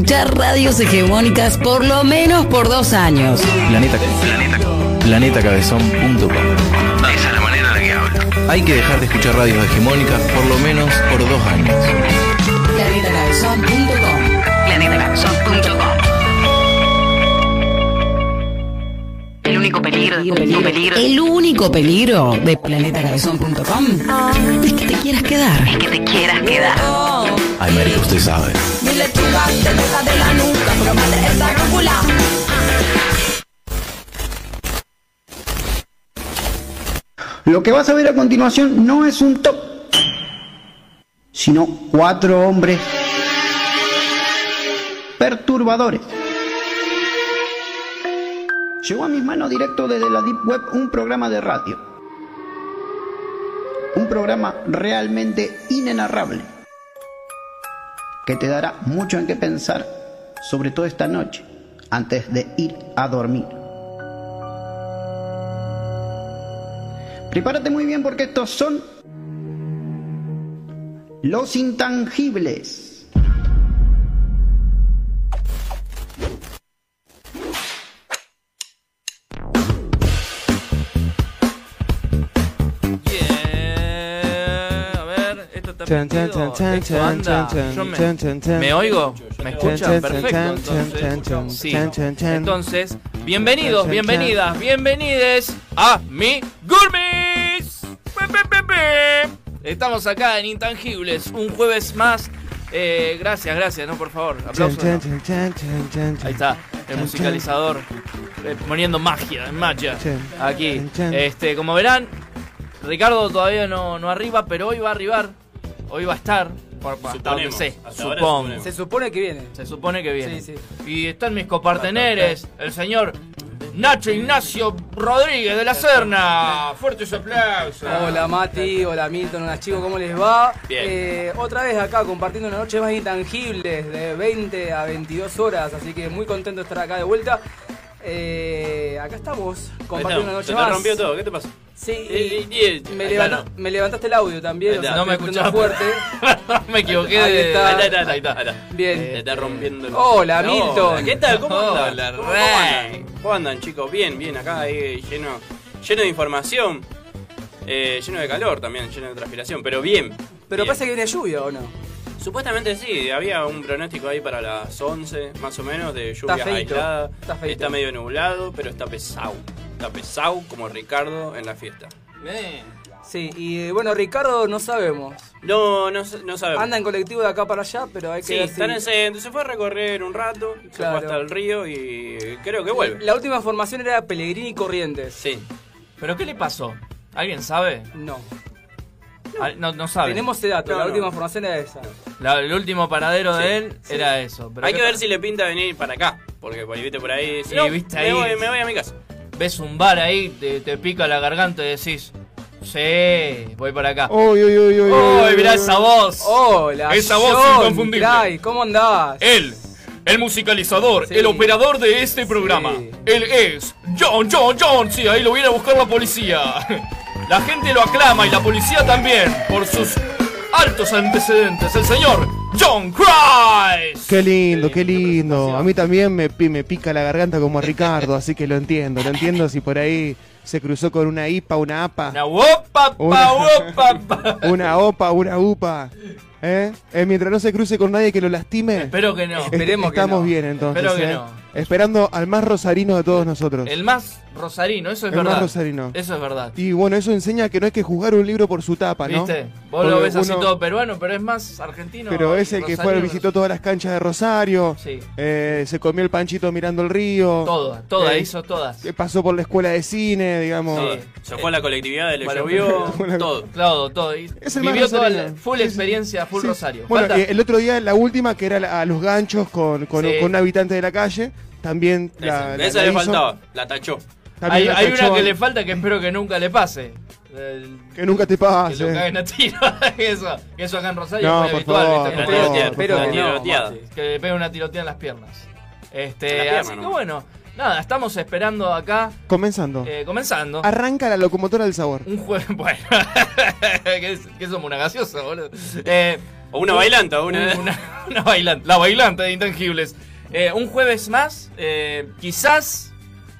escuchar radios hegemónicas por lo menos por dos años. Planeta, Planeta. planetacabezón.com. Esa es la manera en la que hablo. Hay que dejar de escuchar radios hegemónicas por lo menos por dos años. Planetacabezón.com único peligro, el único peligro El único peligro de planetacabezón.com es que te quieras quedar. es que te quieras quedar. Ay, marica, usted sabe. Te deja de la nuca. Lo que vas a ver a continuación no es un top, sino cuatro hombres perturbadores. Llegó a mis manos directo desde la Deep Web un programa de radio. Un programa realmente inenarrable que te dará mucho en qué pensar, sobre todo esta noche, antes de ir a dormir. Prepárate muy bien porque estos son los intangibles. Chan, chan, prendido. chan, Esto chan, anda. chan, Yo me, chan, chan, chan. ¿Me oigo? ¿Me Chan, escuchan? chan, Perfecto. Entonces, sí. Entonces, bienvenidos, bienvenidas, bienvenides a mi Gourmis. Estamos acá en Intangibles, un jueves más. Eh, gracias, gracias, no, por favor. Aplausos. no. Ahí está, el musicalizador eh, poniendo magia, magia. Aquí. Este, como verán, Ricardo todavía no, no arriba, pero hoy va a arribar. Hoy va a estar. Por, por- hasta donde sé, hasta ahora supongo. suponemos. Se supone que viene. Se supone que viene. Sí, Y están mis coparteneres, el señor Nacho Ignacio Rodríguez de la Serna. Fuertes aplausos. Hola Mati, hola Milton, hola chicos, ¿cómo les va? Bien. Eh, otra vez acá compartiendo una noche más intangibles de 20 a 22 horas, así que muy contento de estar acá de vuelta. Eh, acá estamos, compartiendo una noche Se más. te rompió todo, ¿qué te pasó? Sí, Eh, y- eh, me, levantaste el audio también, Ahí o está. sea, No me estoy escuchaba. fuerte. me equivoqué Ahí de. está. Ahí está, ahí está, ahí. Bien. Se está rompiendo el... Hola, Milton. ¿Qué tal? ¿Cómo andan? Hola, ¿Cómo, cómo Rey. andan? ¿Cómo andan, chicos? Bien, bien, acá lleno, lleno de información. Eh, lleno de calor también, lleno de transpiración, pero bien. Pero bien. pasa que viene lluvia o no. Supuestamente sí, había un pronóstico ahí para las 11, más o menos, de lluvia Está feito, aislada. está feito. medio nublado, pero está pesado. Está pesado como Ricardo en la fiesta. Sí, y bueno, Ricardo no sabemos. No, no, no sabemos. Anda en colectivo de acá para allá, pero hay que Sí, ver está en el centro, se fue a recorrer un rato, se fue hasta el río y creo que vuelve. La última formación era Pellegrini y Corrientes. Sí. ¿Pero qué le pasó? ¿Alguien sabe? No. Ah, No, no sabe. Tenemos ese dato, No, la no. última formación era esa. La- el último paradero Sí, de él sí. era eso. Pero Hay ¿qué que ver si le pinta venir para acá, porque por ahí viste por ahí. Sí, no, viste me ahí. Voy, me voy a mi casa. Ves un bar ahí, te, te pica la garganta y decís, sí, voy para acá. Uy, uy, uy, uy. ¡Uy, mirá esa voz! Hola, Esa voz John, inconfundible. Cray, ¿cómo andás? Él, el musicalizador, Sí. el operador de este programa. Sí. Él es John, John, John. Sí, ahí lo viene a buscar la policía. La gente lo aclama y la policía también por sus altos antecedentes. El señor John Christ. Qué lindo, qué lindo. A mí también me, pi- me pica la garganta como a Ricardo, así que lo entiendo. Lo entiendo si por ahí se cruzó con una IPA, una APA, Una wopa, pa, Una- wopa, pa. una OPA, una UPA. ¿Eh? Eh, mientras no se cruce con nadie que lo lastime, Espero que no. Esperemos que estamos no. bien entonces. Espero que ¿eh? no. Esperando al más rosarino de todos nosotros. El más rosarino, eso es más verdad. rosarino. Eso es verdad. Y bueno, eso enseña que no hay que juzgar un libro por su tapa, ¿no? ¿Viste? Vos lo ves así todo peruano, pero es más argentino. Pero es el que fue, visitó todas las canchas de Rosario, Sí. eh, se comió el panchito mirando el río. Todas, todas, Eh, hizo todas. que pasó por la escuela de cine, digamos. Sí. Se fue a la colectividad, le Bueno, llovió, todo. Todo, todo. Y Es el más vivió toda la full Sí, experiencia, full Sí. Rosario. Bueno, Falta- eh, el otro día, la última, que era la- a los ganchos con, con, Sí. con un habitante de la calle, también la, Esa, la- esa la le hizo. faltaba, la tachó. También Hay, una que le falta que espero que nunca le pase. El- Que nunca te que lo pase. caguen a tiro. eso, que eso acá en Rosario No, es muy por habitual. favor, ¿viste? por Como favor, que- por Espero favor. que no, Tiroteada. Mati. que le pegue una tirotea en las piernas. Este, así que ¿no? bueno, nada, estamos esperando acá, Comenzando. eh, comenzando. Arranca la locomotora del sabor. Un jueves, bueno, que, somos una gaseosa, boludo. Eh, O una bailanta, una. una, una bailante, la bailante de Intangibles. Eh, un jueves más, eh, quizás,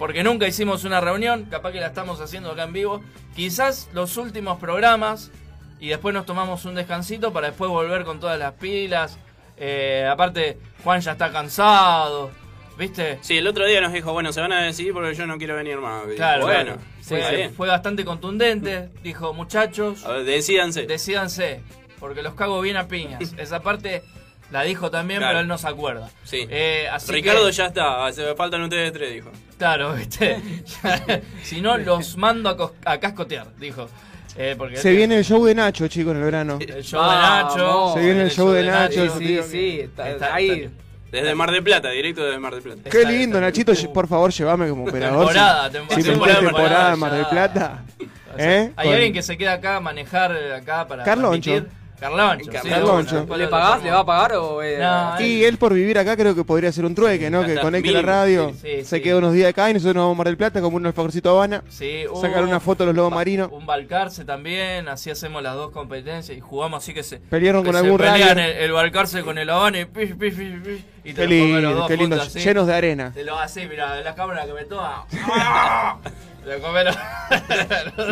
porque nunca hicimos una reunión, capaz que la estamos haciendo acá en vivo, quizás los últimos programas y después nos tomamos un descansito para después volver con todas las pilas. Eh, aparte, Juan ya está cansado, ¿viste? Sí, el otro día nos dijo, bueno, se van a decidir porque yo no quiero venir más. Claro, bueno, fue, fue bastante contundente, dijo, muchachos, ver, decídanse. Decídanse, porque los cago bien a piñas. Esa parte la dijo también, Claro. pero él no se acuerda. Sí. Eh, así Ricardo que- ya está, se me faltan ustedes tres, dijo. Claro, viste. Si no, los mando a, cos- a cascotear, dijo. Eh, porque Se viene el show de Nacho, chicos, en el verano. el show de Nacho. Se viene el show de Nacho. Sí, sí, sí, está- Está- ahí. está- Desde Mar del Plata, directo desde Mar del Plata. Qué lindo, Nachito, por favor, llévame como operador. Temporada, si, si temporada, en Mar del Plata. O sea, ¿Eh? Hay Con- alguien que se queda acá a manejar acá para Carloncho. transmitir. Carloncho. sí, Carloncho. ¿Le pagás? ¿Le va a pagar o.? eh, No, Y él por vivir acá creo que podría ser un trueque, ¿no? Que conecte la radio, Sí, se sí. queda unos días acá y nosotros nos vamos a Mar del Plata como un alfajorcito Habana, Sí, sacar una foto de los lobos marinos. Un Balcarce también, así hacemos las dos competencias y jugamos así que se. Pelearon que con se algún pelean el, el Balcarce con el Habana y pis, pis, pis, pis, y te Qué lindo, dos qué lindo, así. llenos de arena. Te lo así, mira, de la cámara que me toma.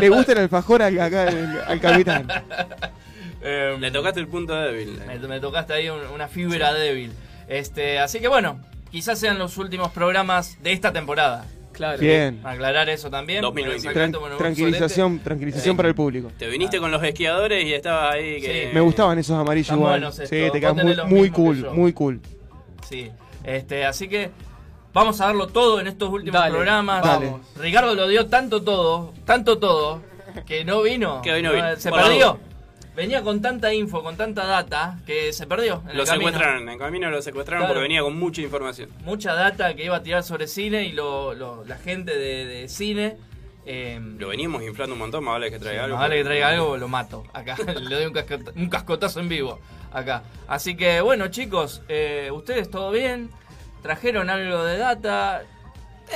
Le gusta el alfajor al, acá, al, al capitán. Em, Le tocaste el punto débil. me, me tocaste ahí un- una fibra débil. Este, así que bueno, quizás sean los últimos programas de esta temporada. Claro. Bien. Aclarar eso también. 2020. porque exactamente, Tran- bueno, un tranquilización, tranquilización para el público. Te viniste con los esquiadores y estabas ahí que... Sí. Me gustaban esos amarillos Están igual. buenos Sí, estos, te vos quedas tenés muy, los muy mismos que cool, yo. muy cool. Sí, este, así que vamos a darlo todo en estos últimos Dale, programas. Vamos. Ricardo lo dio tanto todo, tanto todo, que no vino. Que hoy no vino, Se por la perdió. duda. Venía con tanta info, con tanta data, que se perdió. en Lo secuestraron, en camino lo secuestraron Claro. porque venía con mucha información. Mucha data que iba a tirar sobre cine y lo, lo- la gente de, de cine. eh, Lo veníamos inflando un montón, más vale que traiga algo. Más vale que traiga algo, lo mato. Acá le doy un, cascota- un cascotazo en vivo. Acá. Así que bueno, chicos, eh, ¿ustedes todo bien? ¿Trajeron algo de data?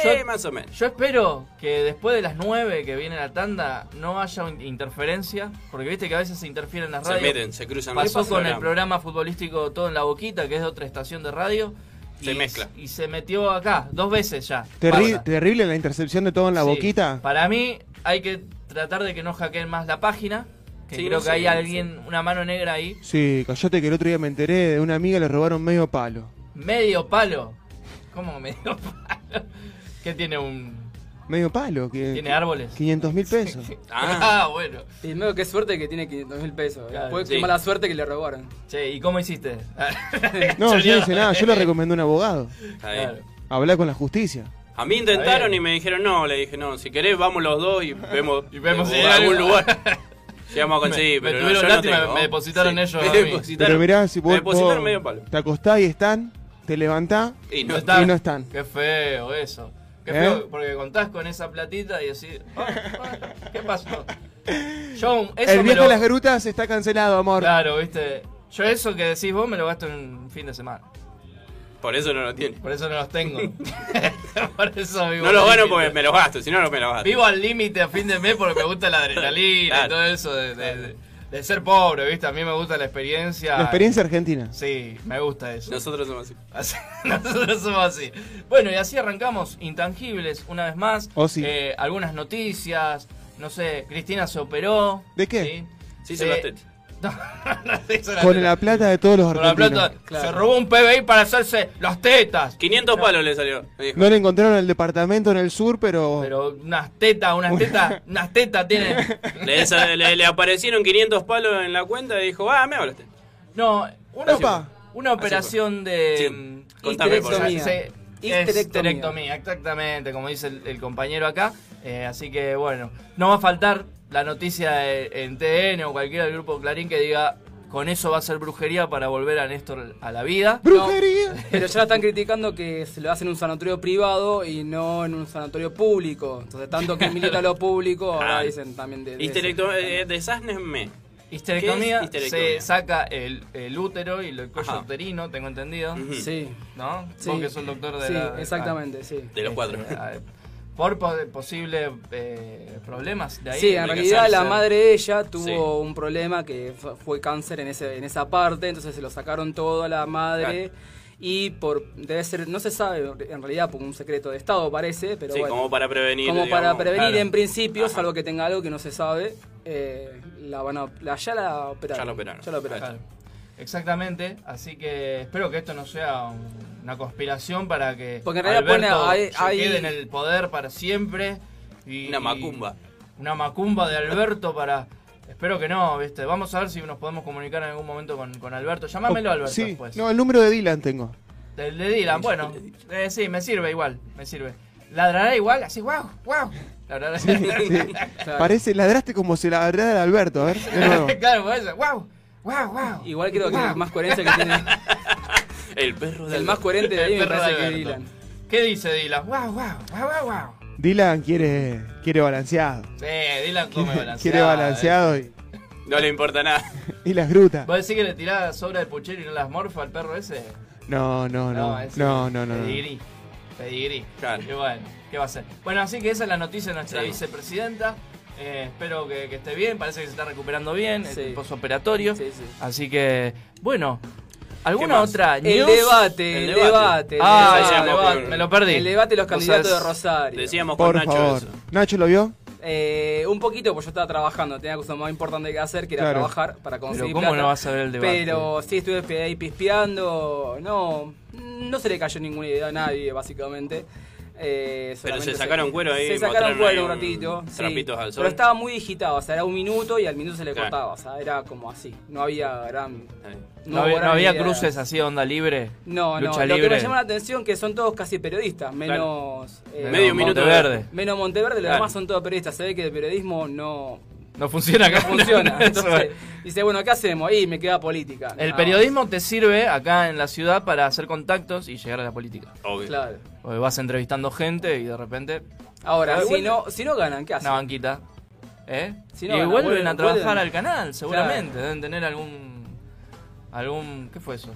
Eh, Yo- más o menos. Yo espero que después de las 9 que viene la tanda no haya interferencia, porque viste que a veces se interfieren las Se radios. meten, se cruzan Pasó con el programa futbolístico Todo en la Boquita, que es de otra estación de radio. Se y, mezcla. Y se metió acá, dos veces ya. Terri- terrible la intercepción de todo en la Sí. boquita. Para mí hay que tratar de que no hackeen más la página. Que Sí, creo no que sé, hay alguien, una mano negra ahí. Sí, callate que el otro día me enteré de una amiga le robaron medio palo. Medio palo. ¿Cómo medio palo? ¿Qué tiene un. Medio palo, que ¿Tiene árboles? 500 mil pesos. Ah, bueno. Primero, qué suerte que tiene 500 mil pesos. Claro, Después, sí. qué mala suerte que le robaron. Che, ¿y cómo hiciste? No, yo no hice nada, yo le recomendé un abogado. Claro. Hablar con la justicia. A mí intentaron y me dijeron no, le dije no, si querés vamos los dos y vemos, Y vemos si en algún lugar. Llegamos a conseguir, Me- me pero no, yo no tengo. me depositaron ellos me a mí. depositaron, Pero mirá, si me vos, depositaron vos medio palo. te acostás y están, te levantás no y no están. Qué feo eso. Qué ¿Eh? porque contás con esa platita y decís, "Ah, ah, ¿qué pasó? Yo, eso El lo- a las grutas está cancelado, amor. Claro, viste. Yo eso que decís vos me lo gasto en un fin de semana. Por eso no lo tiene. Por eso no los tengo. Por eso vivo No los gano porque me los gasto, si no, no me los gasto. Vivo al límite a fin de mes porque me gusta la adrenalina y todo eso de, de- de- de ser pobre, ¿viste? A mí me gusta la experiencia. La experiencia argentina. Sí, me gusta eso. Nosotros somos así. Así- Nosotros somos así. Bueno, y así arrancamos Intangibles una vez más. Oh, sí. Eh, algunas noticias. No sé, Cristina se operó. ¿De qué? Sí. Sí, Se- se Con la plata de todos los Con la argentinos. plata. Claro. Se robó un PBI para hacerse las tetas. 500 palos le salió. dijo. No le encontraron el departamento en el sur, pero... Pero unas tetas, unas tetas, unas tetas tiene. Le, sa- le- le aparecieron 500 palos en la cuenta y dijo, ah, me hablaste. No, una, Opa. una operación de. Sí. mm, Contame, por favor. Histerectomía. exactamente, como dice el, el compañero acá. Eh, así que bueno, no va a faltar la noticia de- en TN o cualquiera del grupo Clarín que diga con eso va a ser brujería para volver a Néstor a la vida. ¡Brujería! Pero ya la están criticando que se lo hacen en un sanatorio privado y no en un sanatorio público. Entonces, tanto que milita lo público, ahora Ah. dicen también de. de eh, desásnenme. Histerectomía, se saca el, el útero y el cuello Ajá. uterino, tengo entendido. Sí. ¿No? Sí. Vos que sos doctor de Sí, la- exactamente, sí. De los cuatro. Por po- posibles eh, problemas de ahí. Sí, en realidad la madre de ella tuvo Sí. un problema que fu- fue cáncer en ese en esa parte, entonces se lo sacaron todo a la madre y por debe ser no se sabe en realidad por un secreto de estado parece, pero Sí, bueno. como para prevenir. como para prevenir claro. en principio, Ajá. salvo que tenga algo que no se sabe, eh, la van a la, ya la operaron. Ya la operaron. Ya la operaron. Claro. Exactamente, así que espero que esto no sea un- una conspiración para que Porque en realidad Alberto pone- hay- se hay- quede en el poder para siempre. Y, Una macumba. y una macumba de Alberto para... Espero que no, ¿viste? Vamos a ver si nos podemos comunicar en algún momento con, con Alberto. Llámamelo, Alberto, Sí, después. no, el número de Dylan tengo. Del de Dylan, bueno. eh, sí, me sirve igual, me sirve. ¿Ladrará igual? Así, wow, wow. Ladrará Sí. Parece, ladraste como si ladrara Alberto, a ver, de nuevo. claro, pues, wow, wow, wow. Igual creo que el más coherencia que tiene El perro del el más coherente de ahí El me perro parece de que. Dylan. ¿Qué dice Dylan? Wow, wow, wow, wow, wow. Dylan quiere, quiere balanceado. Sí, Dylan come balanceado. Quiere balanceado y, No le importa nada. y las grutas. ¿Vos decís que le tirás sobra de puchero y no las morfa al perro ese? No, no, no. ese No, no, no. no. Pedigrí. Pedigrí. Claro. Y bueno, ¿qué va a hacer? Bueno, así que esa es la noticia de nuestra Sí. vicepresidenta. Eh, espero que, que esté bien, parece que se está recuperando bien, Sí. el posoperatorio. Sí, sí. Así que, bueno, ¿alguna otra El news? debate, El el debate. debate. el Ah, debate. el debate, me lo perdí. El debate de los candidatos de Rosario. Decíamos con Por Nacho favor. eso. ¿Nacho lo vio? Eh, un poquito, pues yo estaba trabajando, tenía cosas más importantes que hacer, que era Claro. trabajar para conseguir Pero ¿cómo plata. no vas a ver el debate? Pero sí, estuve ahí pispeando, no, no se le cayó ninguna idea a nadie, básicamente. Eh, Pero se sacaron cuero ahí, Se sacaron cuero un ratito. sí. trapitos al sol. Pero estaba muy digitado, o sea, era un minuto y al minuto se le Claro. cortaba, o sea, era como así. No había gran. No, había, no cruces así, onda libre. No, no. lucha Lo libre. que me llama la atención que son todos casi periodistas, menos. eh, Medio minuto Monteverde. Menos Monteverde, los Claro. demás son todos periodistas. Se ve que el periodismo no, No funciona acá. no funciona. Entonces, es. dice, bueno, ¿qué hacemos? Y me queda política. El periodismo te sirve acá en la ciudad para hacer contactos y llegar a la política. Obvio. Claro. Porque vas entrevistando gente y de repente Ahora, si no, si no ganan, ¿qué hacen? una banquita. ¿Eh? Si no y ganan, vuelven vuelven- a trabajar vuelven. al canal, seguramente. Deben tener algún. algún. ¿Qué fue eso?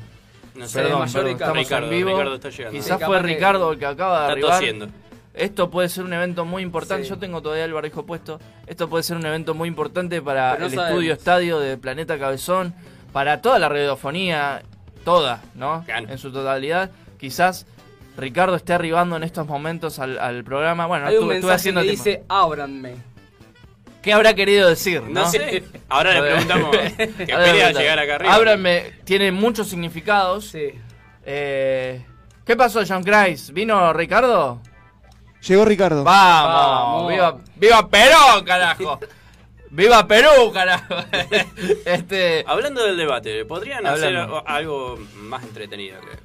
No sé. Perdón, mayor Ricardo. estamos Ricardo, en vivo. Ricardo está llegando. Quizás Sí, fue Ricardo el que acaba de Está arribar. tosiendo. Esto puede ser un evento muy importante. Sí. Yo tengo todavía el barrijo puesto. Esto puede ser un evento muy importante para no el sabemos. estudio estadio de Planeta Cabezón, para toda la radiofonía, toda, ¿no? Claro. En su totalidad. Quizás Ricardo esté arribando en estos momentos al, al programa. Bueno, Hay un estuve, estuve haciendo que dice, ábranme. ¿Qué habrá querido decir? No, No sé. Ahora le preguntamos que a llegar acá arriba. Ábranme tiene muchos significados. Sí. Eh, ¿Qué pasó, John Christ? ¿Vino Ricardo? Llegó Ricardo. Vamos, Vamos. Viva, viva Perú, carajo. Viva Perú, carajo. este, Hablando del debate, ¿podrían Hablando. hacer algo más entretenido? creo?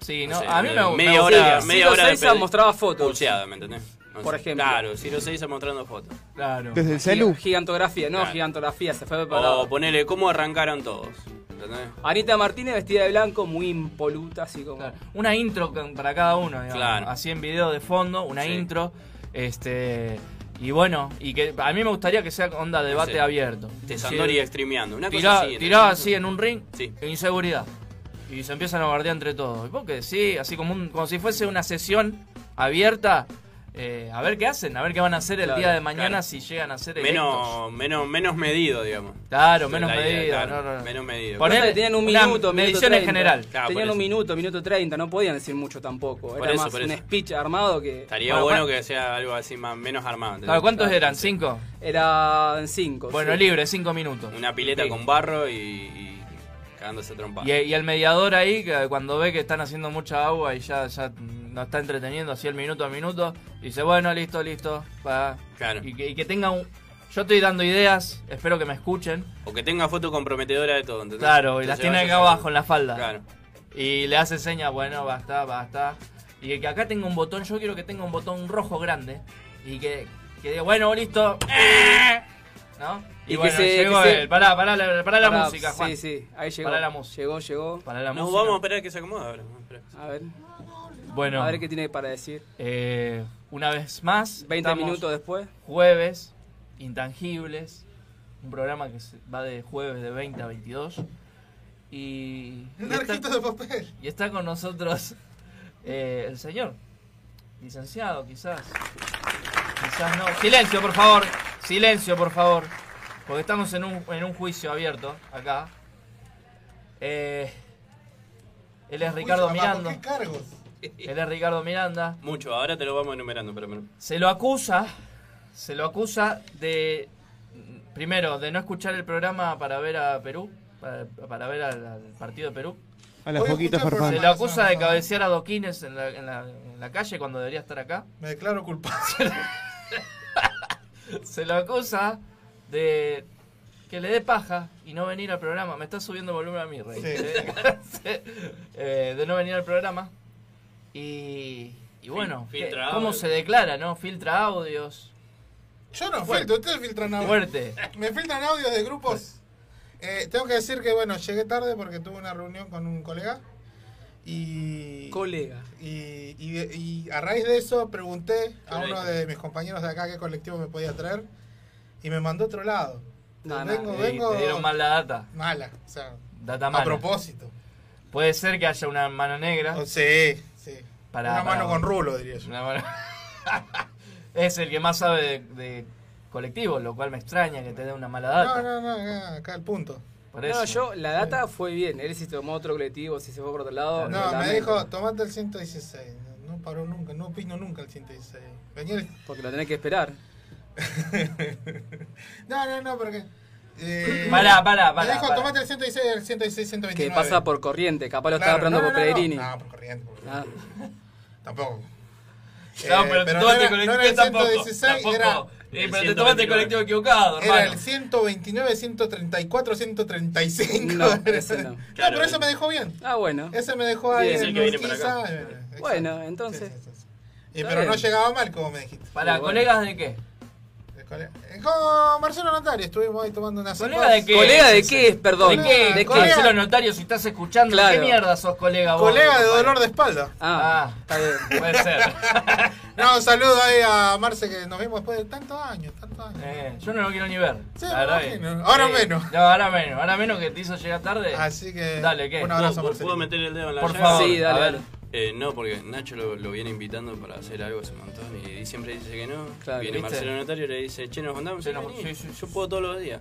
sí, No no, sé, a mí me, me media hora, media hora de Seiza peli- mostraba fotos. pulseada, ¿me entendés? No Por sé. ejemplo. Claro, Ciro Seiza mostrando fotos. Claro. Desde el celu. Gigantografía, no, Claro. gigantografía, se fue preparado. O ponerle cómo arrancaron todos. ¿entendés? Anita Martínez vestida de blanco, muy impoluta, así como. Claro. Una intro para cada uno, digamos. Claro. Así en video de fondo, una Sí. intro. Este. Y bueno, y que a mí me gustaría que sea onda debate Sí. abierto. De Sí. Sandori streameando. Una cosa así. ¿no? tiraba así en un ring, Sí. inseguridad. Y se empiezan a bardear entre todos. ¿Y por qué? Sí, así como, un- como si fuese una sesión abierta. Eh, a ver qué hacen, a ver qué van a hacer el Claro, día de mañana claro. si llegan a ser electos. Menos, menos, menos medido, digamos. Claro, menos idea, medido. claro, no, no, no. Menos medido. Pasa que tenían un minuto, minuto medición en 30. general. Claro, tenían por un eso. minuto, minuto 30, no podían decir mucho tampoco. Por Era eso, más por un eso. speech armado que. Estaría Bueno, bueno ¿cuál- que sea algo así más menos armado. ¿Cuántos Claro, eran? ¿Cinco? Eran cinco. Bueno, sí. libre, cinco minutos. Una pileta Sí. con barro y, y cagándose. Y, y el mediador ahí, que cuando ve que están haciendo mucha agua y ya, ya nos está entreteniendo así el minuto a minuto, dice, bueno, listo, listo, va. Claro. Y que, y que tenga un... Yo estoy dando ideas, espero que me escuchen. O que tenga foto comprometedora de todo, ¿entendés? Claro, y las tiene acá abajo en la falda. Claro. Y le hace señas, bueno, basta, basta. Y que acá tenga un botón, yo quiero que tenga un botón rojo grande. Y que, que diga, bueno, listo. ¿No? Y, bueno, que se. llegó que se- él. Pará, pará, la, pará la Pará, música, Juan. Sí, sí, ahí llegó. Pará la música. Llegó, llegó. Pará la Nos música. vamos a esperar que se acomode ahora. A ver, Bueno, a ver qué tiene para decir. eh, una vez más. 20 estamos minutos después. Jueves, Intangibles. Un programa que va de jueves de 20 a 22. Y. y está- de papel. Y está con nosotros eh, el señor. Licenciado, quizás. Quizás no. Silencio, por favor. Silencio, por favor. Porque estamos en un, en un juicio abierto acá. Eh, él es Ricardo Uy, papá, ¿por Miranda. qué cargos? Él es Ricardo Miranda. Mucho, ahora te lo vamos enumerando, pero Se lo acusa. Se lo acusa de. Primero, de no escuchar el programa para ver a Perú. Para, para ver al, al partido de Perú. A las poquitas farfán. Se lo acusa de cabecear a Doquines en la, en, la, en la calle cuando debería estar acá. Me declaro culpable. Se lo acusa de que le dé paja y no venir al programa. Me está subiendo el volumen a mí, Rey. Sí. Eh, de no venir al programa. Y, y bueno, filtra ¿cómo audio. se declara, no? Filtra audios. Yo no Fuerte. filtro, ustedes filtran audio. Fuerte. Me filtran audios de grupos. Eh, tengo que decir que, bueno, llegué tarde porque tuve una reunión con un colega. Y. Colega. Y, y- y a raíz de eso pregunté a uno de mis compañeros de acá qué colectivo me podía traer. Y me mandó a otro lado. No, no, vengo, Y vengo. te dieron mal la data. Mala. O sea, Data a mala. propósito. Puede ser que haya una mano negra. Oh, sí, sí. Para- una para- mano con rulo, diría yo. Una mano- es el que más sabe de, de colectivos, lo cual me extraña que te dé una mala data. No, no, no, acá, acá el punto. Por eso. No, yo, la data fue bien. Él si tomó otro colectivo, si se fue por otro lado. No, me dijo, tomate el 116. No, no paró nunca, no opino nunca el 116. Venía el- Porque lo tenés que esperar. No, no, no, porque... Eh, Pará, pará, Me pará, dijo, pará. tomate el 116 el 116, Que 129. pasa por corriente. Capaz lo Claro, estaba esperando no, por no, no, Pellegrini. No, por corriente. por corriente. Ah. Tampoco. No, Eh, pero te no tomaste era- el colectivo no era el tampoco. 116, tampoco. era- Eh, el pero te tomaste el 129. colectivo equivocado, hermano. Era el 129, 134, 135. No, ese no. No, Claro. pero ese me dejó bien. Ah, bueno. Ese me dejó ahí Bien. Es el en que viene para acá. eh. Bueno, entonces. Sí, sí, sí, sí. Y, pero no bien. llegaba mal, como me dijiste. Sí, bueno. ¿colegas de qué? Eh, Con Marcelo Notari estuvimos ahí tomando una ¿Colega de qué? ¿Colega de qué? Perdón. ¿De qué? ¿De qué? colega- Marcelo Notario, si estás escuchando, ¿de Claro. qué mierda sos colega vos? Colega de dolor de espalda. Ah, Ah, está bien. puede ser. No, un saludo ahí a Marce que nos vimos después de tantos años, tantos años. Eh, yo no lo quiero ni ver. Sí, la verdad imagino. Ahora Sí. menos. No, ahora menos. Ahora menos que te hizo llegar tarde. Así que Dale, ¿qué? un ¿Puedo, abrazo puedo- Marcelito. puedo meter el dedo en la Por favor. Sí, dale, a ver. dale. Eh, no, porque Nacho lo, lo viene invitando para hacer algo hace un montón y siempre dice que no. Claro, viene ¿viste? Marcelo Notario y le dice, che, nos juntamos. Nos- sí, sí, Yo puedo todos los días.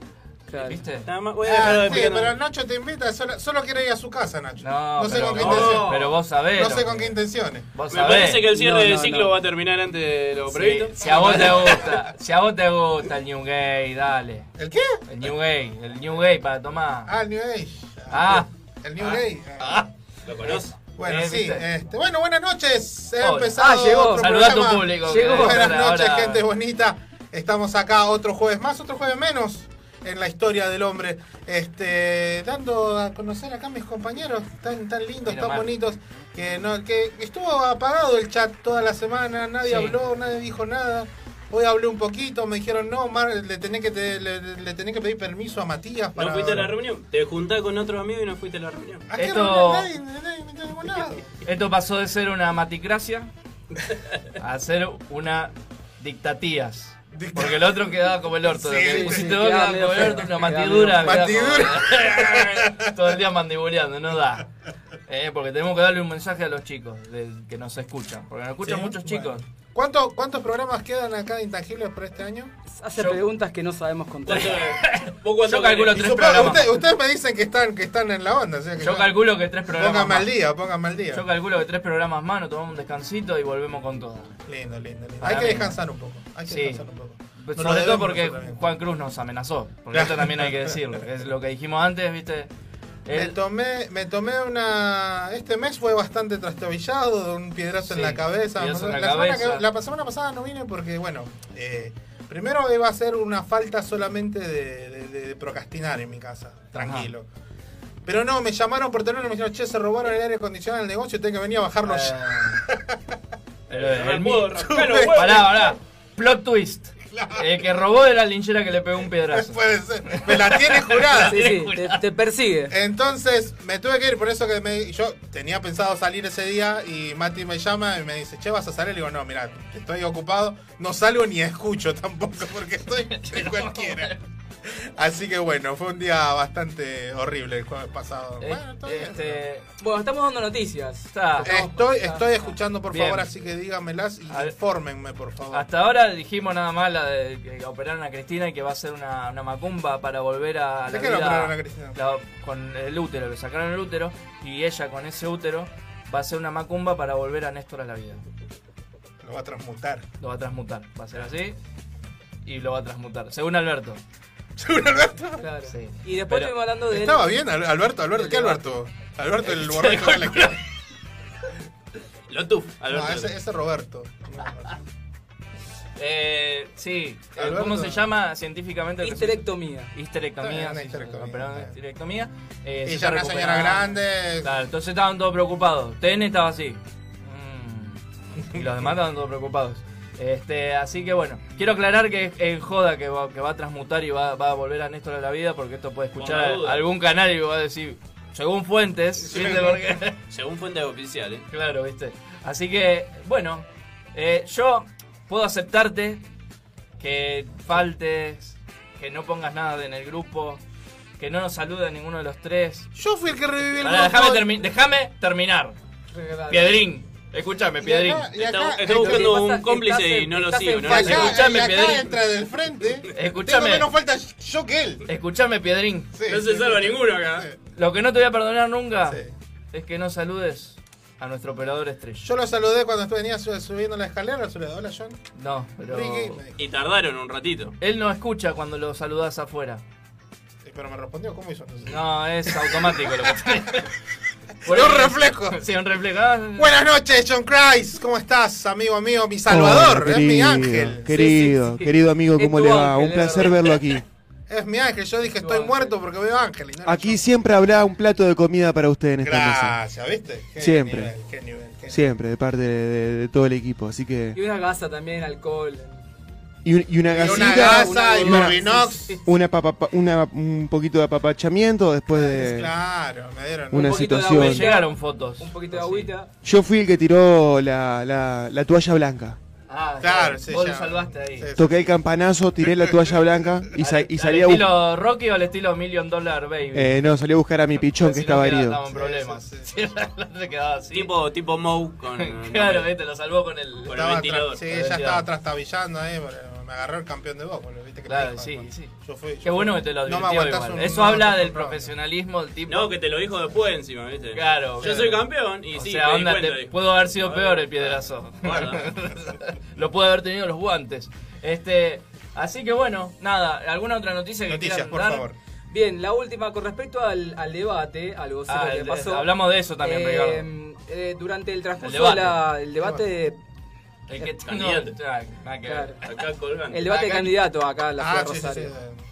Claro. ¿Viste? Nada más, voy a dejar de Ah, sí, pero Nacho te invita, solo, solo quiere ir a su casa, Nacho. No, sé pero, con qué no, intención. pero vos sabés. No sé con qué intenciones. Vos Me sabés. parece que el cierre No, del no, ciclo no. va a terminar antes de lo Sí, previsto. si a vos te gusta, si a vos te gusta el New Gay, dale. ¿El qué? El New Gay, el New Gay para tomar. Ah, el New Age. Ah. El New Gay. Ah. ¿Lo conoces? Bueno, Eh, sí. Este, bueno, buenas noches. He Hola. empezado Ah, llegó. otro Saludá a tu público. Llegó. Buenas ahora- noches, ahora- gente bonita. Estamos acá otro jueves más, otro jueves menos en la historia del hombre. Este, dando a conocer acá a mis compañeros tan tan lindos, Mira, tan mal. bonitos, que no, que estuvo apagado el chat toda la semana, nadie Sí. habló, nadie dijo nada. Hoy hablé un poquito, me dijeron, no, Mar, le tenés que, te- le, le tenés que pedir permiso a Matías para... ¿No fuiste a la reunión? Te juntás con otros amigos y no fuiste a la reunión. ¿A qué Esto- reunión? Nadie, nadie me está ningún lado. Esto pasó de ser una maticracia a ser una dictatías. Dicta- Porque el otro quedaba como el orto. Sí, que sí, pusiste sí, vos quedaba como el orto, una matidura. como- Todo el día mandibuleando, no da. Eh, porque tenemos que darle un mensaje a los chicos del- que nos escuchan. Porque nos escuchan Sí, muchos bueno. chicos. ¿Cuánto- ¿Cuántos programas quedan acá de Intangibles por este año? Hace Yo- preguntas que no sabemos contar. ¿Vos cuánto Yo calculo tres programas. usted- ustedes me dicen que están, que están en la onda. o sea que Yo ya- calculo que tres programas Pónganme al día, pónganme al día. Yo calculo que tres programas más, nos tomamos un descansito y volvemos con todo. Lindo, lindo, lindo. Para Hay que descansar un poco. Hay que Sí. descansar un poco. Sobre todo porque. Juan Cruz nos amenazó. Porque esto también hay que decirlo. Es lo que dijimos antes, ¿viste? Me tomé, me tomé una. Este mes fue bastante trastabillado, de un piedrazo en la cabeza. en la semana cabeza. que- la semana pasada no vine porque, bueno, eh, primero iba a ser una falta solamente de, de- de- de procrastinar en mi casa, tranquilo. Pero no, me llamaron por teléfono y me dijeron, che, se robaron el aire acondicionado del negocio, tengo que venir a bajarlo ya. Eh, el, el, rascar los huevos. Pará, pará. Plot twist. El que robó de la linchera que le pegó un piedrazo. Puede ser. Me la tiene jurada. Sí, sí, te, te persigue. Entonces me tuve que ir, por eso que me, yo tenía pensado salir ese día y Mati me llama y me dice, che, ¿vas a salir? Le digo, no, mira, estoy ocupado, no salgo ni escucho tampoco porque estoy de cualquiera. Así que bueno, fue un día bastante horrible el jueves pasado. Eh, Bueno, este, bueno, estamos dando noticias. Está. Estoy, estoy escuchando, por Bien. favor, así que dígamelas y infórmenme, por favor. Hasta ahora dijimos nada más la de que operaron a Cristina y que va a ser una, una macumba para volver a la ¿De qué la vida- operaron a Cristina? la- con el útero, le sacaron el útero y ella con ese útero va a hacer una macumba para volver a Néstor a la vida. Lo va a transmutar. Lo va a transmutar, va a ser así y lo va a transmutar, según Alberto. ¿Según Alberto? Claro. Sí. Y después Pero- estuvimos hablando de. Estaba bien, Al- Alberto, Alberto, ¿qué Alberto? Alberto, el borracho de la esquina. Lo tuf, No, Alberto. ese, ese es Roberto. Eh, sí, eh, Alberto. ¿cómo se llama científicamente? Histerectomía. Histerectomía, Una histerectomía, operaron claro. histerectomía. Eh, Y se ya una señora grande. Claro, entonces estaban todos preocupados. TN estaba así. Mm. Y los demás estaban todos preocupados. Este, así que bueno, quiero aclarar que es en joda que va, que va a transmutar y va, va a volver a Néstor a la vida porque esto puede escuchar algún canal y va a decir, según fuentes, ¿viste? Porque- Según fuentes oficiales. Claro, viste. Así que, bueno, eh, yo puedo aceptarte que faltes, que no pongas nada en el grupo, que no nos salude a ninguno de los tres. Yo fui el que reviví el Pará, grupo. déjame, termi- déjame terminar. Piedrín, escúchame, Piedrín. acá- y acá- Está, está buscando un cómplice y no lo sigo. No acá Piedrín. entra del frente. Escuchame. Tengo menos falta yo que él. Escuchame, Piedrín. Sí, No se salva sí. ninguno acá. Sí. Lo que no te voy a perdonar nunca Sí. es que no saludes a nuestro operador estrella. Yo lo saludé cuando estuve venía sub- subiendo la escalera. Se le hola, John. No, pero. Y tardaron un ratito. él no escucha cuando lo saludas afuera. Sí, Pero me respondió, ¿cómo hizo? No, es automático lo que Por un reflejo. Sí, un reflejo. Ah, Buenas noches, John Christ. ¿Cómo estás, amigo mío? Mi salvador, Hola, es mi querido, ángel. Querido, Sí, sí, sí. querido amigo, ¿cómo le va? ángel, Un es placer verlo aquí. Es mi ángel. Yo dije, estoy ángel. muerto porque veo ángel. y no era Aquí yo. siempre habrá un plato de comida para usted en esta mesa. Gracias, ¿viste? Qué Siempre. nivel, qué nivel, qué nivel. Siempre, de parte de, de- de todo el equipo. Así que. Y una gasa también, alcohol. Y, un- y una Y gasita. una gasa y una- Morbinox. una papa- pa- una- un poquito de apapachamiento después de. Claro, me dieron. Una Un poquito de situación. agüita, Llegaron fotos. Un poquito de agüita. Yo fui el que tiró la, la- la toalla blanca. Ah, Claro, sí, Vos ya. lo salvaste ahí. Sí, sí. Toqué el campanazo, tiré la toalla blanca y, sa- y ¿Al salí a buscar. estilo Rocky o al estilo Million Dollar Baby? Eh, no, salí a buscar a mi pichón que Si no, estaba herido. Estamos en problemas. Sí, Sí, se quedaba así. Tipo, tipo Moe con. claro, viste, lo salvó con el. Con el Estaba ventilador. sí, ya estaba trastabillando ahí, pero me agarró el campeón de box, boludo, viste que Claro, sí, bueno, sí. Yo fui, yo Qué bueno fui. que te lo No me advirtió aguantás igual. un- Eso no me habla aguantás del un round. profesionalismo del tipo. No, que te lo dijo después encima, ¿viste? Claro, Yo claro. soy campeón y o sí, sea, me di onda, cuenta, te- dijo. pudo haber sido peor el piedrazo. Guarda. lo puede haber tenido los guantes. Este, así que bueno, nada, ¿alguna otra noticia que Noticias, quieran por dar? favor. Bien, la última con respecto al, al debate, al vocero Ah, que el- pasó. hablamos de eso también, Eh, Ricardo. eh, durante el transcurso El debate. debate, El que Candidato. no, nada que ver. Claro. Acá colgando. el debate de candidato acá en la Ah, ciudad de sí, sí, sí. Rosario.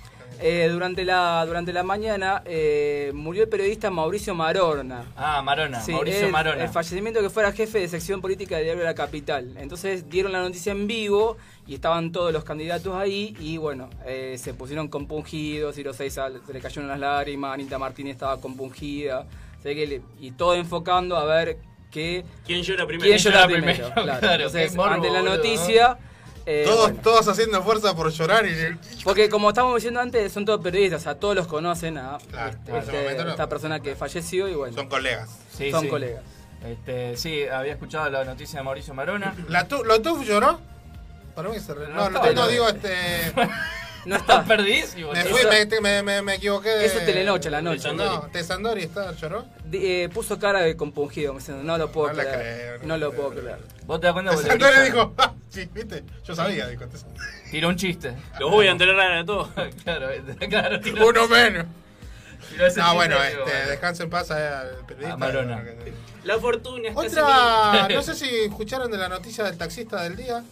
Eh, durante la durante la mañana eh, murió el periodista Mauricio Marorna. Ah, Marona, Sí, Mauricio el, Marona. el fallecimiento que fuera jefe de sección política del diario La Capital. Entonces dieron la noticia en vivo y estaban todos los candidatos ahí y bueno, eh, se pusieron compungidos y los seis al- se le cayeron las lágrimas, Anita Martínez estaba compungida, sé que le- y todo enfocando a ver qué, ¿Quién llora primero? quién llora llora primero. primero? claro. Claro, Entonces, morbo, ante la boludo, noticia... eh, todos, bueno. todos haciendo fuerza por llorar y. Porque como estábamos diciendo antes, son todos periodistas, o sea, todos los conocen a Claro, este, no. esta persona que falleció y bueno, Son colegas. Sí, son sí. colegas. Este, sí, había escuchado la noticia de Mauricio Marona. ¿La tu, ¿Lo Tuf lloró? Para mí se re- No No, no llorando. digo este. No Estás está. perdidísimo. Me, fui, me, me, me, me equivoqué de. Eso es Telenoche, la noche. No, Tesandori está, lloró. Eh, puso cara de compungido, me diciendo, no lo puedo No la creer. creo, no lo puedo creer. Vos te das cuenta brilla. dijo, ah, sí, viste, yo sabía, dijo Tesandori. Tiró un chiste. Los voy a enterrar a todos. claro, claro, tiró, Uno menos. chiste bueno, este, bueno. descanso en paz al periodista. A Marona. La fortuna está Otra, no sé si escucharon de la noticia del taxista del día.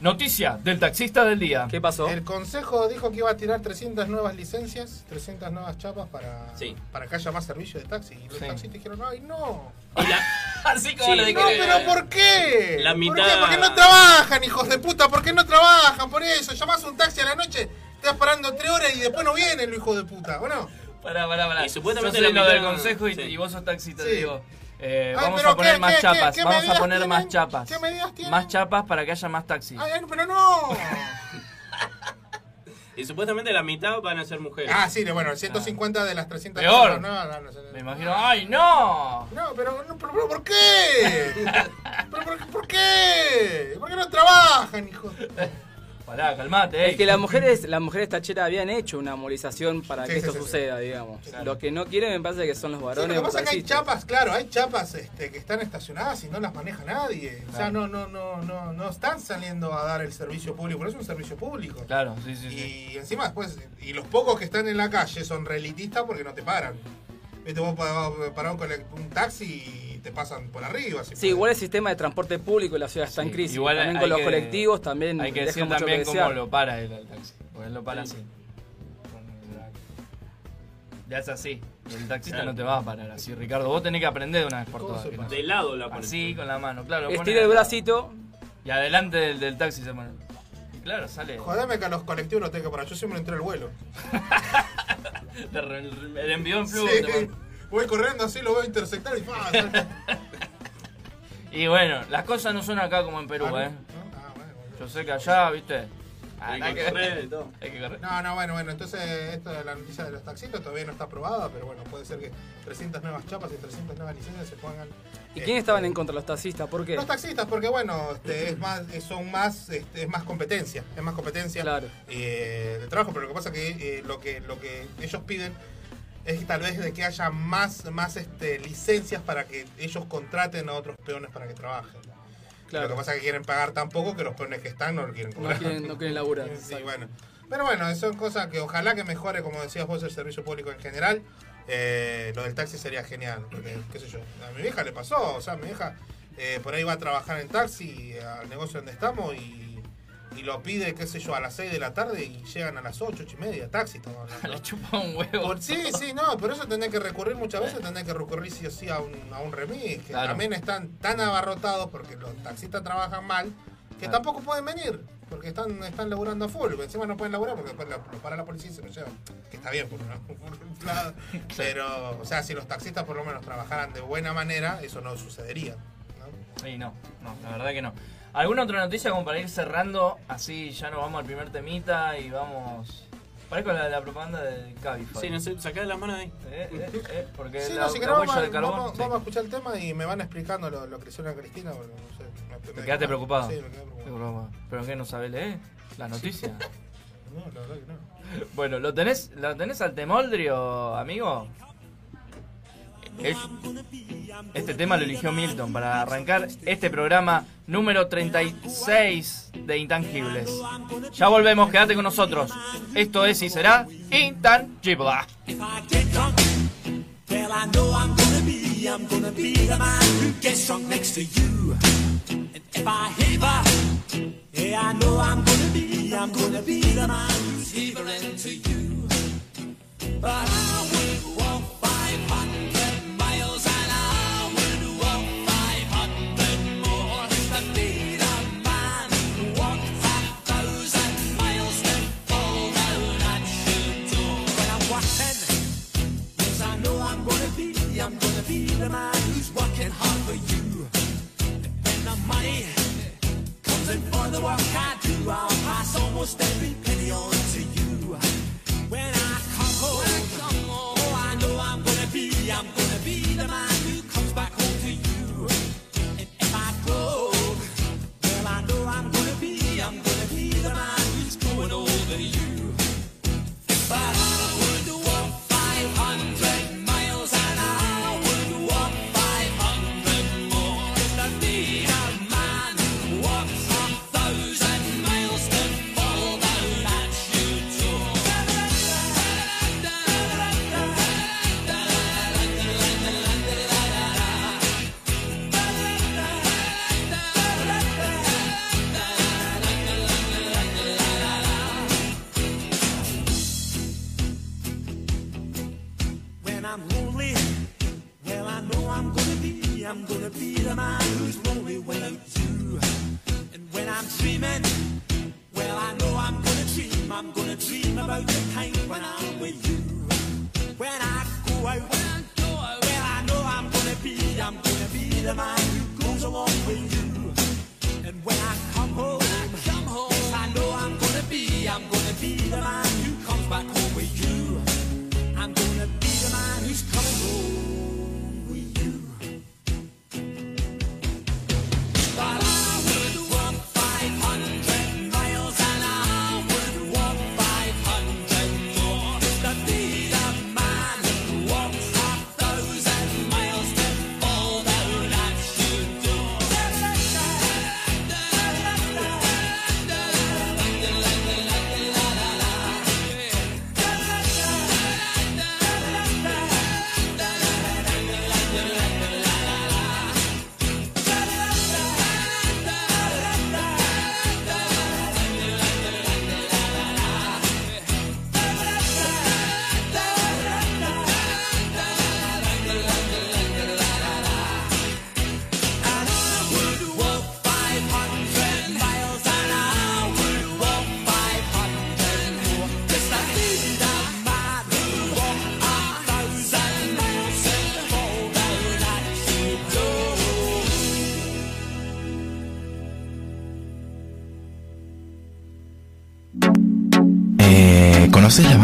Noticia del taxista del día. ¿Qué pasó? El consejo dijo que iba a tirar 300 nuevas licencias, 300 nuevas chapas para, Sí. para que haya más servicio de taxi. Y los Sí. taxistas dijeron, ay, no. Así como Sí, lo de No, que- pero ¿por qué? La ¿Por mitad- qué? Porque no trabajan, hijos de puta. ¿Por qué no trabajan? Por eso, llamás un taxi a la noche, estás parando tres horas y después no vienen los hijos de puta, ¿o no? Pará, pará, pará. Y supuestamente la lo del consejo y, sí. y vos sos taxista, digo. Eh, Ay, vamos a poner ¿qué- más qué- chapas. qué- qué vamos a medidas poner más chapas. ¿Qué medidas tienen? Más chapas para que haya más taxis. Ay, ay, pero no. Y supuestamente la mitad van a ser mujeres. ah, sí, bueno, 150 de las 300 Peor. No, no, no, no, Me imagino, ¡ay, no! No, pero, no, pero, pero ¿por qué? ¿Pero por, por qué? ¿Por qué no trabajan, hijos? Pará, calmate, eh. Es que las mujeres, las mujeres tacheras habían hecho una movilización para Sí, que sí, esto sí, sí. suceda, digamos. Claro. Lo que no quieren me parece que son los Sí, varones. lo que pasa es que hay chapas, claro, hay chapas este, que están estacionadas y no las maneja nadie. O sea, no, no, no, no, no están saliendo a dar el servicio público, pero es un servicio público. Claro, sí, sí, sí. Y encima después, y los pocos que están en la calle son relitistas porque no te paran. Viste, vos pa- parás un, un taxi y te pasan por arriba. si Sí, igual el sistema de transporte público en la ciudad está en Sí, crisis. igual también con los que- colectivos también Hay que decir mucho también que cómo lo para él al taxi. Porque él lo para así. Le hace así. El taxista Claro. no te va a parar así, Ricardo. Vos tenés que aprender de una vez por ¿Cómo todas. no- De lado la pones. Así, con la mano, claro. Estira el bracito. Y adelante del, del taxi se pone. Y claro, sale. Jodeme que a los colectivos no tengo que parar. Yo siempre entré al vuelo. El envió en flujo. Sí, voy corriendo así, lo veo intersectar y salto. Y bueno, las cosas no son acá como en Perú, Ah, ¿eh? ¿no? Ah. Yo sé que allá, viste. Hay hay que correr y todo. Hay que correr. No, no, bueno, bueno, entonces esto de la noticia de los taxistas todavía no está aprobada, pero bueno, puede ser que 300 nuevas chapas y 300 nuevas licencias se pongan. ¿Y este, quiénes estaban en contra de los taxistas? ¿Por qué? Los taxistas, porque bueno, este, es más, eh, son más, este, es más competencia, es más competencia Claro. eh, de trabajo, pero lo que pasa que eh, lo que lo que ellos piden es tal vez de que haya más, más este, licencias para que ellos contraten a otros peones para que trabajen. Claro. Lo que pasa es que quieren pagar tan poco que los peones que están no lo quieren No cobrar. quieren, no quieren laburar. Sí, bueno. Pero bueno, son cosas que ojalá que mejore, como decías vos, el servicio público en general. Eh, lo del taxi sería genial, porque, qué sé yo, a mi vieja le pasó, o sea, mi vieja eh, por ahí va a trabajar en taxi al negocio donde estamos y, y lo pide, qué sé yo, a las 6 de la tarde y llegan a las 8, 8 y media, taxi estamos hablando. Le chupa un huevo. Por- sí, sí, no, por eso tendrás que recurrir muchas veces, tendrás que recurrir sí o sí a un, a un remis, que Claro. también están tan abarrotados porque los taxistas trabajan mal, que Claro. tampoco pueden venir, porque están, están laburando a full, encima no pueden laburar porque después lo, para la policía y se lo llevan, que está bien, por, una- por un lado. pero, o sea, si los taxistas por lo menos trabajaran de buena manera, eso no sucedería. ¿no? Sí, no, no, la verdad que no. ¿Alguna otra noticia como para ir cerrando? Así ya nos vamos al primer temita y vamos. Parezco la, la propaganda de Cabify. Sí, no sé, sacá de las manos de ahí. Eh, eh, eh, porque Sí, la, no, si la querés, huella vamos, de carbón. vamos- sí. vamos a escuchar el tema y me van explicando lo, lo que hicieron a Cristina, porque no sé. me- ¿Te me- quedaste preocupado? Sí, me quedé preocupado. ¿Pero qué no sabe leer? La noticia. No, la verdad que no. bueno, ¿lo tenés, ¿lo tenés al temoldrio, amigo? Es- Este tema lo eligió Milton para arrancar este programa número 36 de Intangibles. Ya volvemos, quédate con nosotros. Esto es y será Intangible. Well, I know man who's working hard for you. And the money comes in for the work I do, I'll pass almost every penny on am I? Who's lonely? Well, I'm you. And when I'm dreaming, well, I know I'm gonna dream. I'm gonna dream about the time when I'm with you. When I go out, when I go out, well, I know I'm gonna be, I'm gonna be the man who goes along with you.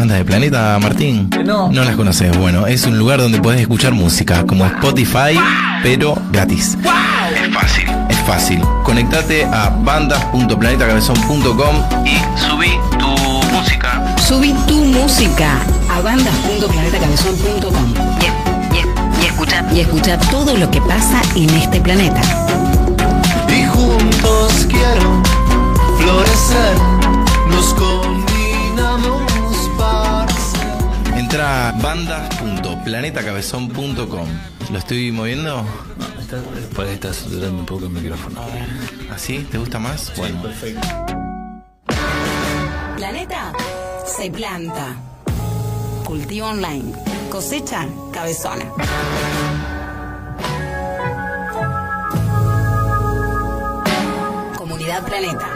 Bandas de Planeta, Martín? No. No las conoces. Bueno, es un lugar donde podés escuchar música, como Spotify, pero gratis. Es fácil. Es fácil. Conectate a bandas.planetacabezón.com Y subí tu música. Subí tu música a bandas.planetacabezón.com Y, escucha. y escucha todo lo que pasa en este planeta. Y juntos quiero florecer, nos a bandas.planetacabezón.com. ¿Lo estoy moviendo? Por ahí estás saturando un poco el micrófono. ¿Así? ¿Te gusta más? Bueno. Planeta se planta. Cultivo online. Cosecha cabezona. Comunidad Planeta.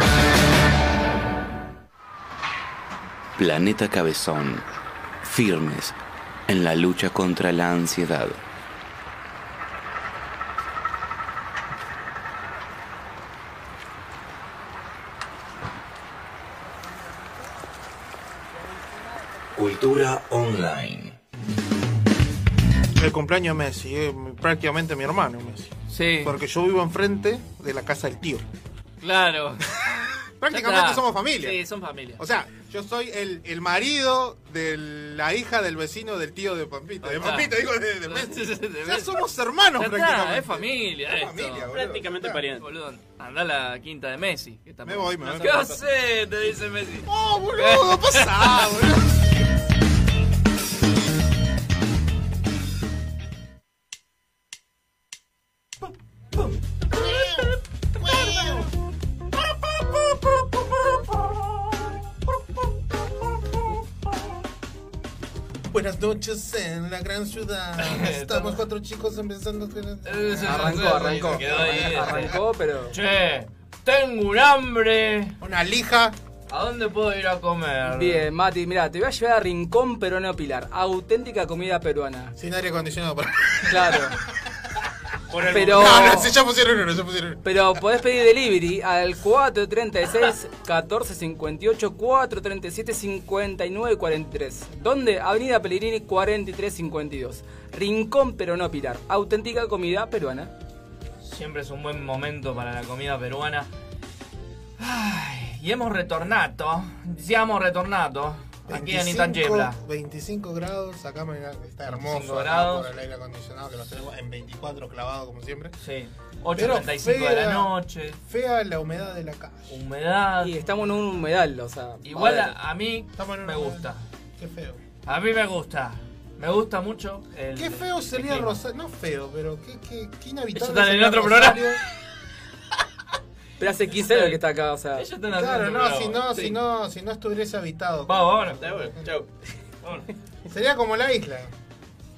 Planeta Cabezón. Firmes en la lucha contra la ansiedad. Cultura online. El cumpleaños de Messi, es prácticamente mi hermano Messi. Sí. Porque yo vivo enfrente de la casa del tío. Claro. Prácticamente somos familia. Sí, son familia. O sea, yo soy el, el marido de la hija del vecino del tío de Pampita. De está. Pampita, digo, de, de. De O sea, somos hermanos Ya está, prácticamente. es familia Es esto. familia, boludo. Prácticamente pariente. Boludo, anda a la quinta de Messi. que está- Me voy, me voy. ¿Qué haces? Te dice Messi. Oh, boludo, pasá, boludo. Noches en la gran ciudad. Estamos cuatro chicos empezando. con- Arrancó, arrancó. Arrancó, pero. Che, tengo un hambre. Una lija. ¿A dónde puedo ir a comer? Bien, Mati, mira, te voy a llevar a Rincón Peruano Pilar. Auténtica comida peruana. Sin aire acondicionado para. Claro. Por el Pero- No, no, sí, ya pusieron uno, ya pusieron uno. Pero podés pedir delivery al 436 1458 437 59 43. ¿Dónde? Avenida Pellegrini 4352. Rincón Peruano Pilar. Auténtica comida peruana. Siempre es un buen momento para la comida peruana. Ay, y hemos retornato. Siamo retornato. Aquí en 25, Itangebla. 25 grados, acá me, está hermoso 25 acá grados. por el aire acondicionado que lo tenemos en 24 clavado como siempre. Sí. Pero 8.35 de la fea- noche. Fea la humedad de la calle. Humedad. Y estamos en un humedal, o sea. Igual a mí me gusta. Qué feo. A mí me gusta. Me gusta mucho el. Qué feo sería. Rosario. No feo, pero qué, qué, qué inhabitable. Ellos están en otro Rosario. Pero hace 15 años que está acá, o sea. Ellos están Claro, no, si no, Sí. si no, si no estuviese habitado. Vamos, vámonos. Chau. Vámonos. Sería como la isla.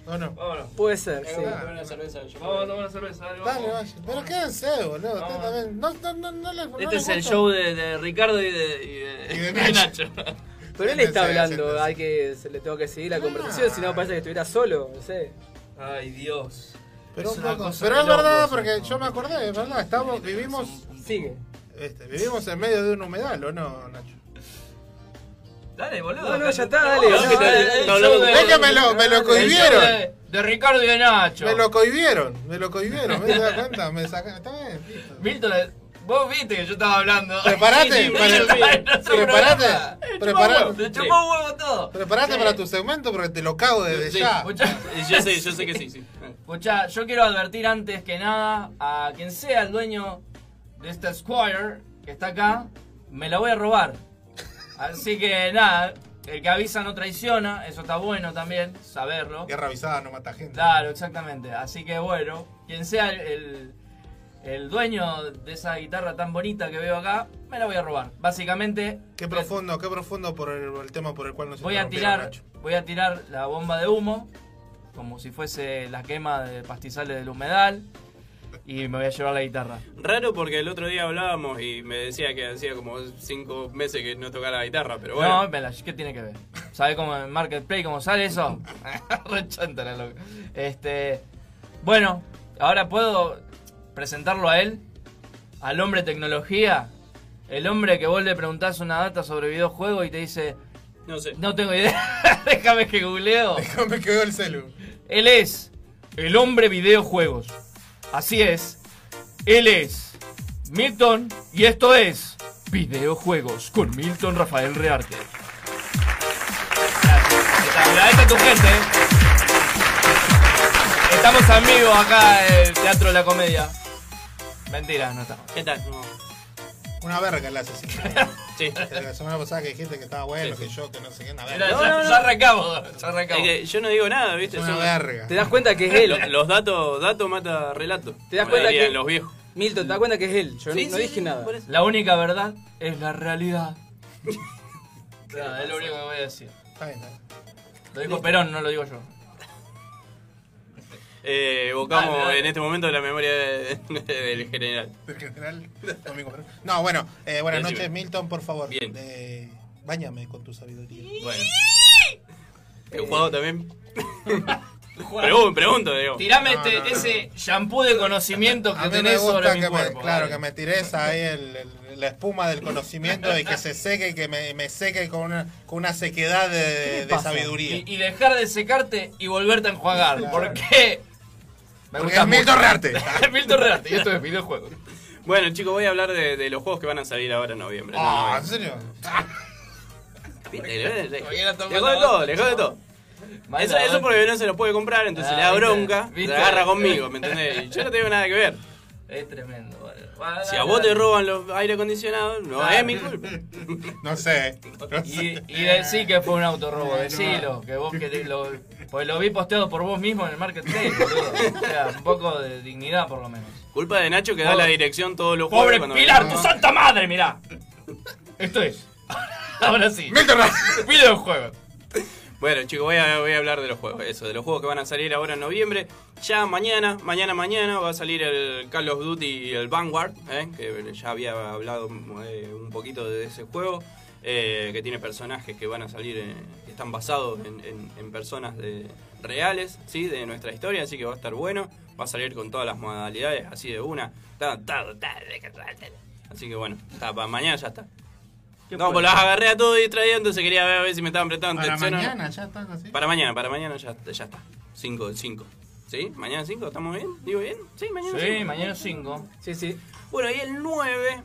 ¿O no? Vámonos. Puede ser, sí. Vamos a tomar una cerveza. yo Vamos a tomar una cerveza. dale, Dale, vamos. vaya. Pero quédense, boludo. ustedes también. No, no, no, no les- no Este es el show de, de Ricardo y de, y de, Y de Nacho. Pero él está hablando, hay que, se le tengo que seguir la conversación, si no parece que estuviera solo, no sé. Ay, Dios. Pero, Es un una poco- cosa pero de es verdad, porque yo me acordé, es verdad. Estamos, vivimos, Sigue. este, vivimos en medio de un humedal, ¿o no, Nacho? Dale, boludo. No, no, ya está, dale, Es que me lo, me lo cohibieron. de, de Ricardo y de Nacho. Me lo cohibieron, me lo cohibieron. ¿Me das cuenta? Me saca, está bien, listo. Milton, vos viste que yo estaba hablando. Preparate, Sí, sí, para- nuestro preparate, programa. Me chupó preparate. huevo, Me chupó huevo todo. Prepárate Sí. para tu segmento porque te lo cago desde Sí, ya. Escuchá, Yo sé, yo sé que sí, sí. escuchá, yo quiero advertir antes que nada a quien sea el dueño de este Squire que está acá, me la voy a robar. Así que nada, el que avisa no traiciona, eso está bueno también, saberlo. Guerra avisada, no mata gente. Claro, exactamente. Así que bueno, quien sea el, el, el dueño de esa guitarra tan bonita que veo acá, me la voy a robar. Básicamente, Qué profundo, qué profundo por el, el tema por el cual nos voy a tirar, Nacho. voy a tirar la bomba de humo, como si fuese la quema de pastizales del humedal, y me voy a llevar la guitarra. Raro porque el otro día hablábamos y me decía que hacía como cinco meses que no tocaba la guitarra, pero bueno. No, vela, ¿qué tiene que ver? ¿Sabe cómo en Marketplace cómo sale eso? Rechanta la loca. Este. Bueno, ahora puedo presentarlo a él, al hombre tecnología, el hombre que vos le preguntás una data sobre videojuegos y te dice, No sé. No tengo idea. Déjame que googleo. Déjame que veo el celu. Él es el hombre videojuegos. Así es. Él es Milton y esto es Videojuegos con Milton Rafael Rearte. Gracias. Está tu gente. Estamos amigos acá en el Teatro de la Comedia. Mentira, no estamos. ¿Qué tal? Una verga el asesino. Sí. La semana pasada que dijiste que estaba bueno, que yo, que no sé qué, una verga. Mira, ya, ya arrancamos, ya arrancamos. Es que yo no digo nada, ¿viste? Es una Son- verga. ¿Te das cuenta que es él? Lo- Los datos, datos mata relato. ¿Te das como cuenta dirían que los viejos. Milton, ¿te das cuenta que es él? Yo Sí, no sí, dije sí, nada. por eso. La única verdad es la realidad. Nada, es lo único que voy a decir. Está bien, está bien. Lo dijo Perón, no lo digo yo. Eh, evocamos Ah, en este momento la memoria de- del general. Del general. No, bueno, eh, buenas Decime. noches, Milton, por favor. Bien. Eh, báñame con tu sabiduría. Bueno. ¿He jugado también? Pregun- pregunto, digo. Tirame No, este- no, no. ese shampoo de conocimiento A que mí me tenés gusta sobre mi que me, claro, que me tires ahí el- el- la espuma del conocimiento y que se seque y que me, me seque con una, con una sequedad de, sabiduría. Y, y dejar de secarte y volverte a enjuagar. Me Porque es Milton. Rearte. Milton Rearte, y esto es videojuegos. Bueno, chicos, voy a hablar de, de los juegos que van a salir ahora en noviembre. No, Ah, ¿en serio? De todo, otra, le dejó de todo. Eso, eso porque no se los puede comprar, entonces Ah, le da ¿viste? bronca, se ¿Viste? agarra conmigo, ¿me entendés? Y yo no tengo nada que ver. Es tremendo, Si a vos te roban los aire acondicionados, no Claro. es mi culpa. No sé. no Y, sé. y decí que fue un autorrobo, decilo, que vos que te- lo, pues lo vi posteado por vos mismo en el marketplace, boludo. O sea, un poco de dignidad por lo menos. Culpa de Nacho que da la dirección todos los juegos. Pobre cuando- Pilar, tu santa madre, mirá. Esto es. Ahora sí. Videojuegos. Bueno, chicos, voy a, hablar de los juegos, eso, de los juegos que van a salir ahora en noviembre. Ya mañana, mañana, mañana va a salir el Call of Duty el Vanguard, ¿eh? que ya había hablado eh, un poquito de ese juego, eh, que tiene personajes que van a salir, eh, que están basados en, personas de, reales, ¿sí? de nuestra historia, así que va a estar bueno. Va a salir con todas las modalidades, así de una. Así que bueno, está, mañana ya está. No, pues las agarré a todos distraídos, entonces quería ver a ver si me estaban prestando Para atención. mañana ya están así. Para mañana, para mañana ya, ya está. 5 de 5. ¿Sí? ¿Mañana 5? ¿Estamos bien? ¿Digo bien? Sí, mañana Sí, cinco. mañana 5. Sí, sí. Bueno, y el 9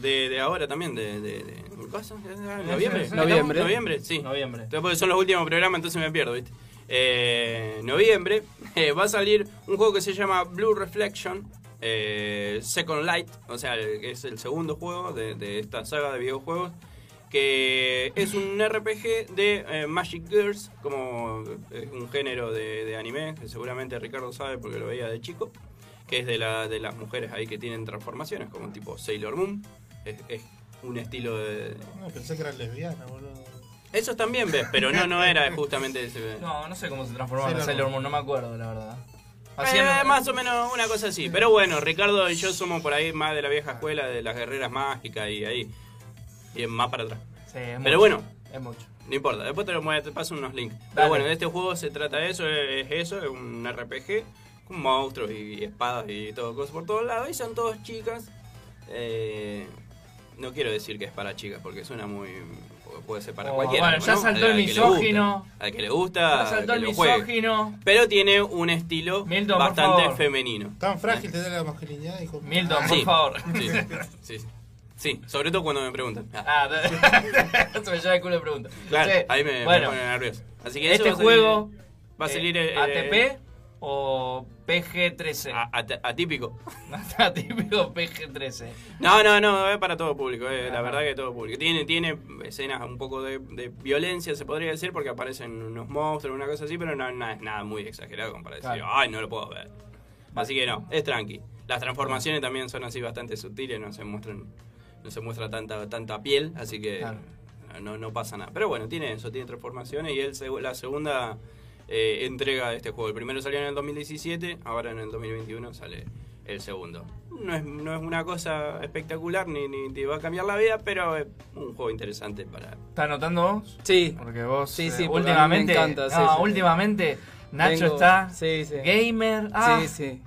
de, de ahora también, de... de, de ¿cosa? ¿Noviembre? sí, sí. Noviembre. ¿Noviembre? Sí. Noviembre. Entonces, porque son los últimos programas, entonces me pierdo, ¿viste? Eh, noviembre eh, va a salir un juego que se llama Blue Reflection eh, Second Light, o sea, es el segundo juego de, de esta saga de videojuegos, que es un RPG de eh, Magic Girls, como eh, un género de, de anime, que seguramente Ricardo sabe porque lo veía de chico, que es de, la, de las mujeres ahí que tienen transformaciones, como tipo Sailor Moon. Es, es un estilo de... No, pensé que era lesbiana, boludo. Eso también ves, pero no, no era justamente ese... No, no sé cómo se transformaba en Sailor Moon. No me acuerdo, la verdad. Eh, más o menos una cosa así. Pero bueno, Ricardo y yo somos por ahí más de la vieja escuela, de las guerreras mágicas y ahí. Y más para atrás. Sí, es Pero mucho, bueno. Es mucho. No importa, después te, lo, mueve- te paso unos links. Pero bueno, de este juego se trata de eso, es eso, es un RPG con monstruos y espadas y todo, cosas por todos lados. Y son todas chicas. Eh, no quiero decir que es para chicas, porque suena muy... Puede ser para Oh, cualquiera. bueno, ya ¿no? saltó Al- el al que le gusta, misógino. Al que le gusta, Ya saltó que el misógino. Pero tiene un estilo Milton, bastante femenino. Tan frágil te da la masculinidad, hijo. Milton, Ah, por Sí. favor. Sí, sí, sí. Sobre todo cuando me preguntan. Ah, Ah, se me lleva el culo de pregunta. claro, Sí, ahí me, me bueno, pone nervioso. Así que este va a salir- juego va a eh, salir eh, ATP o PG-13. a- at- atípico. Típico PG-13. No, no, no, es para todo público, eh, la verdad que todo público. Tiene, tiene escenas un poco de, de violencia, se podría decir, porque aparecen unos monstruos, una cosa así, pero no, es nada muy exagerado como para decir, Claro. ay, no lo puedo ver. Así que no, es tranqui. Las transformaciones también son así bastante sutiles, no se muestran, no se muestra tanta, tanta piel, así que Claro. no, no pasa nada. Pero bueno, tiene eso, tiene transformaciones y seg- la segunda eh, entrega de este juego. El primero salió en el 2017, ahora en el 2021 sale el segundo. No es, no es una cosa espectacular ni, ni te va a cambiar la vida, pero es un juego interesante para... ¿Estás anotando vos? Sí. Porque vos Sí, eh, sí, porque últimamente, a mí me encanta, sí, no, sí. últimamente Nacho está Sí, sí. gamer. Ah, Sí, sí.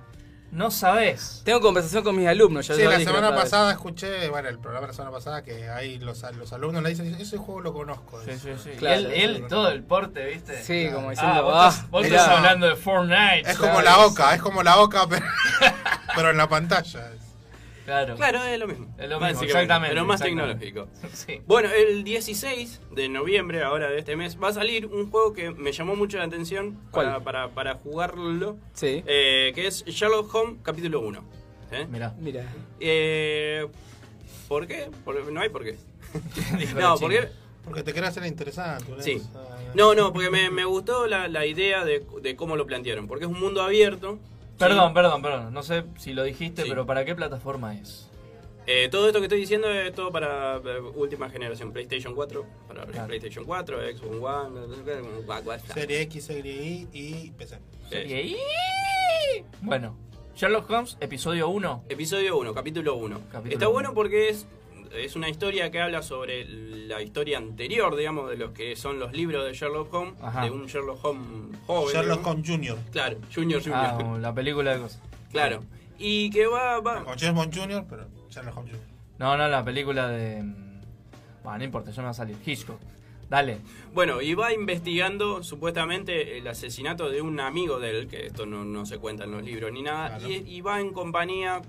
No sabés. Tengo conversación con mis alumnos. Ya Sí, la semana vez. pasada escuché, bueno, el programa de la semana pasada, que ahí los, los alumnos le dicen, ese juego lo conozco. Sí, sí, sí. Claro. y él, él, todo el porte, ¿viste? Sí, como Ah, diciendo, vos, ah, estás, vos estás hablando de Fortnite. Es como la oca, es como la oca, pero, pero en la pantalla. Claro. Claro, es lo mismo. Es lo mismo, exactamente. Pero más exactamente. tecnológico. Sí. Bueno, el 16 de noviembre, ahora de este mes, va a salir un juego que me llamó mucho la atención para, ¿Cuál? para, para jugarlo, Sí. eh, que es Sherlock Holmes capítulo 1. ¿Eh? Mirá. Mira. Eh, ¿Por qué? Porque no hay por qué. No, porque... Porque te querés hacer interesante. ¿no? Sí. Ah, No, no, porque me, me gustó la, la idea de, de cómo lo plantearon. Porque es un mundo abierto. Perdón, perdón, perdón. No sé si lo dijiste, Sí. pero ¿para qué plataforma es? Eh, todo esto que estoy diciendo es todo para eh, última generación. PlayStation 4, para Claro. PlayStation 4, Xbox One. Serie X, Serie Y y PC. Serie I. Bueno, Sherlock Holmes, episodio 1. Episodio 1, capítulo 1. Capítulo Está uno. bueno porque es, es una historia que habla sobre la historia anterior, digamos, de los que son los libros de Sherlock Holmes, Ajá. de un Sherlock Holmes joven. Sherlock. Holmes Jr. Claro, Junior Junior. Ah, la película de cosas. Claro. Y que va, va, Con Bond Jr., pero Sherlock Holmes Jr. No, no, la película de. mm, Bueno, no importa, ya me va a salir. Hitchcock. Dale. Bueno, y va investigando supuestamente el asesinato de un amigo de él, que esto no, no se cuenta en los libros ni nada, Claro. y, y va en compañía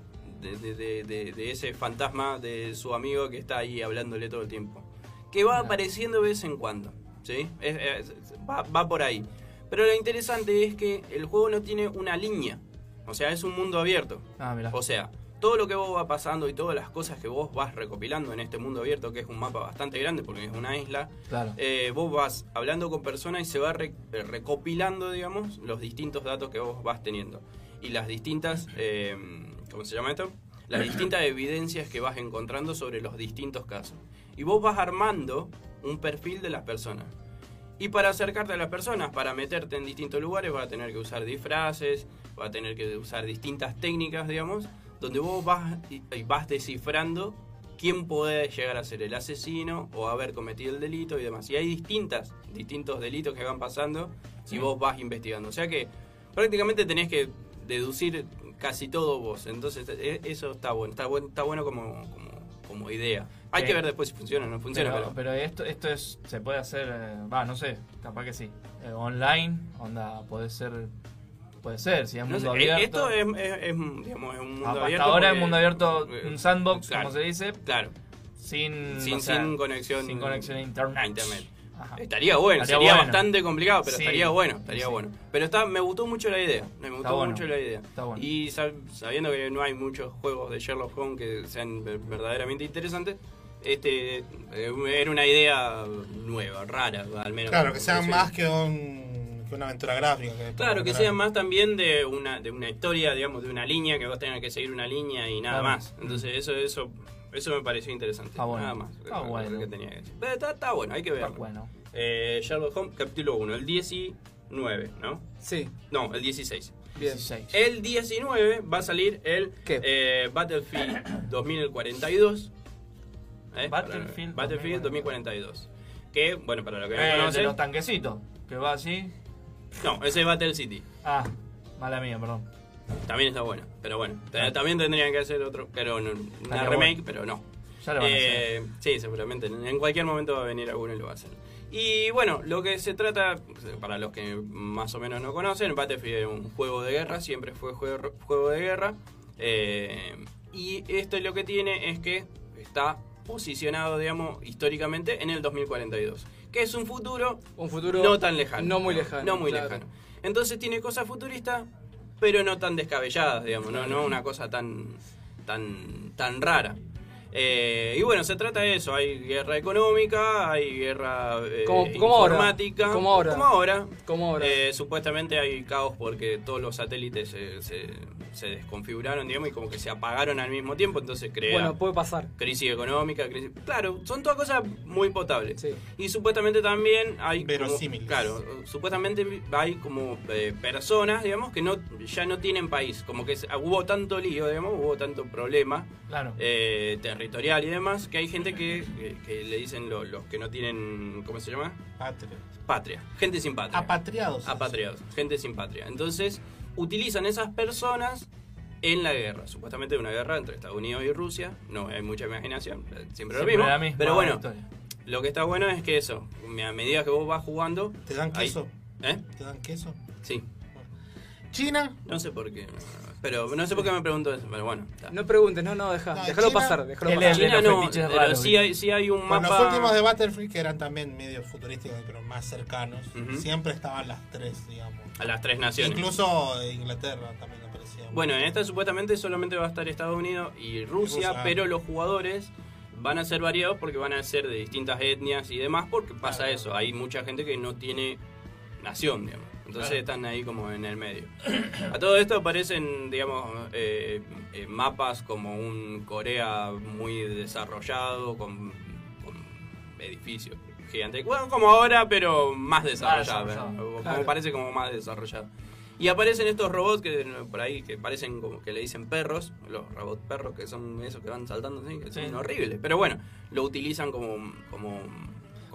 de, de- de- de- de ese fantasma de su amigo que está ahí hablándole todo el tiempo. Que va apareciendo de vez en cuando, ¿sí? Es- es- va, va por ahí. Pero lo interesante es que el juego no tiene una línea, o sea, es un mundo abierto. Ah. O sea, todo lo que vos va pasando y todas las cosas que vos vas recopilando en este mundo abierto, que es un mapa bastante grande porque es una isla, Claro. eh, vos vas hablando con personas y se va re- eh, recopilando, digamos, los distintos datos que vos vas teniendo. Y las distintas, eh, ¿cómo se llama esto? Las distintas evidencias que vas encontrando sobre los distintos casos. Y vos vas armando un perfil de las personas. Y para acercarte a las personas, para meterte en distintos lugares, vas a tener que usar disfraces, vas a tener que usar distintas técnicas, digamos, donde vos vas, y- vas descifrando quién puede llegar a ser el asesino o haber cometido el delito y demás. Y hay distintas, distintos delitos que van pasando y vos vas investigando. O sea que prácticamente tenés que deducir casi todo vos. Entonces e- eso está bueno, está bueno, está bueno como, como, como idea. Hay que ver después si funciona o no funciona. pero, pero- pero esto, esto es, se puede hacer, eh, va, no sé, capaz que sí. Eh, online, onda, puede ser, puede ser, si es No mundo sé, eh, abierto. esto es, es- es, digamos, es un mundo Hasta abierto. ahora es mundo abierto, eh, un sandbox, claro, como se dice, Claro, sin, sin, o sea, sin conexión. sin conexión a internet. a internet. Ajá. Estaría bueno, Estaría sería bueno. bastante complicado, pero Sí. estaría bueno, estaría Sí. bueno. Pero está, me gustó mucho la idea, me gustó bueno. mucho la idea. Está bueno. Y sab- sabiendo que no hay muchos juegos de Sherlock Holmes que sean ver- verdaderamente interesantes, este eh, era una idea nueva, rara, al menos. Claro, que sean más que, un, que una aventura gráfica. Que Claro, que sea más también de una, de una historia, digamos, de una línea, que vos tengas que seguir una línea y nada Claro. más. Entonces eso, eso, eso me pareció interesante. Está bueno. Nada más. Está lo bueno. que tenía que decir. Pero está, está bueno, hay que Está verlo. bueno. Eh, Sherlock Holmes, capítulo 1, el 19, ¿no? Sí. No, el 16. Bien. 16. El 19 va a salir el ¿Qué? eh, Battlefield 2042. ¿eh? Battlefield Para- Battlefield 2042. Que, bueno, para lo que no Eh, el de conocen. los tanquecitos, que va así. No, ese es Battle City. Ah, mala mía, perdón. También está bueno, pero bueno. t- También tendrían que hacer otro, pero no- una remake, bueno. pero no. Ya lo van a Eh, Sí, seguramente. En cualquier momento va a venir alguno y lo va a hacer. Y bueno, lo que se trata, para los que más o menos no conocen, Battlefield es un juego de guerra, siempre fue juego, juego de guerra. Eh, y esto lo que tiene es que está posicionado, digamos, históricamente en el 2042. Que es un futuro, Un futuro no tan lejano. No muy lejano. No muy claro. lejano. Entonces tiene cosas futuristas, pero no tan descabelladas, digamos, no, no una cosa tan, tan, tan rara. Eh, y bueno, se trata de eso, hay guerra económica, hay guerra eh, Como- como ahora. informática. Como ahora. Como ahora. Como ahora. Eh, supuestamente hay caos porque todos los satélites se, se, se desconfiguraron, digamos, y como que se apagaron al mismo tiempo, entonces crea Bueno, puede pasar. crisis económica, crisis... Claro, son todas cosas muy potables. Sí. Y supuestamente también hay... como- Verosímiles. claro, supuestamente hay como eh, personas, digamos, que no ya no tienen país. Como que hubo tanto lío, digamos, hubo tanto problema Claro. eh, territorial y demás, que hay gente que, que- que le dicen lo- los que no tienen... ¿Cómo se llama? Patria. Patria. Gente sin patria. Apatriados. Apatriados, gente sin patria. Entonces, utilizan esas personas en la guerra. Supuestamente una guerra entre Estados Unidos y Rusia. No hay mucha imaginación, siempre, lo Siempre mismo. la misma pero bueno, historia. lo que está bueno es que eso, a medida que vos vas jugando. ¿Te dan hay- queso? ¿Eh? ¿Te dan queso? Sí. ¿China? No sé por qué. Pero no sé por qué me pregunto eso, pero bueno. está. No preguntes, no, no, deja, No, déjalo China- pasar, déjalo pasar. China los no, pero raros, sí hay, sí hay un Con mapa. los últimos de Battlefield, que eran también medio futurísticos, pero más cercanos, siempre estaban las tres, digamos. A las tres naciones. Incluso Inglaterra también aparecía. Bueno, en esta supuestamente solamente va a estar Estados Unidos y Rusia, Rusia. pero los jugadores van a ser variados porque van a ser de distintas etnias y demás, porque pasa eso, hay mucha gente que no tiene nación, digamos. Entonces Claro. están ahí como en el medio. A todo esto aparecen, digamos, eh, eh, mapas como un Corea muy desarrollado, con, con edificios gigantes. Bueno, como ahora, pero más desarrollado. desarrollado. Como Claro. parece como más desarrollado. Y aparecen estos robots que por ahí que parecen como que le dicen perros, los robots perros que son esos que van saltando así, que Sí. son horribles. Pero bueno, lo utilizan como, como,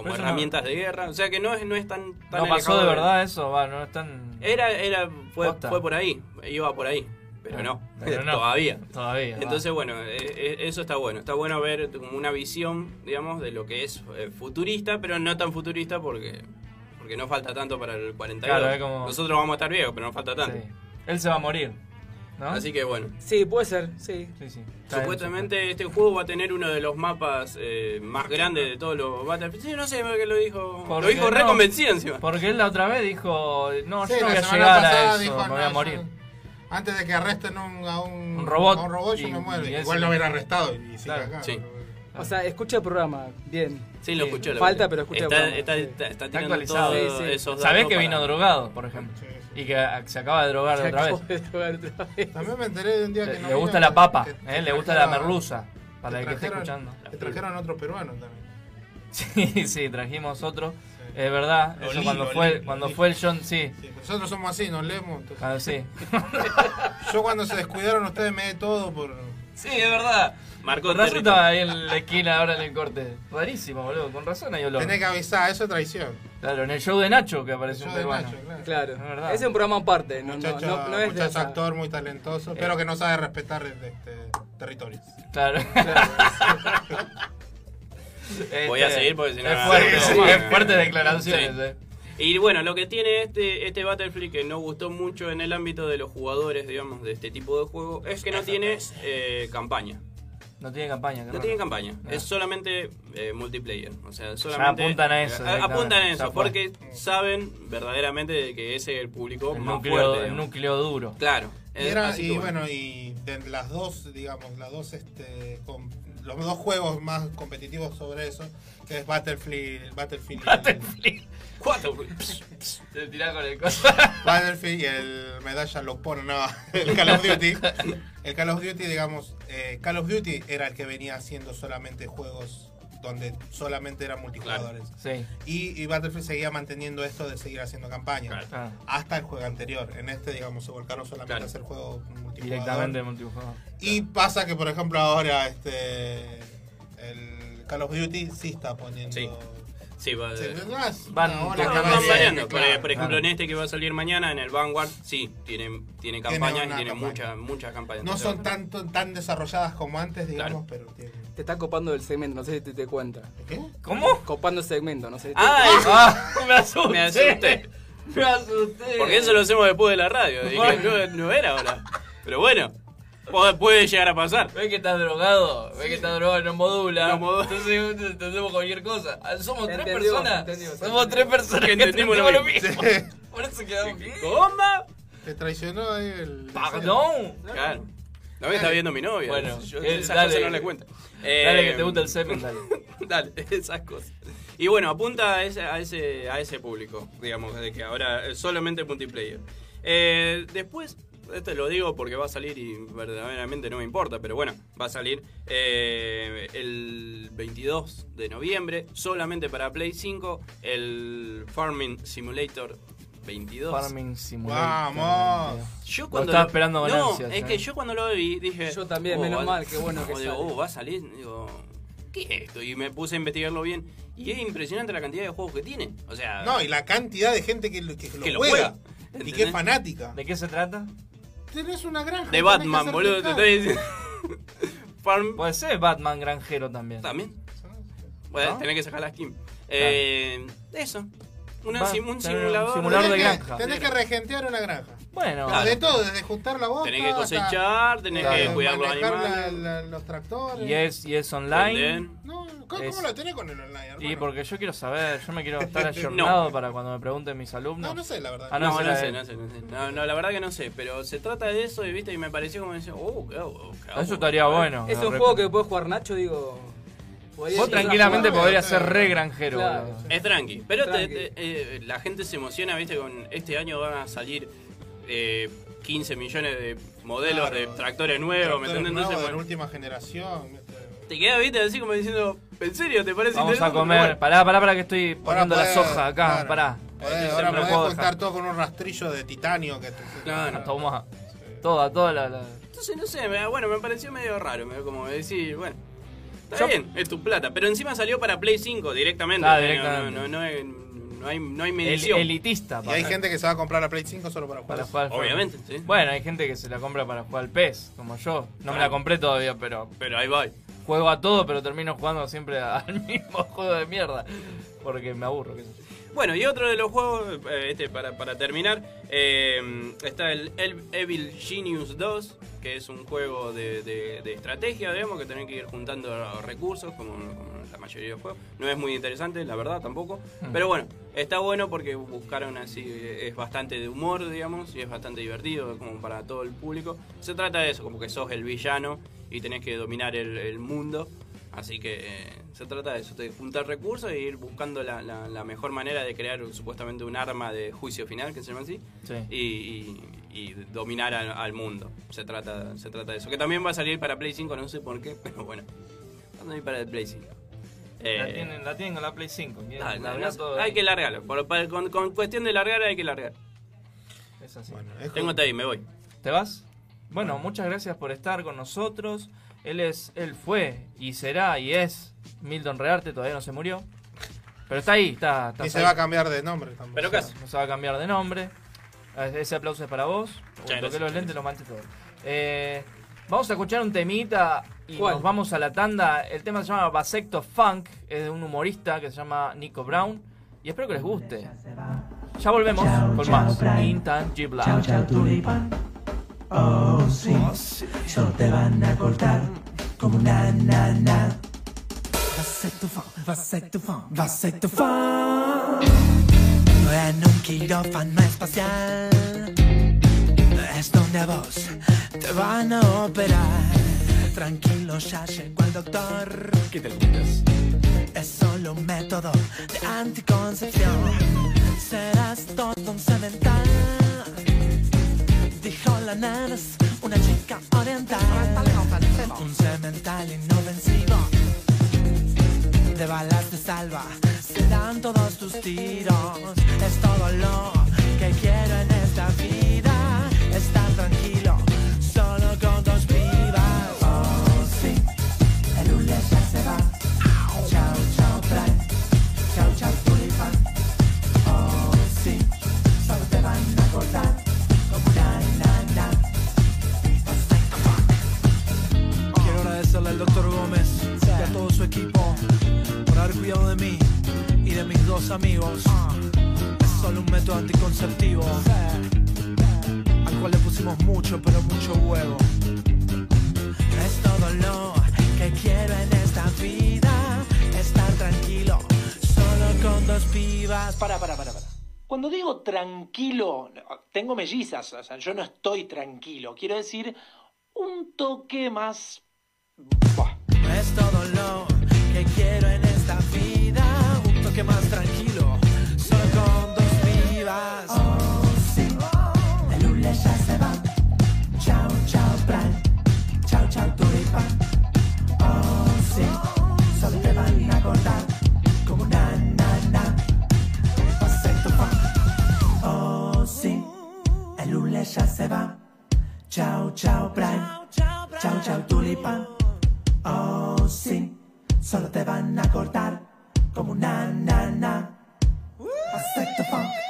como herramientas de guerra. O sea que no es, no es tan, tan No pasó de verdad eso, va, no es tan. Era, era, fue, fue por ahí, iba por ahí. Pero Ah, no, pero no. todavía. Todavía, va. Entonces, bueno, eh, eh, eso está bueno. Está bueno ver como una visión, digamos, de lo que es eh, futurista, pero no tan futurista porque porque no falta tanto para el 42. Claro, es como- Nosotros vamos a estar viejos, pero no falta tanto. Sí. Él se va a morir. ¿No? Así que bueno. Sí, puede ser, sí. Sí, sí. Supuestamente este juego va a tener uno de los mapas eh, más grandes de todos los Battlefield. Sí, no sé qué lo dijo. Porque lo dijo re no, convencido encima. Porque él la otra vez dijo, no, Sí, yo no voy a llegar a eso, dijo, me voy "No, a yo- morir. Antes de que arresten un, a un, Un robot. a un robot, yo me muero. Igual lo hubiera arrestado y Claro, acá. sí. O sea, escucha el programa, bien. Sí, lo escuchó. Falta, pero escucha está, el programa. está, está, está Está tirando actualizado. todos Sí, sí. esos Sabés que para- vino drogado, por ejemplo. Y que ah, se acaba de drogar Se otra vez. de drogar otra vez. También me enteré de un día que Le, no le vino, gusta la papa, que- ¿eh? que le gusta la merluza. Para el que esté escuchando. Que trajeron otro peruano también. Sí, sí, trajimos otro. Es verdad, eso cuando fue, cuando fue el John, sí. Sí, nosotros somos así, nos leemos. entonces- Ah, sí. Yo cuando se descuidaron ustedes me di todo por... Sí, es verdad. Marcó Con razón estaba ahí en la esquina ahora en el corte. Rarísimo, boludo. Con razón hay olor. Tenés que avisar, eso es traición. Claro, en el show de Nacho que apareció un peruano. Nacho, claro. Claro. Es es un programa aparte, no, no, Muchacho, no, no es de esa- actor muy talentoso, pero que no sabe respetar este, territorios. Claro. Voy a Este, seguir porque si no. Es fuerte, es no, fuertes no. declaraciones, Sí. eh. Y bueno, lo que tiene este, este Battlefield que no gustó mucho en el ámbito de los jugadores, digamos, de este tipo de juego, es que no tiene eh, campaña. No tiene campaña, No tiene campaña, No. es solamente eh, multiplayer. O sea, solamente. apuntan a eso a- apuntan a ya eso, fue. porque saben verdaderamente de que ese es el público El más núcleo, fuerte. el digamos. núcleo duro. Claro. Y, era- bueno, y de las dos, digamos, las dos, este, los dos juegos más competitivos sobre eso, que es Battlefield, Battlefield, Battlefield. Cuatro. Te tirás con el coso. Battlefield y el medalla lo pone, no, el Call of Duty. El Call of Duty, digamos, eh, Call of Duty era el que venía haciendo solamente juegos donde solamente eran multijugadores. Sí. Y, y Battlefield seguía manteniendo esto de seguir haciendo campaña. Claro. Hasta el juego anterior. En este, digamos, se volcaron solamente Claro. a hacer juegos multijugador. Directamente multijugador. Y pasa que, por ejemplo, ahora este el Call of Duty sí está poniendo. Sí. Sí, va, Sí, Van van variando. Por, claro. por ejemplo, claro. en este que va a salir mañana, en el Vanguard, sí, tiene, tiene campañas y tiene campaña. muchas muchas campañas. No son tanto, tan desarrolladas como antes, digamos, pero tienen. Te está copando el segmento, no sé si te, te cuenta. ¿Qué? ¿Cómo? Copando el segmento, no sé si te ¡Ah! Ah, me asusté. Me asusté. Me asusté. Porque eso lo hacemos después de la radio. Dije, no, no era ahora. Pero bueno, puede, llegar a pasar. ¿Ves que estás drogado? ¿Ves que estás drogado y no modula? No modula. Entonces entendemos cualquier cosa. Ah, Somos tres entendió, personas. entendió, Somos tres personas que entendimos entendemos lo lo mismo. mismo. Por eso quedamos. ¿Cómo? Te traicionó ahí el. Perdón. Claro. No me está viendo mi novia. Bueno, yo eh, esas dale. cosas no le cuento. Dale Eh, que te gusta el semen, dale. Dale, esas cosas. Y bueno, apunta a ese, a ese, a ese público, digamos, de que ahora solamente multiplayer. Eh, después, esto lo digo porque va a salir y verdaderamente no me importa, pero bueno, va a salir eh, el 22 de noviembre, solamente para Play 5, el Farming Simulator 22. Farming Simulator. Vamos. Yo Lo cuando estaba lo- esperando no, ansias, es eh. que yo cuando lo vi dije. Yo también, oh, menos va- mal, qué bueno que digo, oh, va a salir. Digo, ¿qué es esto? Y me puse a investigarlo bien. Y es impresionante la cantidad de juegos que tiene. O sea, No, y la cantidad de gente que, lo- que lo, Que lo juega. juega, Y que es fanática. ¿De qué se trata? tenés una granja. De Batman, boludo, te estoy diciendo. Farm. Puede ser Batman granjero también. También. Bueno, ¿No? tenés que sacar la skin. Eh, eso. Una sim- un simulador. simulador de que- granja. Tenés que regentear una granja. Bueno, Claro. De todo, desde juntar la bosta. Tenés que cosechar, tenés que cuidar los animales. la- la- los tractores. y es, y es online. No, ¿cómo, Es- cómo lo tenés con el online, hermano? Y porque yo quiero saber, yo me quiero estar ayornado para cuando me pregunten mis alumnos. No, no sé, la verdad. Ah, No, no, la sé, no sé, no sé. No, no, la verdad que no sé, pero se trata de eso y viste y me pareció como decir, oh, qué- oh, qué- Eso estaría bueno. Es un juego que puede jugar Nacho, digo. Vos tranquilamente jugar. podrías ser re granjero. Claro. boludo. Es tranqui, pero te- Tranqui. te- eh, la gente se emociona, viste, con este año van a salir eh, 15 millones de modelos Claro. de tractores nuevos, ¿me entendés? Entonces, nuevos de la última generación. te queda, viste, así como diciendo, ¿en serio te parece Vamos a comer. Bueno, Pará, pará, pará que estoy poniendo la soja acá. claro, Pará. podés- ahora no podés contar todo con un rastrillo de titanio que te... Claro. Toma. Toda, toda la. la- Entonces, no sé, me- bueno, me pareció medio raro, me- como decir, bueno, está Yo- bien, es tu plata, pero encima salió para Play 5 directamente. Ah, no- directamente. No, no, no hay, no hay, no hay el- medición. elitista. Y hay para- gente que se va a comprar la Play 5 solo para jugar. para eso. jugar al juego. Obviamente, sí. Bueno, hay gente que se la compra para jugar al PES, como yo. No me la compré todavía, pero Pero ahí va. juego a todo, pero termino jugando siempre al mismo juego de mierda. Porque me aburro. qué sé yo. Bueno, y otro de los juegos, eh, este para, para terminar, eh, está el Evil Genius 2, que es un juego de, de- de estrategia, digamos, que tenés que ir juntando recursos, como, como la mayoría de los juegos. No es muy interesante, la verdad, tampoco. Hmm. Pero bueno, está bueno porque buscaron así, eh, es bastante de humor, digamos, y es bastante divertido como para todo el público. Se trata de eso, como que sos el villano y tenés que dominar el, el mundo. Así que eh, se trata de eso, de juntar recursos e ir buscando la, la- la mejor manera de crear supuestamente un arma de juicio final, que se llama así, Sí. y, y- y dominar al, al mundo. Se trata, se trata de eso. Que también va a salir para Play 5, no sé por qué, pero bueno, va a para el Play 5. Eh, La, tienen, la tienen con la Play 5. bien, dale, largá no sé, todo hay ahí. que largarlo. Por- para- con, con cuestión de largar hay que largar. Es así. Bueno, es Tengo ahí, me voy. ¿Te vas? Bueno, muchas gracias por estar con nosotros. Él es, él fue y será y es Milton Rearte, todavía no se murió. Pero está ahí, está, está Y se ahí. va a cambiar de nombre también. Pero casi. No se va a cambiar de nombre. Ese aplauso es para vos. Los lentes, lo manché todo. Eh, vamos a escuchar un temita y ¿Cuál? nos vamos a la tanda. El tema se llama Vasecto Funk, es de un humorista que se llama Nico Brown. Y espero que les guste. Ya volvemos con más Intangible. Chao, chao, tulipán. Oh, sí, solo te van a cortar como una nana. Vasectofón, vasectofón, vasectofón. En un quirófano espacial es donde vos te van a operar. Tranquilo, ya llegó el doctor. ¿Qué te quitas? Es solo un método de anticoncepción. Serás todo un cemental. Dijo la nana, es una chica oriental. Un cemental inofensivo. De balas de salva, serán todos tus tiros. Es todo lo que quiero en esta vida. Estar tranquilo, de mí y de mis dos amigos. Es solo un método anticonceptivo al cual le pusimos mucho, pero mucho huevo. Es todo lo que quiero en esta vida. Estar tranquilo, solo con dos pibas. Para, para, para, para. Cuando digo tranquilo, tengo mellizas, o sea, yo no estoy tranquilo. Quiero decir un toque más. Es todo lo que quiero en esta vida. Más tranquilo, solo con dos pibas. Oh, sí, el lunes ya se va. Chao, chao, Fran. Chao, chao, tulipán. Oh, sí, solo te van a cortar como una nana. Funk. Oh, sí, el lunes ya se va. Chao, chao, Fran. Chao, chao, tulipán. Oh, sí, solo te van a cortar como una nana. Vasecto funk. Oh, sí, el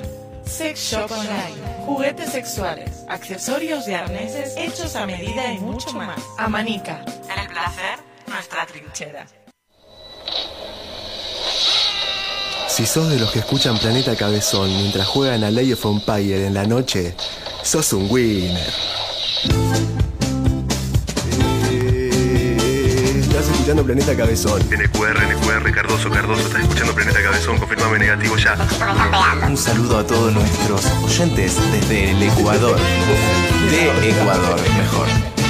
Shop Online. Juguetes sexuales, accesorios y arneses hechos a medida y mucho más. Amanica. El placer, nuestra trinchera. Si sos de los que escuchan Planeta Cabezón mientras juegan a Lay of Empire en la noche, sos un winner. Escuchando Planeta Cabezón. NQR, NQR, Cardoso, Cardoso, estás escuchando Planeta Cabezón, confirmame negativo ya. Un saludo a todos nuestros oyentes desde el Ecuador. De Ecuador, mejor.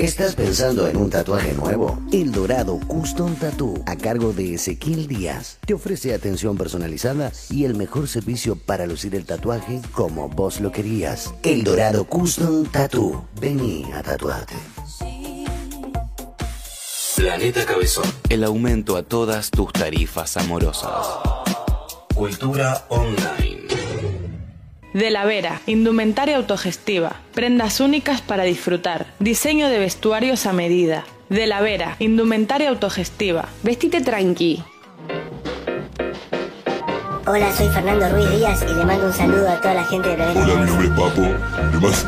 ¿Estás pensando en un tatuaje nuevo? El Dorado Custom Tattoo, a cargo de Ezequiel Díaz, te ofrece atención personalizada y el mejor servicio para lucir el tatuaje como vos lo querías. El Dorado Custom Tattoo. Vení a tatuarte. Planeta Cabezón. El aumento a todas tus tarifas amorosas. Cultura online. De la Vera, indumentaria autogestiva, prendas únicas para disfrutar, diseño de vestuarios a medida. De la Vera, indumentaria autogestiva. Vestite tranqui. Hola, soy Fernando Ruiz Díaz y le mando un saludo a toda la gente de Planeta Hola, mi nombre es Papo. ¿Qué más?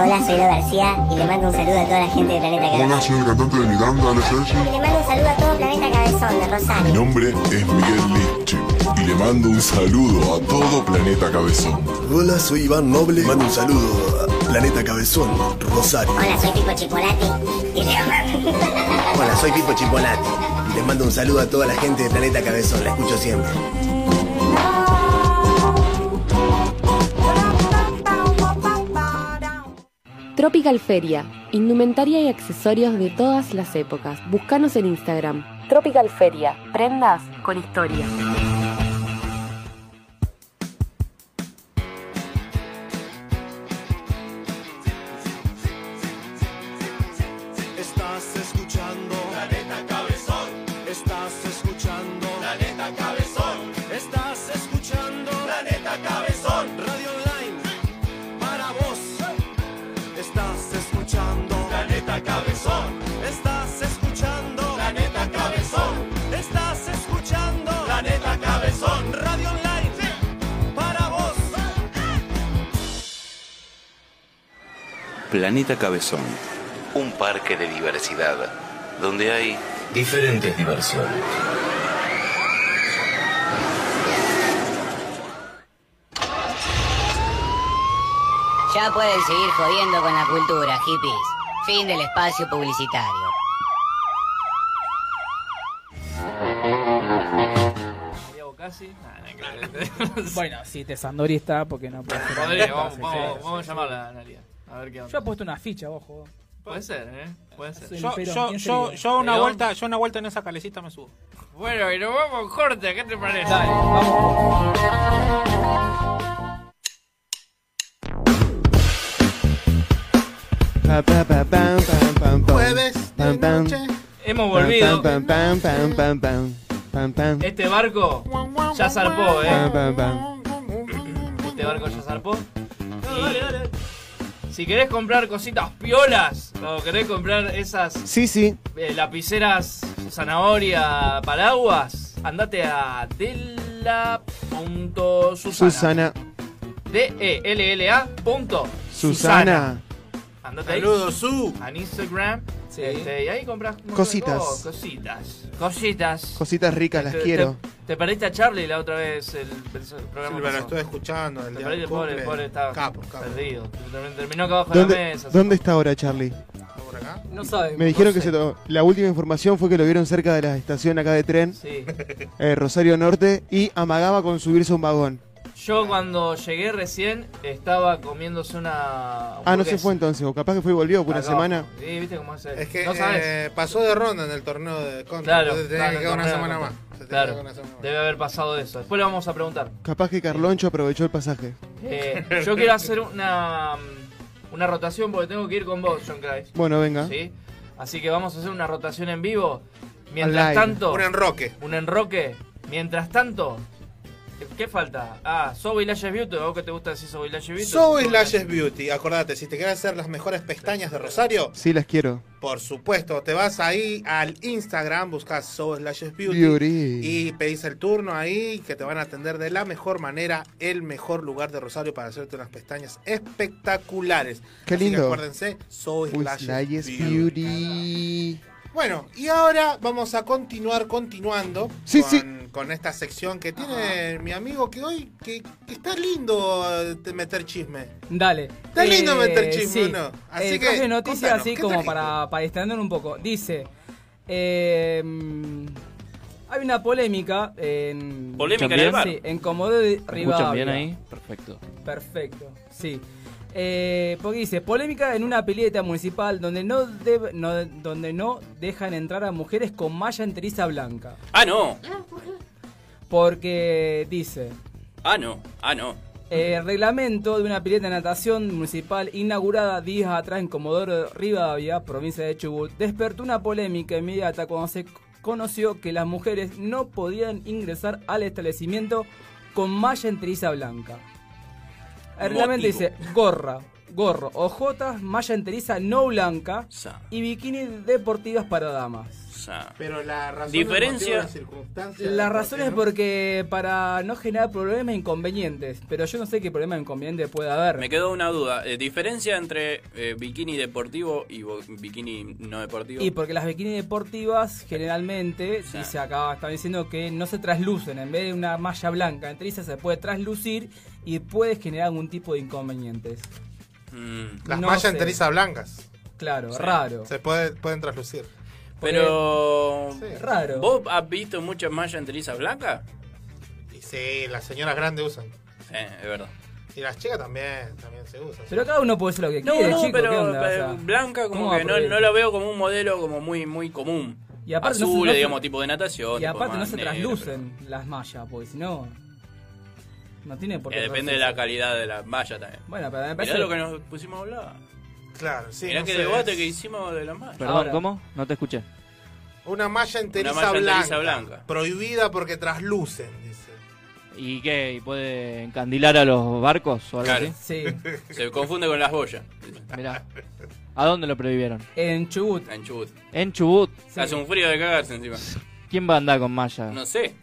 Hola, soy Lo García y le mando un saludo a toda la gente de Planeta Hola, Cabezón. soy el cantante de Miranda, Alex. Y le mando un saludo a todo Planeta Cabezón de Mi Rosario. nombre es Miguel Lich y le mando un saludo a todo Planeta Cabezón. Hola, soy Iván Noble. Mando un saludo a Planeta Cabezón, Rosario. Hola, soy Pipo Chipolati y le Hola, soy Pipo Chipolati. Y les mando un saludo a toda la gente de Planeta Cabezón. La escucho siempre. Tropical Feria, indumentaria y accesorios de todas las épocas. Búscanos en Instagram. Tropical Feria, prendas con historia. Planeta Cabezón. Un parque de diversidad donde hay diferentes diversiones. Ya pueden seguir jodiendo con la cultura, hippies. Fin del espacio publicitario. bueno, si te Sandori está, porque no puede ser. Podría, vamos, vamos, vamos a llamarla a Analia. A ver qué onda. Yo he puesto una ficha, ojo. Puede ser, ¿eh? Puede ser. Yo, yo, ¿quién yo, yo una vuelta, yo una vuelta en esa calecita me subo. Bueno, y nos vamos corte, ¿qué te parece? Dale, vamos. Jueves de noche. Hemos volvido. Este barco ya zarpó, ¿eh? Este barco ya zarpó. Y Si querés comprar cositas piolas, o querés comprar esas Sí, sí. eh, lapiceras zanahoria paraguas, andate a dela.susana. Susana. D-E-L-L-A punto Susana. Andate ahí. Saludos, Su. En Instagram. Sí. Este, y ahí compras Cositas. cositas. Cositas. Cositas ricas, las Te- quiero. Te, te perdiste a Charlie la otra vez el, el programa. Sí, lo pasado. estuve escuchando. El Te día perdiste, del pobre, estaba Capo, capo. perdido. Terminó- acá abajo de la ¿Dónde, mesa. ¿Dónde está ahora Charlie? ¿Por acá? No sabe. Me dijeron no que sé. se to- la última información fue que lo vieron cerca de la estación acá de tren, Sí. eh, Rosario Norte, y amagaba con subirse a un vagón. Yo cuando llegué recién estaba comiéndose una. Ah, no se fue entonces, o capaz que fue y volvió por una semana. Sí, viste cómo es. Es que no sabes. eh, pasó de ronda en el torneo de contra. Claro, entonces tenía claro, que quedar una semana más. Se tenía que Claro, quedar una semana más. debe haber pasado eso. Después le vamos a preguntar. Capaz que Carloncho aprovechó el pasaje. Eh, yo quiero hacer una, una rotación porque tengo que ir con vos, John Christ. Bueno, venga. ¿Sí? Así que vamos a hacer una rotación en vivo. Mientras tanto. Un enroque. Un enroque. Mientras tanto. ¿Qué falta? Ah, Zoe Lashes Beauty. ¿A vos que te gusta decir Zoe Lashes Beauty? Zoe Lashes Beauty. Acordate, si te quieres hacer las mejores pestañas de Rosario, Sí, las quiero. por supuesto, te vas ahí al Instagram, buscas Zoe Lashes Beauty, Beauty. y pedís el turno ahí, que te van a atender de la mejor manera, el mejor lugar de Rosario para hacerte unas pestañas espectaculares. Qué Así que lindo. acuérdense, Zoe Uy, Lashes Beauty. Beauty. Bueno, y ahora vamos a continuar continuando Sí, con, sí. Con esta sección que tiene mi amigo que hoy que, que está lindo eh, meter chisme. Dale. Está lindo meter chisme, sí. ¿o no? Así Eh, que, noticias contanos, así ¿qué como para, para distender un poco. Dice, eh, hay una polémica en... Polémica en el bar. Sí, en Comodoro de ¿Me Rivadavia. bien ahí? Perfecto. Perfecto, sí. Eh, porque dice, polémica en una pileta municipal donde no, deb- no- donde no dejan entrar a mujeres con malla enteriza blanca. Ah, no. Porque dice, Ah, no. Ah, no. eh, reglamento de una pileta de natación municipal inaugurada días atrás en Comodoro Rivadavia, provincia de Chubut, despertó una polémica inmediata cuando se conoció que las mujeres no podían ingresar al establecimiento con malla enteriza blanca. Motivo. dice gorra, gorro, ojotas, malla enteriza no blanca Sa, y bikini deportivas para damas. sa. Pero la razón, Diferencia- motivo, la circunstancia, La por razón es no- porque para no generar problemas e inconvenientes, pero yo no sé qué problema e inconveniente puede haber. Me quedó una duda. Eh, ¿Diferencia entre eh, bikini deportivo y bikini no deportivo? Y porque las bikinis deportivas generalmente, Sí. dice acá, están diciendo que no se traslucen, en vez de una malla blanca enteriza se puede traslucir y puede generar algún tipo de inconvenientes. Mm. Las no mallas sé. enterizas blancas. Claro, Sí. raro. Se puede, pueden traslucir. Pero... Sí. Raro. ¿Vos has visto muchas mallas enterizas blancas? Y sí, las señoras grandes usan. Sí, es verdad. Y las chicas también, también se usan. Pero cada uno puede hacer lo que No, quiere, no, chico, pero eh, sea, blanca como ¿cómo que no, no lo veo como un modelo como muy muy común. Y aparte no se- Azul, no se- digamos, tipo de natación. Y aparte no se negro, traslucen las mallas, porque si no... No tiene por qué eh, depende de la calidad de la malla también. Bueno, pero me Mirá parece... lo que nos pusimos a hablar. Claro, sí. Mirá no qué sé, debate es que hicimos de la malla. Perdón, Ahora. ¿cómo? No te escuché. Una malla enteriza, Una malla blanca, enteriza blanca. Prohibida porque traslucen, dice. ¿Y qué? ¿Y puede encandilar a los barcos o algo Claro. así? Sí, Se confunde con las boyas. Mirá. ¿A dónde lo prohibieron? en Chubut. En Chubut. En Chubut. Sí. Hace un frío de cagarse encima. ¿Quién va a andar con malla? No sé.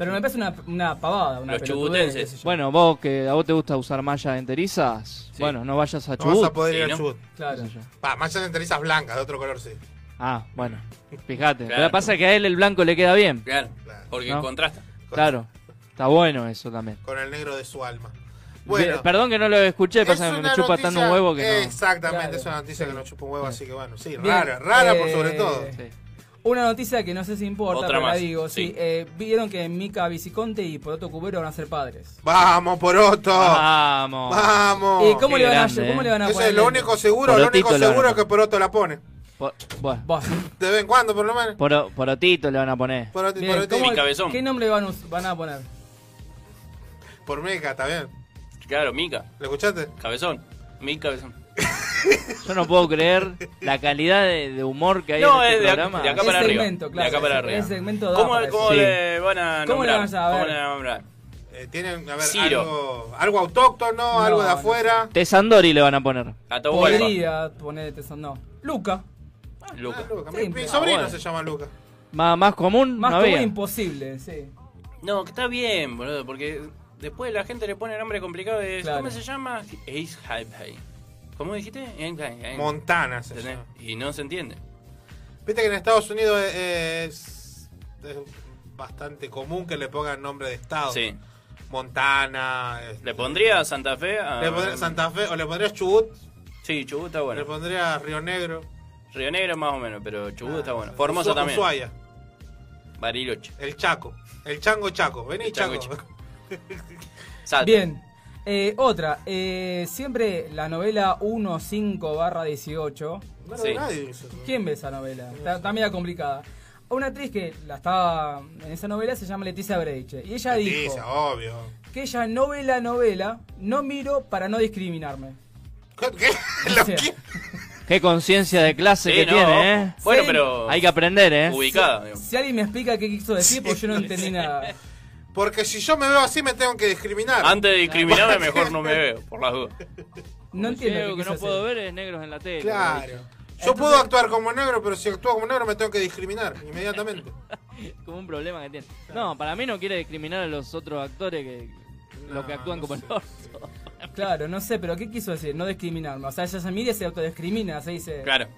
Pero me parece una, una pavada, una Los chubutenses. Bueno, vos que a vos te gusta usar mallas enterizas, Sí. bueno, no vayas a No Chubut. vas a poder ir Sí, ¿no? Chubut. Claro. Va, mallas enterizas blancas, de otro color sí. Ah, bueno, fíjate. Claro. Lo que pasa es que a él el blanco le queda bien. Claro. Claro. Porque No. contrasta. Claro, está bueno eso también. Con el negro de su alma. Bueno, Perdón que no lo escuché, es pasa que me chupa noticia- tanto un huevo que no. Exactamente, Claro, es una noticia sí. que nos chupa un huevo, así que bueno, sí, Bien, rara, rara por eh, sobre todo. Sí. Una noticia que no sé si importa, Otra pero la más, digo. Sí, sí. eh, vieron que Mika Viciconte y Poroto Cubero van a ser padres. Vamos, Poroto. Vamos. Vamos. ¿Y cómo qué le, van a, grande, ¿cómo eh. le van a Eso poner? es lo único seguro, lo único a seguro es que. Poroto la pone. Po- bueno, De vez en cuando, por lo menos. poro- porotito le van a poner. Bien, porotito. ¿cómo- Mi cabezón. ¿Qué nombre van, a van a poner? Por meca, está bien. Claro, Mica. ¿Lo escuchaste? Cabezón. Mi cabezón. Yo no puedo creer la calidad de, de humor que hay No, en es este de acá, programa. de acá Es para arriba. segmento, claro, de acá para es- arriba. es segmento ¿Cómo, cómo le van a ¿Cómo le vamos a ver? ¿Cómo le van a nombrar? Eh, tienen, a ver, Ciro. algo, algo autóctono, No, algo de no afuera. Tesandori le van a poner. Atahualpa. Podría poner son no. Luca. Luca. Ah, Luca. Sí, Mi, sobrino bueno. se llama Luca. Más, más común, Más no había. imposible, sí. No, que está bien, boludo, porque después la gente le pone nombre complicado de Claro. ¿Cómo se llama? Ace Hype ¿Cómo dijiste? En- en- en- Montana se llama. Y no se entiende. Viste que en Estados Unidos es, es bastante común que le pongan nombre de estado. Sí. Montana. este, ¿Le pondría Santa Fe? a- le pondría Santa Fe o le pondrías Chubut. Sí, Chubut está Le bueno. pondría Río Negro. Río Negro más o menos, pero Chubut Ah, está bueno. Formosa también. Ushuaia. Bariloche. El Chaco. El Chango Chaco. Vení, El Chango Chaco. Salta. Bien. Eh, otra, eh, siempre la novela 15 barra 18. No eso. ¿Quién ve esa novela? Está, está media complicada. Una actriz que la estaba en esa novela se llama Leticia Breiche. Y ella dijo Leticia, obvio. que ella no ve la novela, no miro para no discriminarme. ¿Qué? Conciencia de clase Sí, que no. tiene, ¿eh? Bueno, pero- Hay que aprender, ¿eh? Ubicada, digo. Si alguien me explica qué quiso decir, pues yo no entendí nada. Porque si yo me veo así me tengo que discriminar. Antes de discriminarme, mejor no me veo, por las dudas. No entiendo Lo que no puedo ver es negros en la tele. Claro. Yo puedo actuar como negro, pero si actúo como negro me tengo que discriminar inmediatamente. Como un problema que tiene. No, para mí no quiere discriminar a los otros actores que los que actúan como el orto. Claro, no sé, pero ¿qué quiso decir? No discriminarme. O sea, ella se mira y se autodiscrimina, se dice. Claro.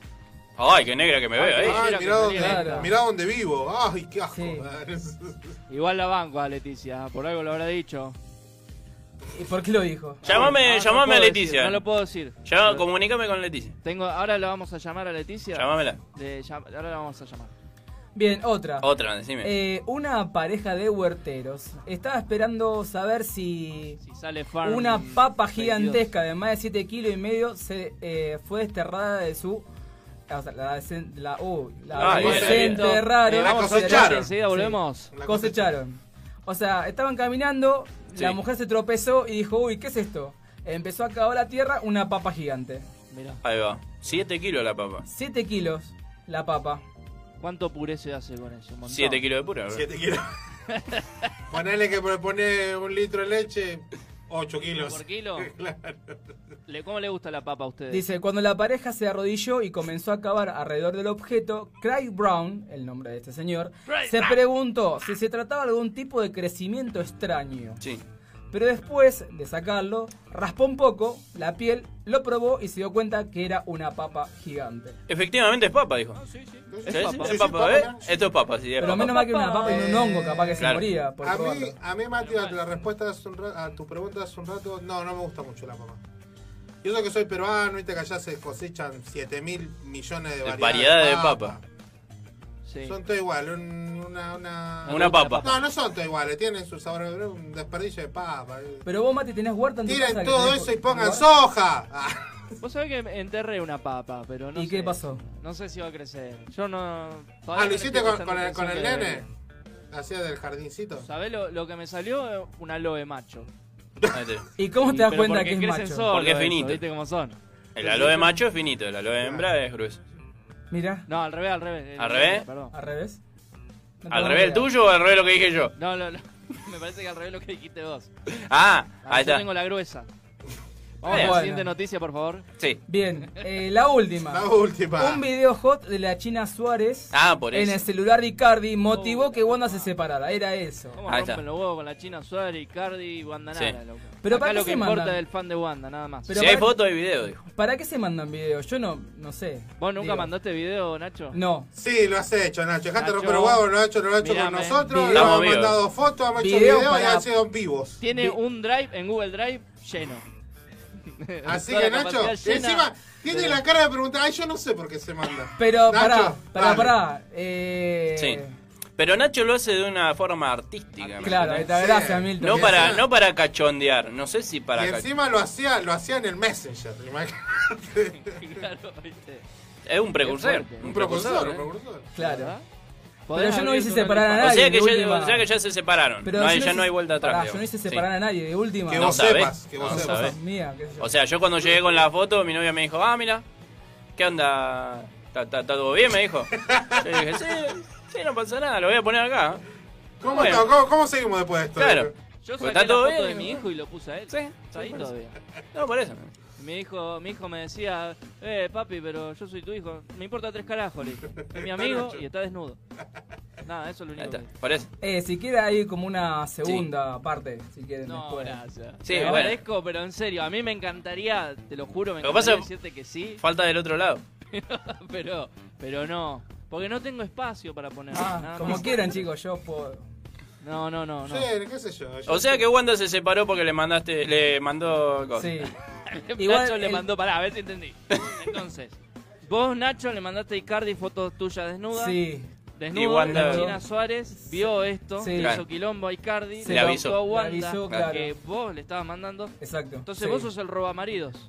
Ay, qué negra que me veo ahí. Ay, mirá dónde, Claro. mirá dónde vivo. Ay, qué asco. Igual la banco a Leticia, por algo lo habrá dicho. ¿Y por qué lo dijo? Llamame, Ah, no llamame a Leticia. decir, no lo puedo decir. Ya, comunícame con Leticia. Tengo, ahora la vamos a llamar a Leticia. Llámamela. Le llam- ahora la vamos a llamar. Bien, otra. Otra, decime. Eh, una pareja de huerteros estaba esperando saber si, sale Farm una papa 22. gigantesca de más de 7 kilos y medio se eh, fue desterrada de su... o sea, la, la, uh, la Ay, desenterraron. Eh, vamos a Cosecharon. enseguida volvemos. Sí, cosecharon. O sea, estaban caminando, la mujer se tropezó y dijo, uy, ¿qué es esto? Empezó a cavar la tierra una papa gigante. Mira. Ahí va. 7 kilos la papa. 7 kilos la papa. ¿Cuánto puré se hace con eso? Un montón. 7 kilos de pura. bro. 7 kilos. Ponele que pone un litro de leche, 8 kilos. ¿Por kilo? Claro. Le- ¿Cómo le gusta la papa a ustedes? Dice, cuando la pareja se arrodilló y comenzó a cavar alrededor del objeto, Craig Brown, el nombre de este señor, Craig se Brown. preguntó si se trataba de algún tipo de crecimiento extraño. Sí. Pero después de sacarlo, raspó un poco la piel, lo probó y se dio cuenta que era una papa gigante. Efectivamente es papa, dijo. Sí, sí. Es Es papa, papa. ¿eh? Esto es papa, sí. es Pero papa. menos mal que una papa en un hongo, capaz que se Claro. moría por A mí, a mí Mati, a la respuesta de hace un a tu pregunta de hace un rato, no, no me gusta mucho la papa. Yo sé que soy peruano y que allá se cosechan 7 mil millones de De variedades, variedades de papa. Sí. Son todas iguales, un- una, una... Una papa. No, no son todas iguales, tienen su sabor, un desperdicio de papa. Pero vos, Mati, tenés huerta en tu casa Tiren que todo tenés- eso y pongan ¿Lugar? soja. Ah. Vos sabés que enterré una papa, pero no ¿Y sé. qué pasó? No sé si va a crecer. Yo no. Ah, ¿lo hiciste con, con el, con el nene? Hacía del jardincito. ¿Sabés lo, lo que me salió? Un aloe macho. ¿Y cómo te das pero cuenta porque que es crecen macho? solos Porque es eso, finito. ¿Viste cómo son? El aloe macho es finito, el aloe hembra es grueso. Mira. No, al revés, al revés. ¿Al revés? Perdón. ¿Al revés? No ¿Al revés el tuyo o al revés lo que dije yo? No, no, no. Me parece que al revés lo que dijiste vos. Ah, Ah, ahí yo está. tengo la gruesa. Vamos Bien. a la Bueno. siguiente noticia, por favor. Sí. Bien, eh, la última. La última. Un video hot de la China Suárez Ah, por en eso. el celular de Icardi motivó que Wanda se separara. Era eso. ¿Cómo Ahí está. rompen los huevos con la China Suárez, Icardi y Wanda Sí. Nara, loco? Pero Acá ¿para qué lo que se importa mandan? es el fan de Wanda, nada más. Pero si hay para- foto hay video, dijo. ¿Para qué se mandan videos? Yo no, no sé. ¿Vos nunca Digo, mandaste video, Nacho? No. Sí, lo has hecho, Nacho. Dejate Nacho, romper los huevos, lo has hecho, lo has hecho con nosotros. Video. Hemos Estamos vivos. mandado fotos, hemos hecho Video videos y para- han sido vivos. Tiene un drive en Google Drive lleno. Así que, Nacho, encima tiene la cara de preguntar, ay, yo no sé por qué se manda. Pero Nacho, pará, pará, dale. pará. Eh, Sí. Pero Nacho lo hace de una forma artística. ¿me Claro, esta gracias, Milton. No para, no para cachondear, no sé si para y encima lo hacía, lo hacía en el Messenger. imagínate. Claro, ¿viste? Es un precursor. Un Un precursor. precursor, un ¿eh? precursor. Claro. Pero yo no hice separar a OnlyFans. O nadie. sea, que ya, o sea que ya se separaron. Pero no, hay- yo ya hice- no hay vuelta atrás. pará, yo no hice Sí. separar a nadie, de última. Que No vos sabés. sepas, que vos No sepas. sabés. Mía, qué sé yo. O sea, yo cuando llegué con la foto, mi novia me dijo, ah, mira, ¿qué onda? ¿Está, está- está todo bien? Me dijo. Yo dije, sí, sí, no pasa nada, lo voy a poner acá. ¿Cómo, Bueno. está? ¿Cómo, cómo seguimos después de esto? Claro. Yo saqué está la todo foto bien. de mi hijo y lo puse a él. Sí, Está ahí todavía. No, por eso. Mi hijo, mi hijo me decía, eh, papi, pero yo soy tu hijo. Me importa tres carajos, le dije. Es mi amigo y está desnudo. Nada, eso es lo Ahí único. está. que- Por eso. Eh, si quiere hay como una segunda parte, si quieren No, después. gracias. Sí, Te bueno. agradezco, pero en serio, a mí me encantaría, te lo juro, me Lo que pasa encantaría decirte que sí, Falta del otro lado. pero, pero no. Porque no tengo espacio para poner. Ah, nada como más. quieran, chicos, yo puedo. No, no, no, no. Sí, qué sé yo. yo O sea que Wanda se separó porque le mandaste, le mandó cosas. Sí. Igual Nacho el- le mandó, pará, a ver si entendí. Entonces, vos, Nacho, le mandaste a Icardi fotos tuyas desnudas. Sí. Desnudo, Y Wanda- la China Suárez vio esto, Sí. Claro. hizo quilombo a Icardi, Se Le avisó. a Wanda avisó, claro. que vos le estabas mandando. Exacto. Entonces Sí. vos sos el robamaridos.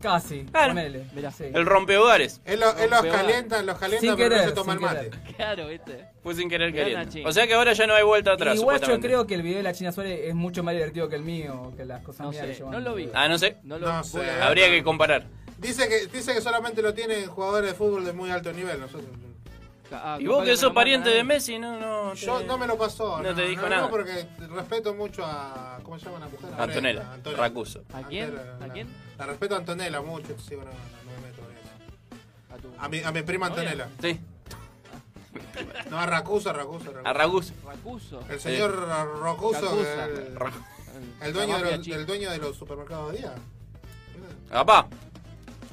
Casi, Claro. ponele. Mirá. Sí. El rompehogares. Él, lo- él los calienta, los calienta, Sin pero no querer, se toma el sin mate. querer. Claro, ¿viste? Fue sin querer Mirá, queriendo. O sea que ahora ya no hay vuelta atrás. Igual yo supuestamente. creo que el video de la China Suárez es mucho más divertido que el mío, que las cosas No mías sé, que llevan. no lo vi. Ah, no sé. No lo No sé. Habría que comparar. Dice que, dice que solamente lo tienen jugadores de fútbol de muy alto nivel. Nosotros, Ah, Y capaz vos que sos pariente de. Messi, no, no. yo te- no me lo pasó. No te dijo nada. porque respeto mucho a. ¿Cómo se llama la mujer? A Antonella, Antonella. Racuso. ¿A quién? ¿A la- quién? La respeto a Antonella mucho, sí, bueno, no, no me meto en eso. A tu- A mi, a mi prima. Antonella. Sí, No, a Racuso, a Racuso. a Raguso. Racuso. El señor Racuso, el, dueño de los, el dueño de los supermercados de día. Papá,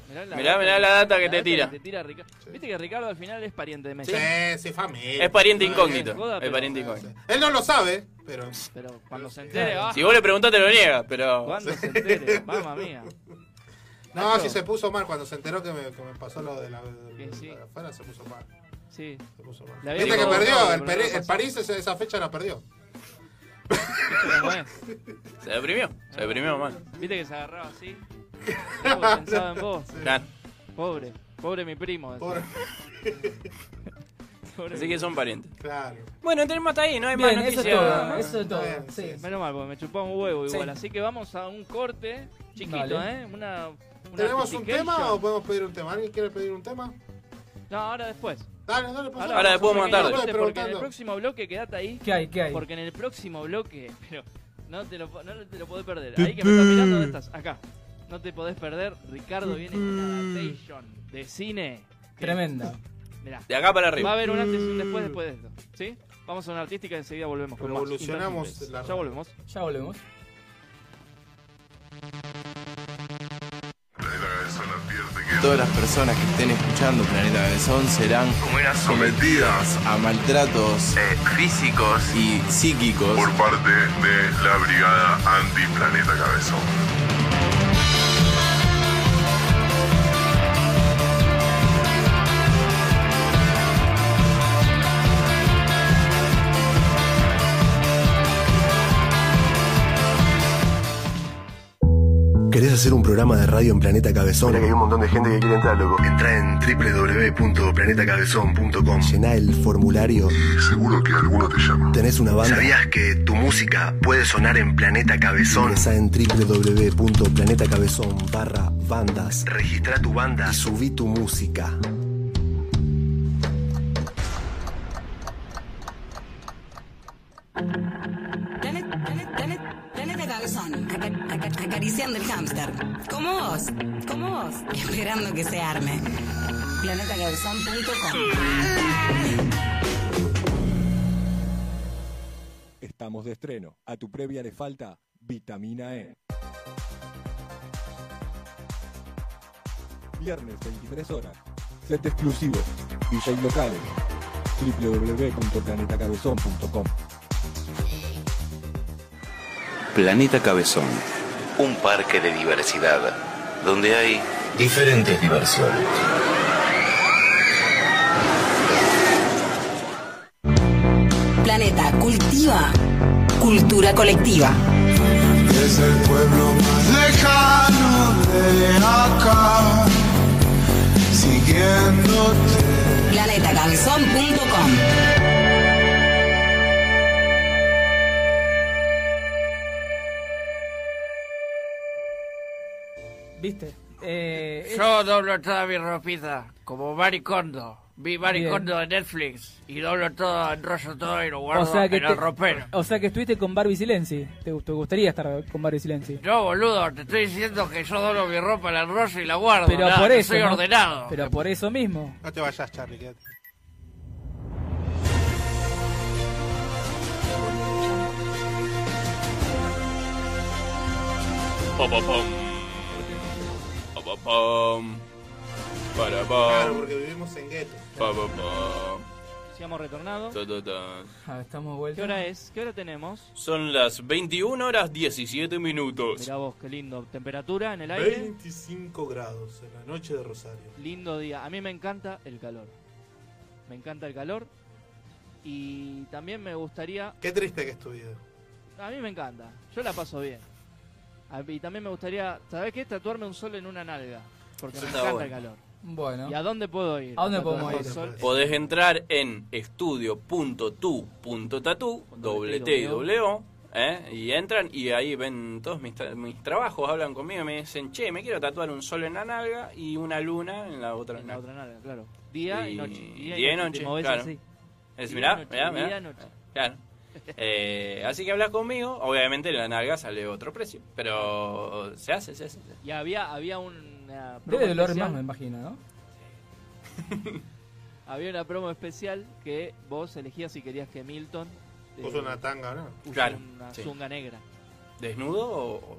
Mirá, Mirá, mirá la data que te tira. te tira Rica- Viste que Ricardo al final es pariente de Messi. Sí, sí, familia. es pariente incógnito. joda, Es pero- pariente incógnito. Él no lo sabe, pero. Pero cuando se entere, ah, Si vos le preguntás, te lo niega, pero. cuando se entere, mamma mía. No, Nacho. si se puso mal cuando se enteró que me, que me pasó lo de la. de- sí. de afuera, se puso mal. Sí. Se puso mal. Viste que perdió. no, el, pero Peri- no el pasó. París esa, esa fecha la perdió. Se deprimió. Se deprimió mal. Viste que se agarraba así. Pensaba en vos. Claro. Pobre, pobre mi primo. decía. Pobre. Pobre Así mi- que son parientes. Claro. Bueno, tenemos hasta ahí, no hay Bien, más eso noticias. es todo. Eso es todo. Está bien, Sí. sí. Menos mal, porque me chupaba un huevo igual. Sí. Así que vamos a un corte chiquito. ¿eh? Una, una ¿Tenemos un tema o podemos pedir un tema? ¿Alguien quiere pedir un tema? No, ahora después. Dale, dale, pasá. Ahora después vamos a más tarde. Estoy Porque en el preguntando. próximo bloque, quédate ahí. ¿Qué hay? ¿Qué hay? Porque en el próximo bloque, pero no te lo, no te lo podés perder. Ahí que me estás mirando, ¿dónde estás? Acá. No te podés perder. Ricardo viene con una adaptation de cine. que- Tremenda. Mirá. De acá para Va a arriba. haber un antes y un después después de esto. ¿Sí? Vamos a una artística y enseguida volvemos con más Revolucionamos Intangibles. la Ya volvemos. Ya volvemos. Todas las personas que estén escuchando Planeta Cabezón serán sometidas a maltratos Eh, físicos y psíquicos por parte de la Brigada Antiplaneta Cabezón. Hacer un programa de radio en Planeta Cabezón? Mira que hay un montón de gente que quiere entrar, loco. Entra en www.planetacabezón.com. Llená el formulario. Y seguro que alguno te llama. ¿Tenés una banda? ¿Sabías que tu música puede sonar en Planeta Cabezón? Ingresa en www.planetacabezón barra bandas. Registra tu banda. Y subí tu música. Hámster. Como vos, como vos. Esperando que se arme. Planetacabezón.com Estamos de estreno. A tu previa le falta vitamina E. Viernes 23 horas. Set exclusivo. DJ locales. www.planetacabezón.com Planeta Cabezón, un parque de diversidad, donde hay diferentes diversiones. Planeta cultiva cultura colectiva. Es el pueblo más lejano de acá, siguiéndote. Planetacabezón.com ¿Viste? Eh, yo doblo toda mi ropita, como maricondo. Vi maricondo de Netflix y doblo todo, enrollo todo y lo guardo o sea que en el ropero. O sea que estuviste con Barbie Silenzi. ¿Te, ¿Te, gustaría estar con Barbie Silenzi? No, boludo, te estoy diciendo que yo doblo mi ropa, la enrollo y la guardo. Pero por eso. Soy ordenado. Pero por eso mismo. No te vayas, Charlie. Quédate. Pom, pom, pom. Pa, pa, pam. Para, pam. Claro, porque vivimos en guetos. Pa, pa, pam. Si hemos retornado. Ta, ta, ta. Ah, estamos vueltos. ¿Qué hora es? ¿Qué hora tenemos? Son las 21 horas 17 minutos. Mirá vos, qué lindo. Temperatura en el aire. 25 grados en la noche de Rosario. Lindo día. A mí me encanta el calor. Me encanta el calor. Y también me gustaría... Qué triste que es tu vida. A mí me encanta. Yo la paso bien. A- Y también me gustaría, ¿sabés qué? Tatuarme un sol en una nalga. Porque me Está encanta bueno. el calor. Bueno. ¿Y a dónde puedo ir? ¿A dónde Tatuarme podemos un ir? sol? Podés entrar en estudio.tu.tatu, doble T y doble O, ¿eh? y entran y ahí ven todos mis, tra- mis trabajos, hablan conmigo y me dicen, che, me quiero tatuar un sol en la nalga y una luna en la otra En la nalga. otra nalga, claro. Día y, noche. Día, y noche, te movés claro. así. Es, Día mirá, y noche, mirá, mirá. día y noche. Claro. Eh, así que hablas conmigo, obviamente la nalga sale otro precio, pero se hace, se hace. se hace. Y había, había una promo Debe doler más, me imagino, ¿no? Había una promo especial que vos elegías si querías que Milton eh, Puso una tanga, ¿no? Claro, una sí. zunga negra. ¿Desnudo o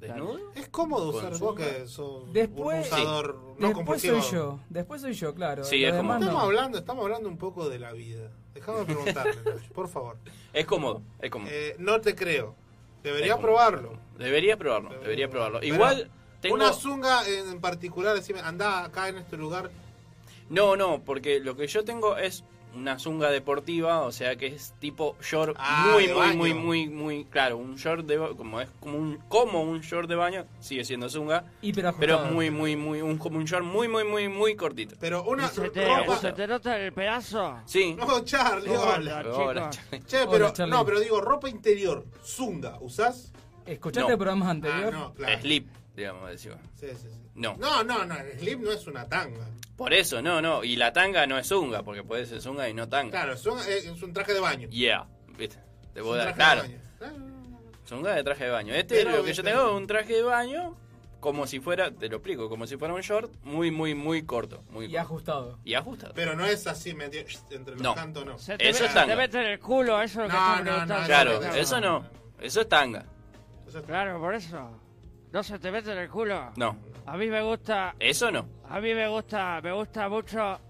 desnudo? Es cómodo usar vos que sos Después, un usador no después compulsivo. soy yo. Después soy yo, claro. Sí, Lo es como- demás no. Estamos hablando, estamos hablando un poco de la vida. Déjame preguntarle, Nacho, por favor. Es cómodo, es cómodo. Eh, no te creo. Debería probarlo. Debería probarlo, debería probarlo. Pero Igual tengo... Una zunga en particular, decime, anda acá en este lugar. No, no, porque lo que yo tengo es una zunga deportiva, o sea que es tipo short Ah, muy, muy, baño. muy, muy, muy, claro, un short de como es como un como un short de baño, sigue siendo zunga, Hiper pero ajustado. muy, muy, muy, un como un short muy, muy, muy, muy cortito. Pero una ¿Se te, ropa. ¿Se te nota el pedazo? Sí. No, Charlie, Hola, hola. Hola, chicos. Che, Hola, pero Charlie. no, pero digo ropa interior, zunga, ¿usás? ¿Escuchaste No. el programa Ah, anterior? no, claro. Slip, digamos, decimos. Sí, sí, sí. No. No, no, no, el slip no es una tanga. Por eso, no, no, y la tanga no es zunga, porque puede ser zunga y no tanga. Claro, es un, es un traje de baño. Yeah, ¿viste? Te Es puedo un dar, traje claro. de baño. Claro. Zunga de traje de baño. Este Pero, lo que viste, yo tengo es un traje de baño como si fuera, te lo explico, como si fuera un short muy, muy, muy corto. Muy Y corto. ajustado. Y ajustado. Pero no es así, metido entre los No. cantos, no. Se te, Eso ve- es tanga. te el culo, eso es lo que No, no, preguntando. no, Claro, no, eso no. Eso es tanga. Claro, por eso. No se te mete en el culo. No. A mí me gusta, Eso no. a mí me gusta, me gusta mucho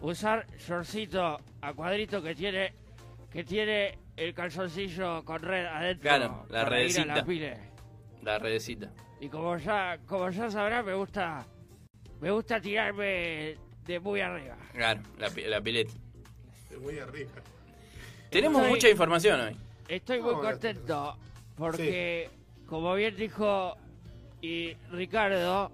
usar shortcito a cuadrito que tiene, que tiene el calzoncillo con red adentro. Claro, la redecita. la. La redecita. Y como ya, como ya sabrás, me gusta, me gusta tirarme de muy arriba. Claro, la, pi- la pileta. Es muy arriba. Tenemos Estoy- mucha información hoy. Estoy muy No, contento porque, como bien dijo y Ricardo,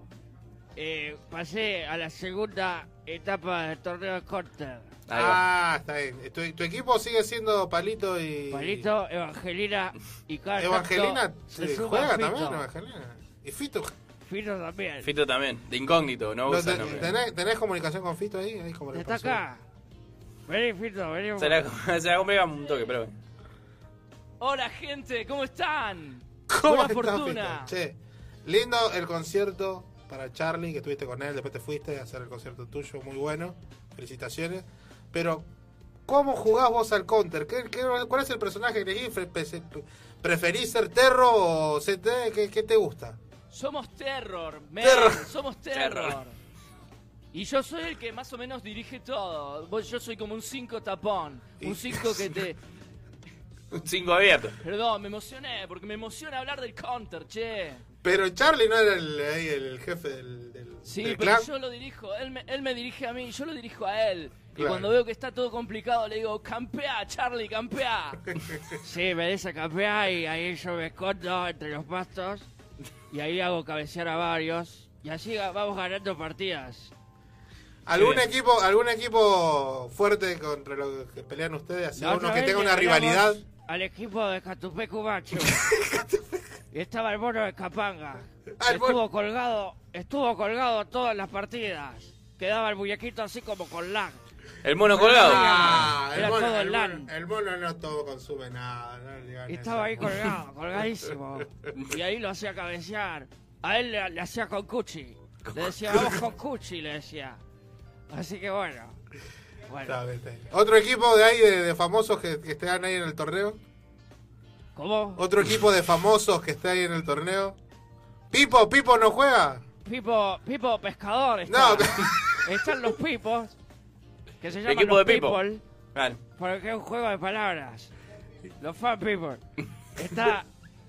eh, pasé a la segunda etapa del torneo de va. Ah, está bien. Tu, tu equipo sigue siendo Palito y. Palito, Evangelina y cada Evangelina se juega Fito. también, Evangelina. Y Fito. Fito también. Fito también, de incógnito, no Lo usa te- nombre. ¿tenés, tenés comunicación con Fito ahí? ahí como Está acá. Vení, Fito, vení. Se la, se la un toque, pero. Hola gente, ¿cómo están? ¿Cómo Buena fortuna. Fito? Che, lindo el concierto para Charlie, que estuviste con él, después te fuiste a hacer el concierto tuyo, muy bueno. Felicitaciones. Pero, ¿cómo jugás vos al counter? ¿Qué, qué- cuál es el personaje que elegís? Pre- pre- ¿Preferís ser Terro o CT? ¿Qué, qué te gusta? Somos Terror, man. Terror. Somos terror. Terror. Y yo soy el que más o menos dirige todo. Yo soy como un 5 tapón. Un 5 que te... Un 5 abierto. Perdón, me emocioné, porque me emociona hablar del counter, che. Pero Charlie no era el, jefe del, del, Sí, del pero clan. yo lo dirijo, él me, él me dirige a mí, yo lo dirijo a él. Y cuando veo que está todo complicado, le digo, campea, Charlie, campea. Sí, me dice campear y ahí yo me escondo entre los pastos y ahí hago cabecear a varios y así vamos ganando partidas. ¿Algún Sí. equipo algún equipo fuerte contra los que pelean ustedes? Así uno que tenga una rivalidad. Al equipo de Catupecu Macho. y estaba el mono de Capanga. Ah, el estuvo colgado, estuvo colgado todas las partidas. Quedaba el muñequito así como con lag. El mono colgado. Ah, el Era mono, todo el, LAN. mono, el mono no todo consume nada. No le digan Y eso. estaba ahí colgado, colgadísimo. Y ahí lo hacía cabecear. A él le, le hacía con Cuchi. Le decía, vamos con Cuchi, le decía. Así que bueno. Bueno, Está bien, está bien. ¿Otro equipo de ahí de, de famosos que, que estén ahí en el torneo? ¿Cómo? ¿Otro equipo de famosos que esté ahí en el torneo? Pipo, Pipo no juega. Pipo, Pipo pescador está. No, Están los pipos, que se llaman Equipo los de Pipo. people, Claro. porque es un juego de palabras. Los fan people. Está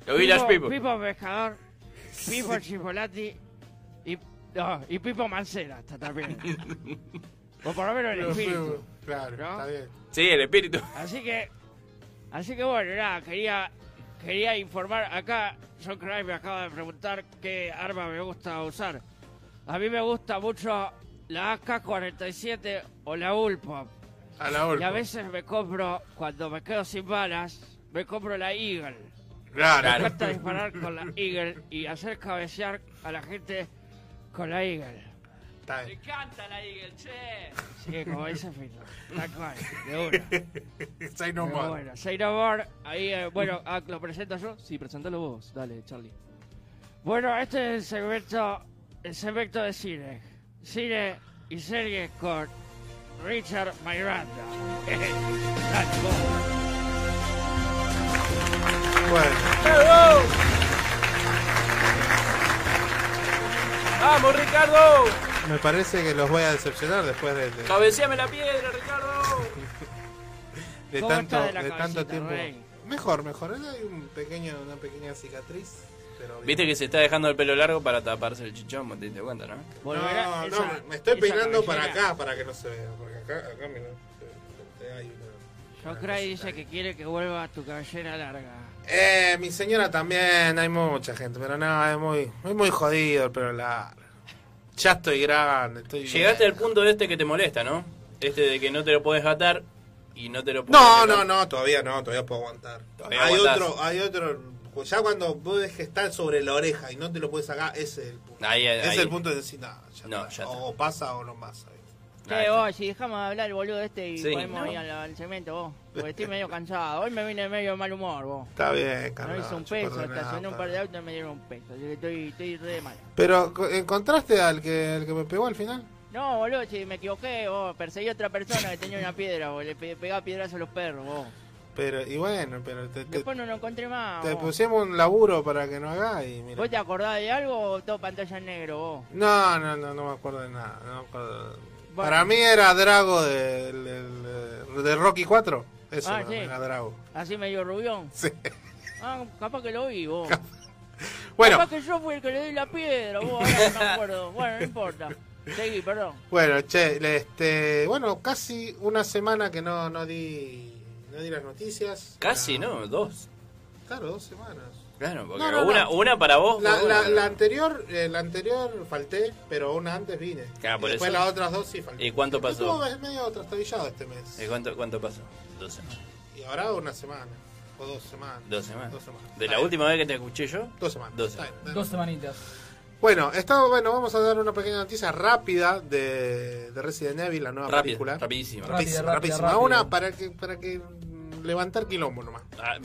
Los Village Pipo, People. Pipo pescador, Pipo chipolati y, no, y Pipo mancera está también. o por lo menos el espíritu. Claro, ¿no? está bien. Sí, el espíritu. Así que, así que bueno, nada, quería, quería informar acá. John Cry me acaba de preguntar qué arma me gusta usar. A mí me gusta mucho la AK-47 o la Bullpup. A la Y a veces me compro, cuando me quedo sin balas, me compro la Eagle. Claro. Me encanta disparar con la Eagle y hacer cabecear a la gente con la Eagle. Está Me bien. encanta la Eagle, che. Sí, como dice Fito. Tal cual, de una. Say no Pero more. Bueno, Say No More, ahí, eh, bueno, ah, ¿lo presento yo? Sí, presentalo vos. Dale, Charlie. Bueno, este es el segmento, el segmento de cine. Cine y series con Richard Miranda. Bueno. ¡Vamos, Ricardo! Me parece que los voy a decepcionar después de, de- ¡Cabeceame la piedra, Ricardo! de ¿Cómo tanto, está de la de tanto tiempo. Rey? Mejor, mejor. Hay un pequeño, una pequeña cicatriz. Pero. Viste que se está dejando el pelo largo para taparse el chichón, ¿te diste cuenta, no? Volverá No, esa- no, me estoy peinando para acá para que no se vea. Porque acá, acá mira. Cry dice que quiere que vuelva tu cabellera larga. Eh, mi señora también, hay mucha gente, pero no, es muy, es muy jodido el pelo largo. Ya estoy grande, estoy Llegaste al punto este que te molesta, ¿no? Este de que no te lo puedes atar y no te lo puedes No, no, no, todavía no, todavía puedo aguantar. Todavía hay aguantás. otro, hay otro, pues ya cuando vos ves que está sobre la oreja y no te lo puedes sacar, ese es el punto. Ahí, ahí, ese es ahí. el punto de decir, nada, ya No, está. ya está. o pasa o no pasa. Che, vos, si dejamos de hablar el boludo este y Sí. podemos No. ir al, al cemento, vos. Porque estoy medio cansado. Hoy me vine medio de mal humor, vos. Está bien, No Carlos. hice un peso, estacioné un par de autos y me dieron un peso. Así que estoy, estoy re de mal. Pero, co- ¿encontraste al que, al que me pegó al final? No, boludo, si me equivoqué, vos. Perseguí a otra persona que tenía una piedra, vos. Le pe- pegaba piedras a los perros, vos. Pero, y bueno, pero te, te, Después no lo encontré más, te vos. pusimos un laburo para que no hagas y mira. ¿Vos te acordás de algo o todo pantalla en negro, vos? No, no, no, no me acuerdo de nada. no me acuerdo. Bueno. Para mí era Drago de, de, de Rocky 4. Eso Ah, era, sí. era Drago. Así medio rubión. Sí. Ah, capaz que lo vi, vos. Bueno. Capaz que yo fui el que le di la piedra, vos. Ahora no me acuerdo. Bueno, no importa. Seguí, perdón. Bueno, che, este, bueno, casi una semana que no, no di no di las noticias. Casi, ¿no? Dos. Claro, dos semanas. Claro, porque No, no, una, no. una para vos. La, la, para- la anterior, eh, la anterior falté, pero una antes vine. Claro, Y por después eso. las otras dos sí falté. ¿Y cuánto pasó? Estuvo medio trastabillado este mes. ¿Y cuánto, cuánto pasó? Dos semanas. Y ahora una semana. O dos semanas. Dos semanas. Dos semanas. ¿De Está la bien. última vez que te escuché yo? Dos semanas. Dos semanas. bien. Dos semanitas. Bueno, está, bueno, vamos a dar una pequeña noticia rápida de, de Resident Evil, la nueva Rápida, película. rapidísima. Rapidísima, Rápida, rapidísima. rápida, Una para que, para que levantar quilombo nomás. Ah,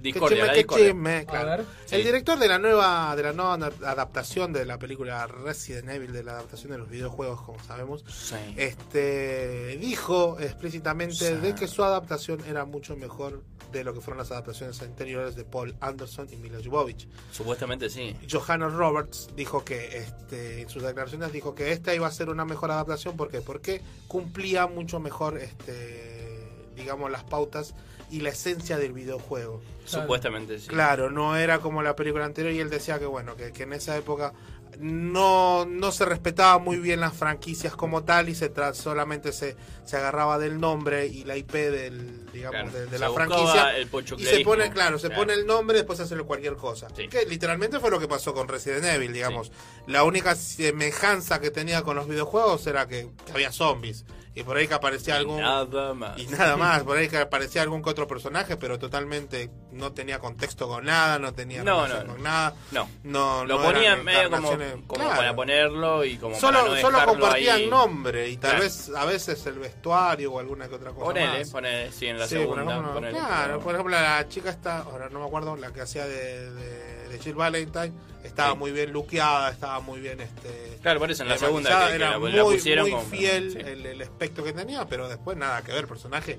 Discordia, chisme, la qué Discordia. chisme, claro. ver. El Sí. director de la nueva de la nueva adaptación de la película Resident Evil, de la adaptación de los videojuegos, como sabemos, Sí. este dijo explícitamente Sí. de que su adaptación era mucho mejor de lo que fueron las adaptaciones anteriores de Paul Anderson y Mila Jovovich. Supuestamente sí. Johanna Roberts dijo que este, en sus declaraciones dijo que esta iba a ser una mejor adaptación ¿por qué? porque cumplía mucho mejor este digamos las pautas y la esencia del videojuego. Supuestamente sí. claro no era como la película anterior y él decía que bueno que, que en esa época no, no se respetaba muy bien las franquicias como tal y se tra- solamente se, se agarraba del nombre y la IP del digamos Claro, de, de se la franquicia el y se pone claro se Claro. pone el nombre después se hace cualquier cosa. Sí. que literalmente fue lo que pasó con Resident Evil digamos. La única semejanza que tenía con los videojuegos era que, que había zombies y por ahí que aparecía Y algún nada más. y nada más, por ahí que aparecía algún que otro personaje, pero totalmente no tenía contexto con nada, no tenía No, relación no, con nada. No. No, Lo no ponían medio como, Claro. para ponerlo y como Solo, para solo compartían ahí. nombre y tal Claro. vez a veces el vestuario o alguna que otra cosa Ponele, más. ponele, sí, en la Sí, por segunda. ejemplo, ponele, claro, por ejemplo, la chica está, ahora no me acuerdo, la que hacía de, de, de Jill Valentine, estaba Sí. muy bien luqueada, estaba muy bien este Claro, por eso en la segunda que- que era la- muy, la pusieron muy como- fiel sí. el, el aspecto que tenía, pero después nada que ver, personaje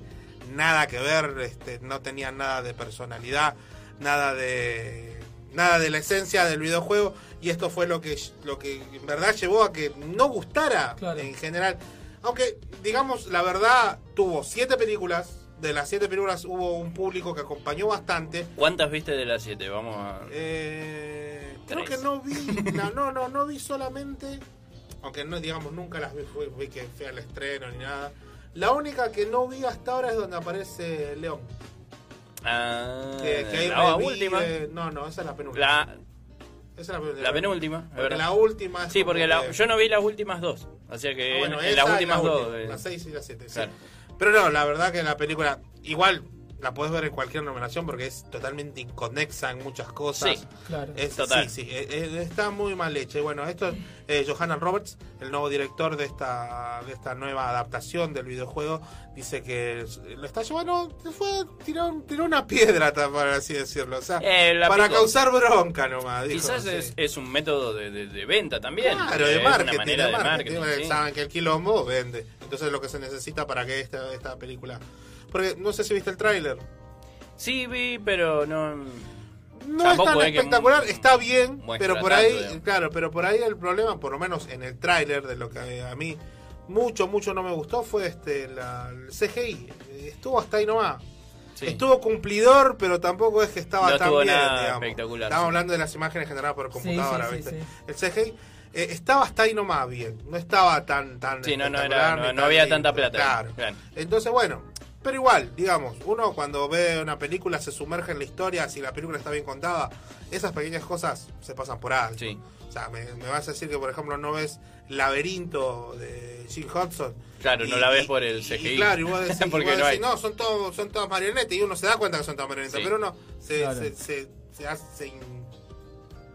nada que ver, este, no tenía nada de personalidad, nada de nada de la esencia del videojuego y esto fue lo que lo que en verdad llevó a que no gustara en general aunque digamos la verdad tuvo siete películas de las siete películas hubo un público que acompañó bastante ¿Cuántas viste de las 7? Vamos a. Eh, creo que no vi no, no no no vi solamente aunque no digamos nunca las vi, fui, vi que fui al estreno ni nada la única que no vi hasta ahora es donde aparece León Ah, que, que ahí la última. no no esa es la penúltima La, Esa es la, penúltima. la penúltima. Porque la última es Sí, porque la- yo no vi las últimas dos. O sea que Ah, bueno, en, en las la últimas última, dos. eh, Las 6 y las 7, sí. Pero no, la verdad que la película, igual la puedes ver en cualquier nominación porque es totalmente inconexa en muchas cosas. Sí, claro. Es- Total. Sí, sí, eh, eh, está muy mal hecha. Y bueno, esto es eh, Johanna Roberts, el nuevo director de esta, de esta nueva adaptación del videojuego, dice que lo está llevando, fue, tiró, tiró una piedra, para así decirlo. O sea, Eh, para causar bronca nomás. dijo, Quizás sí. es, es un método de, de- de venta también. Claro, de marketing, de de marketing. marketing, sí. Saben que el quilombo vende. Entonces es lo que se necesita para que esta, esta película... Porque no sé si viste el tráiler. Sí, vi, pero no. No Tampoco es tan espectacular, está bien, pero por tanto, ahí, digamos. claro, pero por ahí el problema, por lo menos en el tráiler, de lo que a mí mucho, mucho no me gustó, fue este la, el CGI. Estuvo hasta ahí nomás. Sí. Estuvo cumplidor, pero tampoco es que estaba No tan bien, nada digamos. espectacular, Estamos sí. hablando de las imágenes generadas por computadora, sí, ¿viste? sí. El CGI eh, estaba hasta ahí nomás bien, no estaba tan tan Sí, no, no, espectacular era, ni no, tan no había tanta plata. Claro. Entonces, bueno, pero igual, digamos, uno cuando ve una película se sumerge en la historia, si la película está bien contada, esas pequeñas cosas se pasan por alto. Sí. O sea, me, me vas a decir que, por ejemplo, no ves Laberinto de Jim Hudson. Claro, no la ves y- por el y CGI. claro, y vos decís, y Porque vos no decís, hay. no, son todos son todas marionetas, y uno se da cuenta que son todas marionetas, Sí. pero uno se, Claro. se, se, se hace- se in-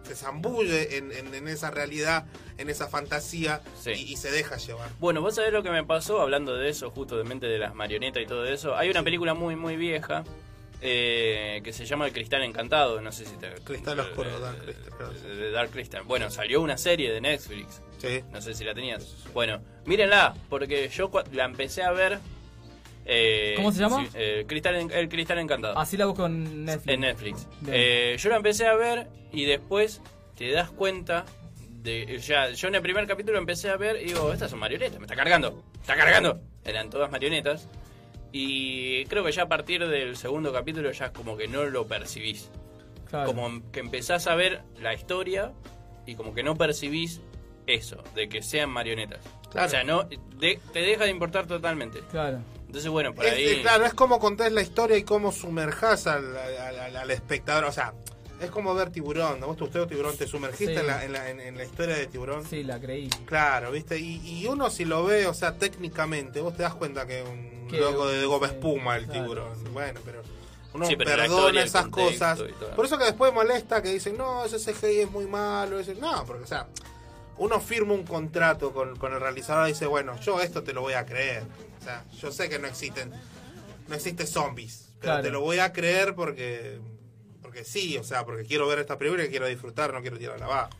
se zambulle en, en- en esa realidad, en esa fantasía, Sí. y, y se deja llevar. Bueno, vos sabés lo que me pasó hablando de eso, justo de las marionetas y todo eso. Hay una película muy, muy vieja eh, que se llama El Cristal Encantado. No sé si te. Cristal Oscuro, eh, Dark Crystal, claro. Dark Crystal. Bueno, salió una serie de Netflix. Sí. No sé si la tenías. Bueno, mírenla, porque yo la empecé a ver. Eh, ¿Cómo se llama? sí, eh, Cristal el Cristal Encantado. Así la busco en Netflix. En Netflix. Eh, yo la empecé a ver y después te das cuenta de. Ya, yo en el primer capítulo empecé a ver y digo, estas son marionetas, me está cargando, me está cargando. Eran todas marionetas. Y creo que ya a partir del segundo capítulo ya como que no lo percibís. Claro. Como que empezás a ver la historia y como que no percibís eso, de que sean marionetas. Claro. O sea, no, de- te deja de importar totalmente. Claro. Entonces, bueno, por Es- ahí... claro, es como contás la historia y cómo sumerjás al, al- al- al espectador. O sea, es como ver tiburón. ¿no? ¿Vos te gustó tiburón? ¿Te sumergiste Sí. en, la, en, la, en- en la historia de tiburón? Sí, la creí. Claro, ¿viste? Y, y uno si lo ve, o sea, técnicamente, vos te das cuenta que es un logo de goma sí, espuma el claro. tiburón. Bueno, pero uno Sí, pero perdona esas cosas. Por eso que después molesta que dicen, no, ese CGI es muy malo. ese-". No, porque, o sea, uno firma un contrato con, con el realizador y dice, bueno, yo esto te lo voy a creer. O sea, yo sé que no existen, no existen zombies, pero Claro. te lo voy a creer porque, porque sí, o sea, porque quiero ver esta película y quiero disfrutar, no quiero tirarla abajo.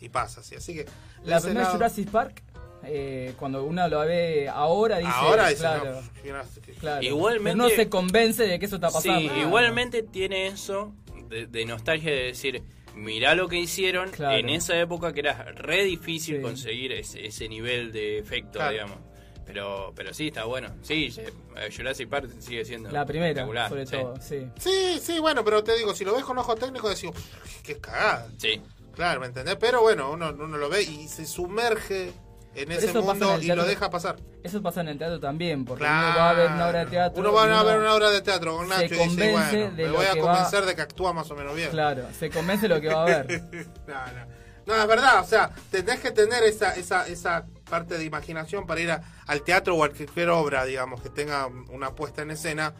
Y pasa así. Así que... La primera lado- Jurassic Park, eh, cuando uno lo ve ahora, dice. Ahora dice, claro, no, que- claro. Igualmente- no se convence de que eso está pasando. Sí, igualmente tiene eso de, de nostalgia de decir, mirá lo que hicieron Claro. en esa época que era re difícil Sí. conseguir ese, ese nivel de efecto, Claro. digamos. Pero, pero sí, está bueno. Sí, eh, Jurassic Park sigue siendo La primera, sobre sí. todo, sí. Sí, sí, bueno, pero te digo, si lo ves con ojo técnico, decís, "Pff, qué cagada. Sí. Claro, ¿me entendés? Pero bueno, uno, uno lo ve y se sumerge en ese mundo en y lo deja pasar. Eso pasa en el teatro también, porque Claro. uno va a ver una obra de teatro. Uno va y a ver una obra de teatro con se Nacho y dice, bueno, de me voy a va- convencer de que actúa más o menos bien. Claro, se convence lo que va a ver. no, no. No, es verdad, o sea, tenés que tener esa, esa, esa parte de imaginación para ir a- al teatro o a cualquier obra, digamos, que tenga una puesta en escena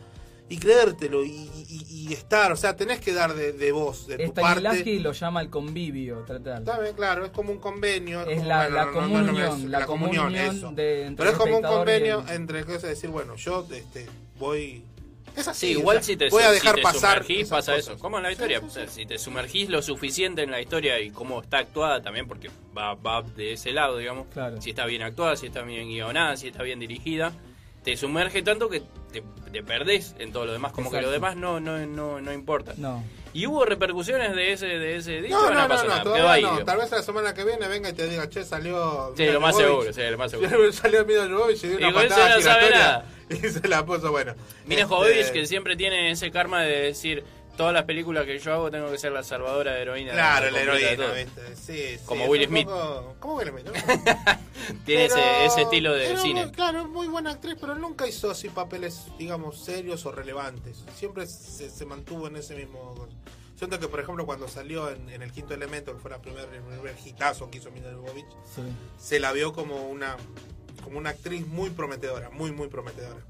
y creértelo y, y- y estar, o sea, tenés que dar de, de voz, de tu parte. Lo llama el convivio, tratar. Está bien, claro, es como un convenio. Es como, la- bueno, la no, no, no, no, comunión, es- la comunión eso. de- entre Pero es como un convenio el- entre cosas decir, bueno, yo este, voy... Es así, Sí, o igual sea, si te, voy a si dejar te pasar sumergís pasa cosas. eso. Como en la historia, o sea, si te sumergís lo suficiente en la historia y cómo está actuada también, porque va, va de ese lado, digamos. Claro. Si está bien actuada, si está bien guionada, si está bien dirigida, te sumerge tanto que te, te perdés en todo lo demás, como que lo Exacto. demás no, no, no, no importa. No. ¿Y hubo repercusiones de ese, de ese dicho? No, no, no, no, nada? todavía ahí, no. Tal vez la semana que viene venga y te diga, che, salió. Sí, Mila lo más Jovovich. seguro, sí, lo más seguro. salió Mila Jovovich y dio una Y patada no sabe giratoria nada. Y se la puso, bueno. Mira este, Jovovich que siempre tiene ese karma de decir todas las películas que yo hago tengo que ser la salvadora de heroína. Claro, la heroína. ¿viste? Sí, sí, Como Will Smith. poco- ¿Cómo Will Smith? no? Tiene Pero- ese, ese estilo de pero, cine. Claro, es muy buena actriz, pero nunca hizo así papeles, digamos, serios o relevantes. Siempre se, se mantuvo en ese mismo. Siento que, por ejemplo, cuando salió en, en El Quinto Elemento, que fue la primer, el primer hitazo que hizo Mila Jovovich, Sí. se la vio como una como una actriz muy prometedora, muy, muy prometedora.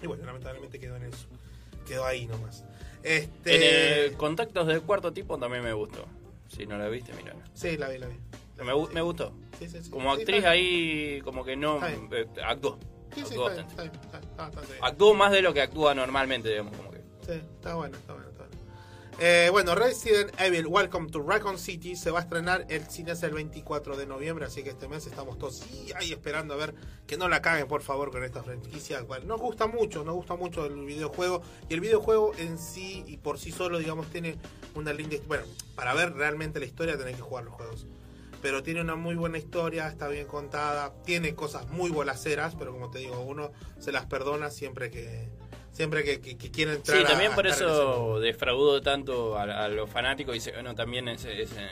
Y bueno, lamentablemente quedó en eso. Quedó ahí nomás. Este... En el Contactos del Cuarto Tipo también me gustó. Si no la viste, mira. Sí, la vi, la vi. Me, me gustó. Sí, sí, sí. Como actriz ahí, como que no eh, actuó. Actuó bastante. Actuó más de lo que actúa normalmente, digamos. Como que. Sí, está bueno, está bueno. Eh, bueno, Resident Evil Welcome to Raccoon City se va a estrenar el cine el 24 de noviembre, así que este mes estamos todos ahí esperando a ver que no la caguen por favor con esta franquicia. cual Nos gusta mucho, nos gusta mucho el videojuego y el videojuego en sí y por sí solo, digamos, tiene una linda... Bueno, para ver realmente la historia tenés que jugar los juegos. Pero tiene una muy buena historia, está bien contada, tiene cosas muy bolaceras, pero como te digo, uno se las perdona siempre que siempre que, que, que quiere entrar Sí, también a por eso defraudó tanto a, a los fanáticos y se- bueno, también ese, ese,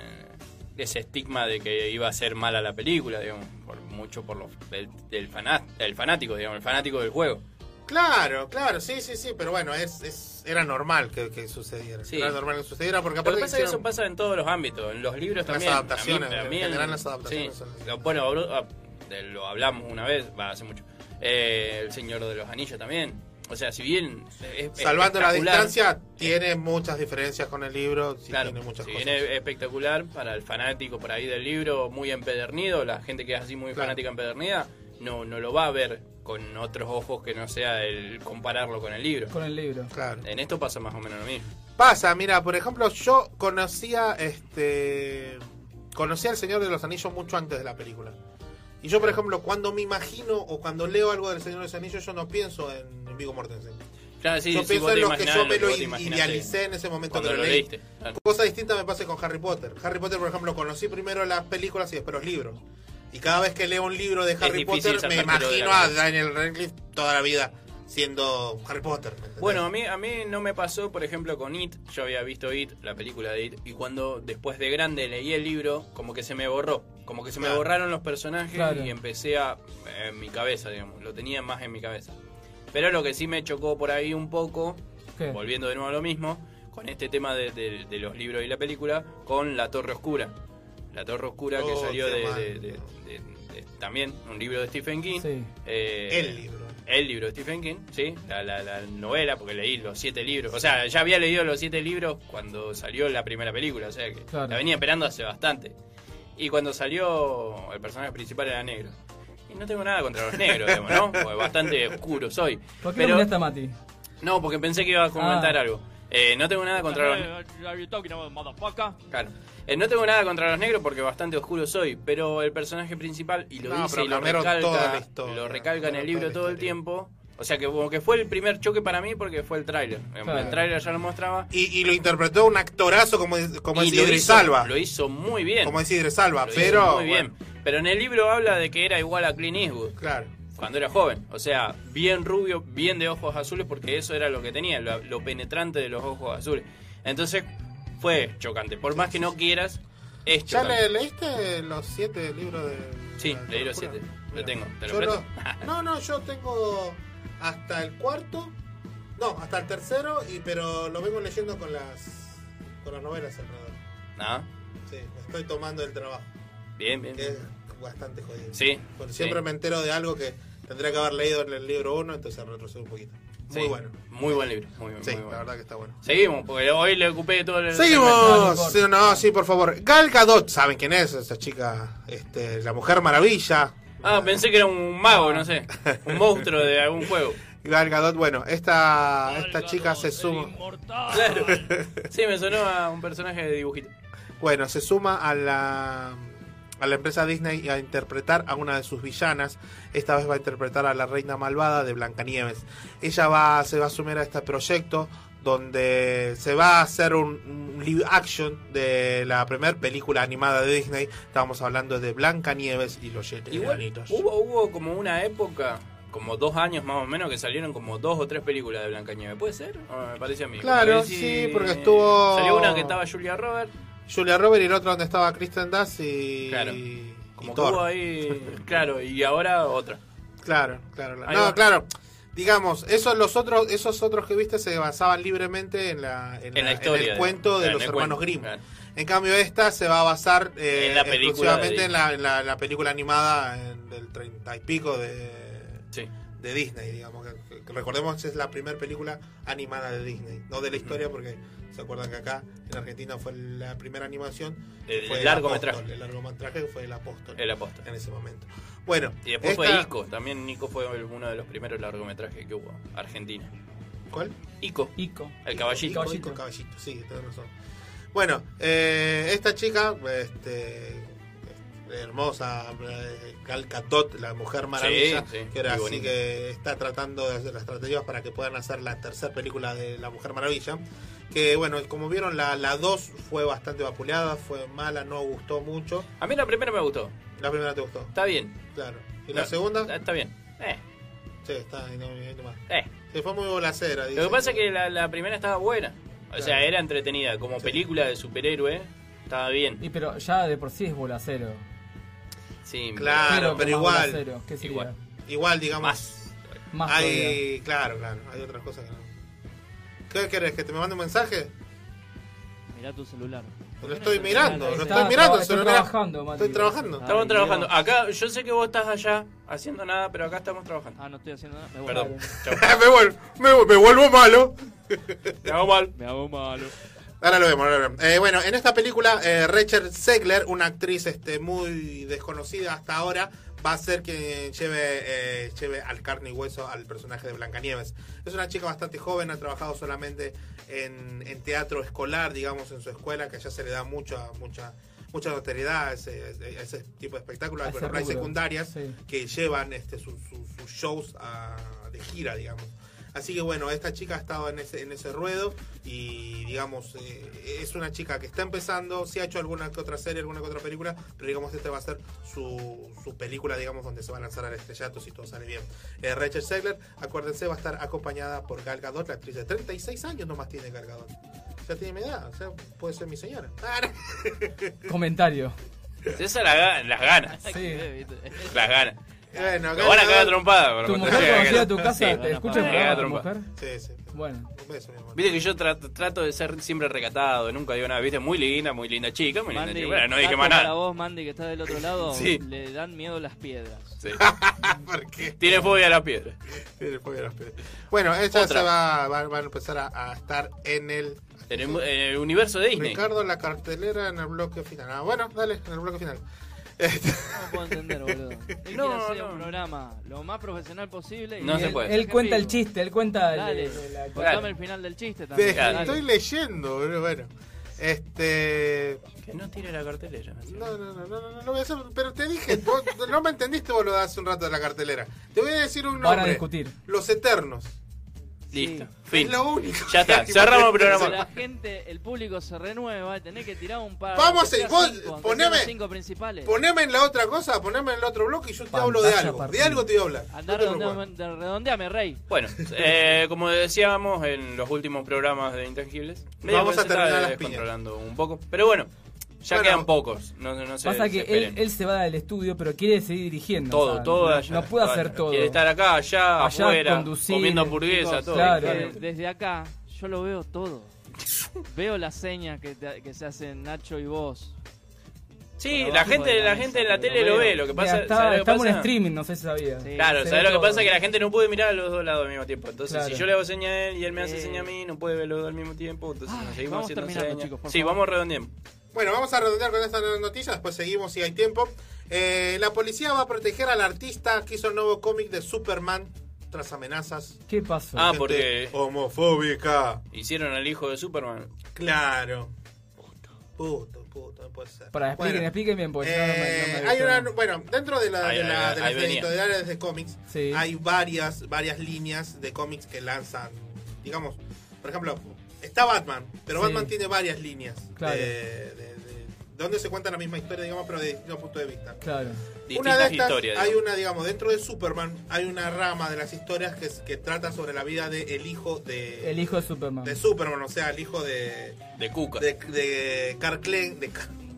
ese estigma de que iba a ser mala la película, digamos, por mucho por los, el, el, fanat- el fanático, digamos, el fanático del juego. Claro, claro, sí, sí, sí, pero bueno, es, es era normal que, que sucediera. Sí. Era normal que sucediera porque Lo que aparte pasa es que hicieron- eso pasa en todos los ámbitos, en los libros Las también. adaptaciones, A mí- general las adaptaciones sí. Lo- Bueno, ah, lo hablamos una vez, va, hace mucho. Eh, el Señor de los Anillos también. O sea, si bien es Salvando la distancia, tiene muchas diferencias con el libro, sí Claro, tiene muchas si cosas. bien es espectacular para el fanático por ahí del libro, muy empedernido, la gente que es así muy Claro. fanática empedernida, no, no lo va a ver con otros ojos que no sea el compararlo con el libro. Con el libro. Claro. En esto pasa más o menos lo mismo. Pasa, mira, por ejemplo, yo conocía este conocía al Señor de los Anillos mucho antes de la película. Y yo, por ejemplo, cuando me imagino o cuando leo algo del Señor de los Anillos, yo no pienso en Viggo Mortensen. Claro, sí, yo sí, pienso en los que yo me lo lo idealicé en ese momento que cuando lo leí. leíste, claro. Cosa distinta me pasa con Harry Potter. Harry Potter, por ejemplo, conocí primero las películas y después los libros. Y cada vez que leo un libro de Harry Potter, me imagino a. Daniel Radcliffe toda la vida siendo Harry Potter. ¿me? Bueno, a mí, a mí no me pasó, por ejemplo, con It. Yo había visto It, la película de It, y cuando después de grande leí el libro, como que se me borró. Como que se me Claro. borraron los personajes Claro. y empecé a. en mi cabeza, digamos. Lo tenía más en mi cabeza. Pero lo que sí me chocó por ahí un poco, ¿Qué? volviendo de nuevo a lo mismo, con este tema de, de- de los libros y la película, con La Torre Oscura. La Torre Oscura que Oh, salió de, mal. de- de- de- de- también un libro de Stephen King. Sí. Eh, El libro. El libro de Stephen King, sí, la, la- la novela, porque leí los siete libros. O sea, ya había leído los siete libros cuando salió la primera película, o sea que Claro. la venía esperando hace bastante. Y cuando salió, el personaje principal era negro. Y no tengo nada contra los negros, digamos, ¿no? Porque bastante oscuro soy. ¿Por qué Pero, no a Mati? no, porque pensé que iba a comentar Ah. algo. Eh, no tengo nada contra los about motherfucker? Claro. Eh, no tengo nada contra los negros porque bastante oscuro soy, pero el personaje principal, y lo No, dice y lo recalca, historia, lo recalca en el libro todo el tiempo. O sea que como que fue el primer choque para mí porque fue el tráiler. Claro. El tráiler ya lo mostraba. Y, y lo interpretó un actorazo como, como es lo Idris hizo- Alba. Lo hizo muy bien. Como es Idris hizo pero. muy bien. Pero en el libro habla de que era igual a Clint Eastwood. Claro. Cuando era joven. O sea, bien rubio, bien de ojos azules, porque eso era lo que tenía, lo, lo penetrante de los ojos azules. Entonces, fue chocante. Por más que no quieras, es ¿Ya chocante. le, leíste los siete libros de.? Sí, leí los locura? siete. Lo tengo. ¿Te lo presto? no, no, yo tengo hasta el cuarto. No, hasta el tercero, y pero lo vengo leyendo con las con las novelas alrededor. Ah, Sí, estoy tomando el trabajo. Bien, bien. Que es bastante jodido. Sí, Porque sí. siempre me entero de algo que tendría que haber leído en el libro uno, entonces retrocedo un poquito. Muy Sí, bueno. Muy buen libro. Muy, Sí, muy la bueno. verdad que está bueno. Seguimos, porque hoy le ocupé todo el. Seguimos. Sí, no, sí, por favor. Gal Gadot, ¿saben quién es esa chica? Este, la Mujer Maravilla. Ah, pensé que era un mago, no sé. Un monstruo de algún juego. Gal Gadot, bueno, esta, esta chica se suma. Claro. Sí, me sonó a un personaje de dibujito. Bueno, se suma a la, a la empresa Disney a interpretar a una de sus villanas. Esta vez va a interpretar a la reina malvada de Blancanieves. Ella va, se va a sumir a este proyecto donde se va a hacer un, un live action de la primera película animada de Disney. Estábamos hablando de Blanca Nieves y los siete enanitos. hubo, hubo como una época, como dos años más o menos, que salieron como dos o tres películas de Blancanieves. ¿Puede ser? O me parece a mí. Claro, sí, porque estuvo- Salió una que estaba Julia Roberts. Julia Robert y el otro donde estaba Kristen Dunst y, Claro. y Como que Thor. hubo ahí. Claro, y ahora otra. Claro, claro. No, va. claro. Digamos, esos los otros, esos otros que viste se basaban libremente en la, en En la la- historia, el cuento de en los hermanos cuento, Grimm. claro. En cambio esta se va a basar eh, En la película exclusivamente en la, en la- en la película animada en- del treinta y pico de, de Disney, digamos. Que, que recordemos que es la primera película animada de Disney, no de la historia porque se acuerdan que acá en Argentina fue la primera animación. El fue largometraje. Apóstol, El largometraje fue el apóstol. El apóstol. En ese momento. Bueno, Y después esta- fue Ico. También Nico fue uno de los primeros largometrajes que hubo. Argentina. ¿Cuál? Ico. Ico. El caballito. Ico, Ico, caballito, sí, tenés razón. Bueno, eh, esta chica, este, hermosa, Gal Gadot, la mujer maravilla, Sí, sí, que era así que está tratando de hacer las tratativas para que puedan hacer la tercera película de la Mujer Maravilla. Que bueno, como vieron, la 2 fue bastante vapuleada, fue mala, no gustó mucho. A mí la primera me gustó. La primera te gustó. Está bien. Claro. ¿Y la segunda? Está bien. Eh. Sí, está no. Eh. Sí, fue muy bolacera. Lo que pasa es que la, la primera estaba buena. O sea, era entretenida. Como película de superhéroe, estaba bien. Y pero ya de por sí es bolacero. Sí, Claro, pero, que más igual. bolacero, ¿qué sería? igual. Igual, digamos. Más. Más hay, claro, claro. Hay otras cosas que no. ¿Qué querés? ¿Que te me mande un mensaje? Mirá tu celular. Lo estoy mirando, lo estoy mirando. estoy el celular. trabajando, Mati. Estoy trabajando. Estamos Ay, trabajando. Dios. Acá, yo sé que vos estás allá haciendo nada, pero acá estamos trabajando. Ah, no estoy haciendo nada. Me voy. Perdón. me, vuelvo, me, me vuelvo malo. Me hago mal. Me hago malo. Ahora lo vemos, ahora lo vemos. Eh, bueno, en esta película, eh, Rachel Zegler, una actriz este, muy desconocida hasta ahora, va a ser quien lleve, eh, lleve al carne y hueso al personaje de Blancanieves. Es una chica bastante joven, ha trabajado solamente en, en teatro escolar, digamos, en su escuela, que allá se le da mucha, mucha, mucha notoriedad a ese, a ese tipo de espectáculos. Ejemplo, hay secundarias sí. que llevan este, sus, sus shows a- de gira, digamos. Así que bueno, esta chica ha estado en ese, en ese ruedo y digamos, eh, es una chica que está empezando, sí ha hecho alguna que otra serie, alguna que otra película, pero digamos esta va a ser su, su película, digamos, donde se va a lanzar al estrellato si todo sale bien. Eh, Rachel Zegler, acuérdense, va a estar acompañada por Gal Gadot, la actriz de 36 años nomás tiene Gal Gadot. Ya tiene mi edad, o sea, puede ser mi señora. Comentario. Esa la, ga- las ganas. Sí. Las ganas. Bueno, Lo van a cagar trompada. pero ¿Tu cuando mujer llega cuando llega a Gal- tu casa Sí. te escucha el caga de tu trompada. mujer? Sí, sí. Bueno. Un beso, mi amor. Viste que yo trato, trato de ser siempre recatado, nunca digo nada, viste, muy linda, muy linda chica, muy linda Mandy, chica. Bueno, no dije dato más para nada. vos, Mandy, que está del otro lado, Sí. le dan miedo las piedras. Sí. ¿Por qué? Tiene fobia a la piedra. Tiene fobia a las piedras. Bueno, ella Otra. se va, va, va a empezar a, a estar en el En el, en el universo de Disney. Ricardo, la cartelera en el bloque final. Ah, bueno, dale, en el bloque final. No puedo entender, boludo. Él No, quiere hacer no. un programa lo más profesional posible. y No se él- puede. Él cuenta el chiste, él cuenta el- Dale, el- la- contame el final del chiste te- también. Dale. estoy leyendo, boludo, bueno. Este. Que no tire la cartelera. No, no, no, no, no, no, lo voy a hacer, pero te dije, vos no me entendiste, boludo, hace un rato de la cartelera. Te voy a decir un nombre. discutir. Los Eternos. Listo. Es Fin. lo único. Ya está, cerramos el programa. la gente, el público se renueva, tenés que tirar un par. Vamos a- vos, cinco, poneme- cinco principales. Poneme en la otra cosa, poneme en el otro bloque y yo te hablo de algo. De algo te voy a hablar. Andá No redondeame, rey. Bueno, eh, como decíamos en los últimos programas de Intangibles, Vamos a terminar las descontrolando un poco. Pero bueno, ya Bueno. quedan pocos. No, no se Pasa que él, se va del estudio, pero quiere seguir dirigiendo. todo, o sea, todo no, allá. no puede hacer todo. Quiere estar acá, allá, Allá, afuera, conducir, comiendo hamburguesa, todo. claro. Eh, Desde acá, yo lo veo todo. Veo las señas que, te- que se hacen Nacho y vos. Sí, la gente, de la gente en la tele lo ve. Lo que pasa, está- ¿sabes lo que estamos en streaming, no sé si sabía. Sí. Claro, ¿sabes lo que pasa? Que la gente no puede mirar a los dos lados al mismo tiempo. Entonces, Claro. si yo le hago seña a él y él me hace Eh. seña a mí, no puede ver los dos al mismo tiempo. Entonces, Ay, nos seguimos vamos haciendo señas. chicos, sí, favor. vamos redondeando. Bueno, vamos a redondear con esta noticia, después seguimos si hay tiempo. Eh, la policía va a proteger al artista que hizo el nuevo cómic de Superman tras amenazas. ¿Qué pasó? Ah, porque Homofóbica. hicieron al hijo de Superman. Claro. Puto, puto, no puede ser. Para, expliquen, Bueno, expliquen bien, no no he hay una, bueno, dentro de, la, Ahí, de, ahí, la- ahí, de las ahí venía. editoriales de cómics Sí. hay varias, varias líneas de cómics que lanzan, digamos, por ejemplo, está Batman, pero Sí. Batman tiene varias líneas. Claro. De, de- de- donde se cuenta la misma historia, digamos, pero de distintos puntos de vista. Claro. Una de estas, hay una, digamos, dentro de Superman, hay una rama de las historias que, trata sobre la vida del el hijo de, El hijo de Superman. de Superman, o sea, el hijo de. De Cuca. De, de Clark Kent. De,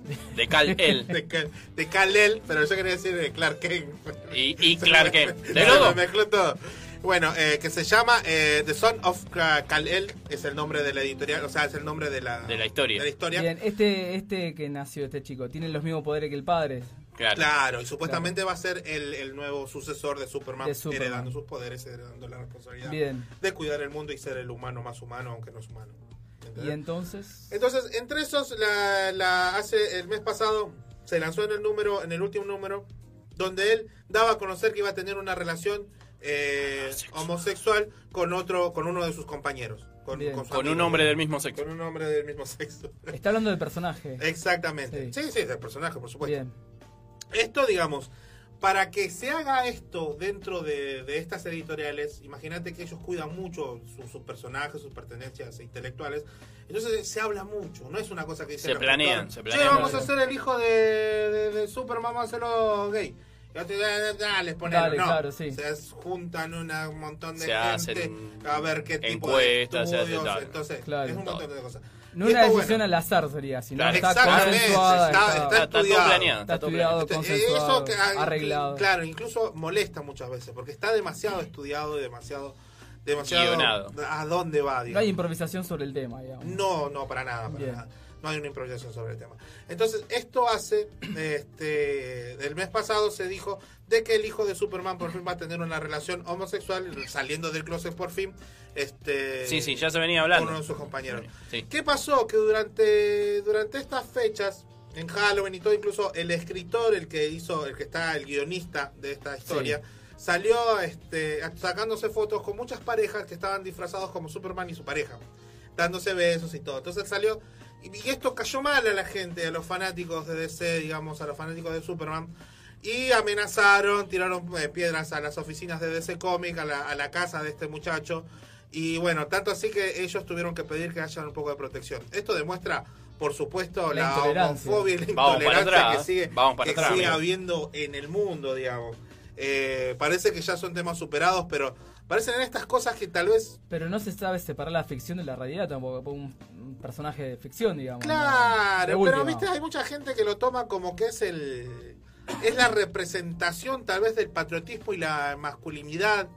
De Kal-El. de, Cal- de Kal-El, pero yo quería decir de Clark Kent. Y, y Clark Kent. ¿De me mezcló todo. Bueno, eh, que se llama eh, The Son of Ka- Kal-El, es el nombre de la editorial, o sea, es el nombre de la, De la historia. de la historia. Bien, este, este que nació, este chico, ¿tiene los mismos poderes que el padre? Claro. y supuestamente va a ser el, el nuevo sucesor de Superman, De Superman. heredando sus poderes, heredando la responsabilidad Bien. de cuidar el mundo y ser el humano más humano, aunque no es humano. Y entonces, Entonces, entre esos, la, la- hace el mes pasado se lanzó en el número, en el último número, donde él daba a conocer que iba a tener una relación eh, homosexual con otro, con uno de sus compañeros. Con, con su Con un amigo. hombre del mismo sexo. Con un hombre del mismo sexo. está hablando del personaje. Exactamente. Sí, sí, del personaje, por supuesto. Bien. Esto, digamos, para que se haga esto dentro de, de estas editoriales, imagínate que ellos cuidan mucho su- sus personajes, sus pertenencias intelectuales. Entonces se habla mucho, no es una cosa que dicen Se planean, se "Che, planean vamos a mucho". hacer el hijo de, de, de Superman, vamos a hacerlo gay. Y otro, "Ah, ah, les ponen, Dale, no, claro, sí. se juntan una- un montón de Se gente hacen a ver qué tipo encuestas, se de hace estudios, tal. entonces Claro. es un montón de cosas. No una decisión bueno, al azar sería, sino Claro, está exactamente, consensuada, está, está, está todo planeado, está todo estudiado, Este, consensuado, eso que, ah, arreglado. Claro, incluso molesta muchas veces, porque está demasiado estudiado y demasiado, demasiado Guionado. a dónde va, No hay digamos. improvisación sobre el tema, digamos. No, no, para nada, para Bien. nada. No hay una improvisación sobre el tema. Entonces, esto hace, este, el mes pasado se dijo de que el hijo de Superman por fin va a tener una relación homosexual, saliendo del closet por fin, este, Sí, sí, ya se venía hablando. uno de sus compañeros. Sí. ¿Qué pasó? Que durante, durante estas fechas, en Halloween y todo, incluso el escritor, el que hizo, el que está, el guionista de esta historia, salió este, sacándose fotos con muchas parejas que estaban disfrazados como Superman y su pareja, dándose besos y todo. Entonces salió, y, esto cayó mal a la gente, a los fanáticos de DC, digamos, a los fanáticos de Superman. Y amenazaron, tiraron eh, piedras a las oficinas de DC Comics, a la, a la casa de este muchacho. Y bueno, tanto así que ellos tuvieron que pedir que haya un poco de protección. Esto demuestra, por supuesto, La homofobia y la Vamos para intolerancia atrás, que sigue, vamos para que atrás, sigue habiendo en el mundo, digamos. Eh, parece que ya son temas superados, pero parecen en estas cosas que tal vez Pero no se sabe separar la ficción de la realidad tampoco. Un, un personaje de ficción, digamos. Claro, pero viste, hay mucha gente que lo toma como que es el es la representación tal vez del patriotismo y la masculinidad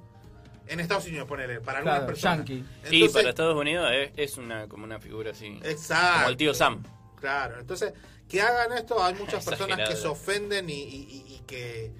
en Estados Unidos, ponele, para algunas Claro, personas. Entonces- para Estados Unidos es, es una como una figura así. Exacto. Como el tío Sam. Claro, entonces que hagan esto, hay muchas personas que se ofenden y, y- y- y que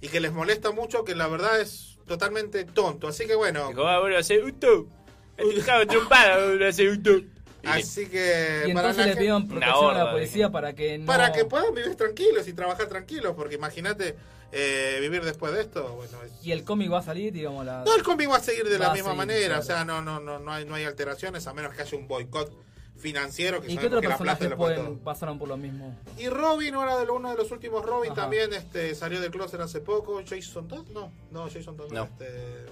y que les molesta mucho, que la verdad es totalmente tonto. Así que bueno, Dijo, ah, bueno, hace uto. Estaba trompada, bueno, hace uto. así que Y para entonces la le gente- pidieron protección a horda, la policía para que no... para que puedan vivir tranquilos y trabajar tranquilos, porque imagínate eh, vivir después de esto, bueno, es- Y el cómic va a salir, digamos, la... No, el cómic va a seguir de Va la a misma seguir, manera, claro. o sea, no, no, no, no hay, no hay alteraciones a menos que haya un boicot financiero que ¿Y qué otros personajes pueden, pasaron por lo mismo? Y Robin, ahora de lo- uno de los últimos Robin Ajá. también este salió del closet hace poco. Jason Todd, no, no, Jason Todd, No. este,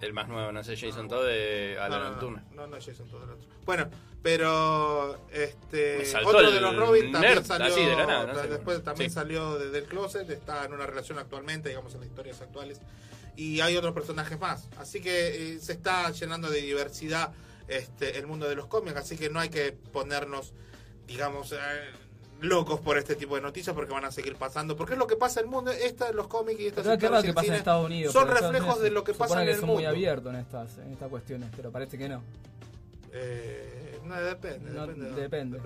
El más nuevo, no sé, Jason Todd de a la no, no, nocturna. no, no es Jason Todd el otro. Bueno, pero este otro de los Robin también nerd, salió así de la nada, no sé. después también Sí. salió de- del closet, está en una relación actualmente, digamos en las historias actuales. Y hay otros personajes más, así que eh, se está llenando de diversidad este el mundo de los cómics, así que no hay que ponernos digamos eh, locos por este tipo de noticias porque van a seguir pasando, porque es lo que pasa en el mundo, esta, los cómics y estas que pasa en Estados Unidos. son reflejos de lo que pasa en que el son mundo. muy abiertos en estas, en estas cuestiones, pero parece que no. Eh, no, depende, No, depende, de- depende.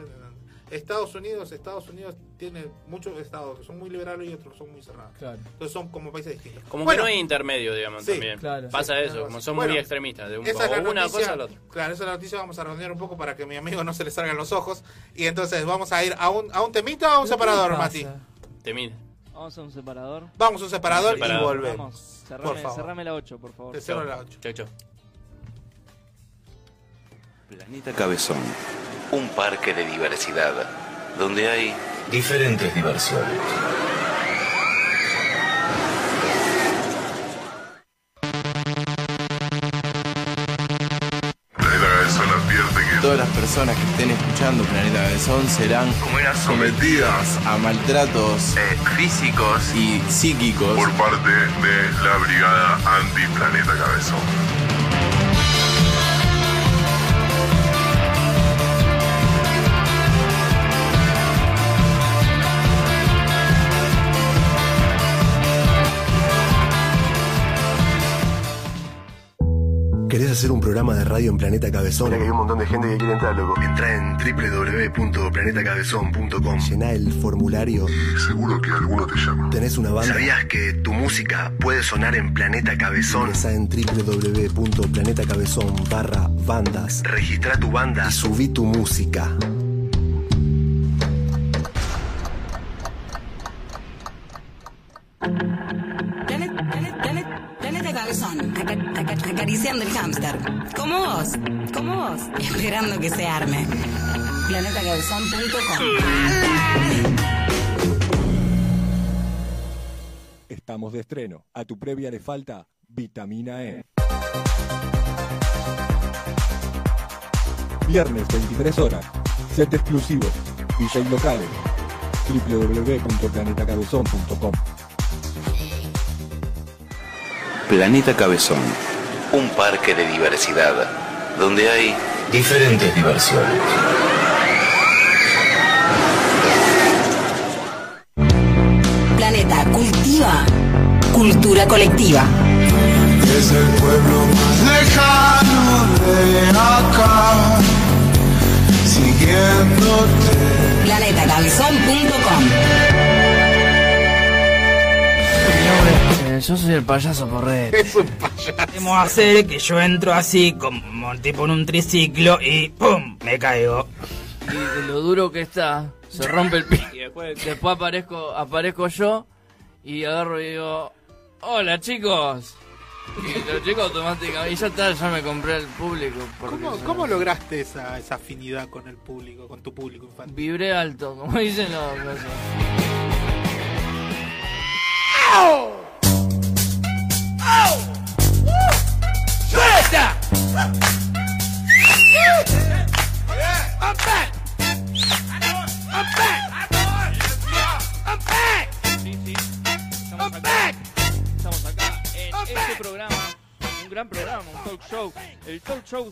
Estados Unidos, Estados Unidos tiene muchos estados que son muy liberales y otros que son muy cerrados. Claro. Entonces son como países distintos. Como Bueno, que no hay intermedio, digamos, Sí, también. claro. Pasa Sí, eso, como son Bueno, muy extremistas, de un, esa es la o una noticia. cosa a la otra. Claro, esa es la noticia. Vamos a redondear un poco para que a mi amigo no se le salgan los ojos. Y entonces vamos a ir a un, a un temita o a un ¿Pero qué separador? Mati. Te mide. Vamos a un separador. Vamos a un separador, Separador. y volvemos. Vamos, por cerrame, favor. cerrame la 8, por favor. Te cierro la 8. Chau, chau. Planeta Cabezón, un parque de diversidad, donde hay diferentes diversiones. Planeta Todas las personas que estén escuchando Planeta Cabezón serán sometidas a maltratos eh, físicos y psíquicos por parte de la Brigada Anti-Planeta Cabezón. ¿Querés hacer un programa de radio en Planeta Cabezón? Mira que hay un montón de gente que quiere entrar, loco. Entra en www.planetacabezón.com. Llená el formulario. Y seguro que alguno te llama. ¿Tenés una banda? ¿Sabías que tu música puede sonar en Planeta Cabezón? Ingresa en www.planetacabezón barra bandas. Registra tu banda y subí tu música. Hámster. Como vos. Como vos. Esperando que se arme. Planetacabezón.com. Estamos de estreno. A tu previa le falta vitamina E. Viernes 23 horas. Set exclusivo. DJ locales. www.planetacabezón.com Planeta Cabezón, un parque de diversidad, donde hay diferentes diversiones. Planeta cultiva cultura colectiva. Es el pueblo más lejano de acá, siguiéndote. Planetacabezón.com. Eh, yo soy el payaso porrero. Es un payaso. Podemos hacer que yo entro así, como tipo en un triciclo y ¡pum! Me caigo. Y de lo duro que está, se rompe el pie. Y después- Después aparezco, aparezco yo y agarro y digo, hola chicos. Y los chicos automáticamente, y ya está, ya me compré el público. ¿Cómo, cómo lograste esa, esa afinidad con el público, con tu público infantil? Vibré alto, como dicen los...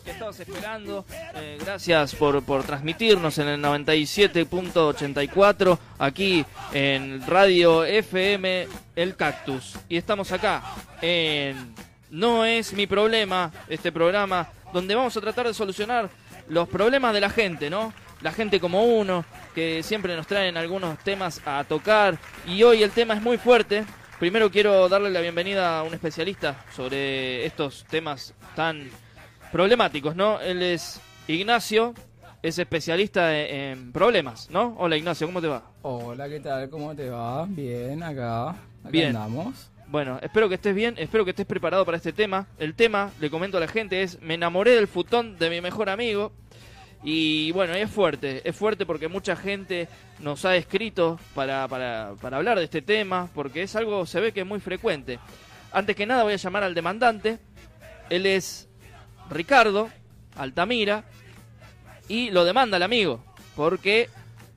que estabas esperando. Eh, gracias por, por transmitirnos en el 97.84 aquí en Radio FM El Cactus. Y estamos acá en No es mi problema, este programa donde vamos a tratar de solucionar los problemas de la gente, ¿no? La gente como uno, que siempre nos traen algunos temas a tocar. Y hoy el tema es muy fuerte. Primero quiero darle la bienvenida a un especialista sobre estos temas tan problemáticos, ¿no? Él es Ignacio, es especialista en, problemas, ¿no? Hola Ignacio, ¿cómo te va? Hola, ¿qué tal? ¿Cómo te va? Bien, acá. acá Bien. andamos. Bueno, espero que estés bien, espero que estés preparado para este tema. El tema, le comento a la gente, es Me enamoré del futón de mi mejor amigo. Y bueno, es fuerte, es fuerte porque mucha gente nos ha escrito para, para, para hablar de este tema, porque es algo, se ve que es muy frecuente. Antes que nada voy a llamar al demandante. Él es Ricardo Altamira y lo demanda el amigo, porque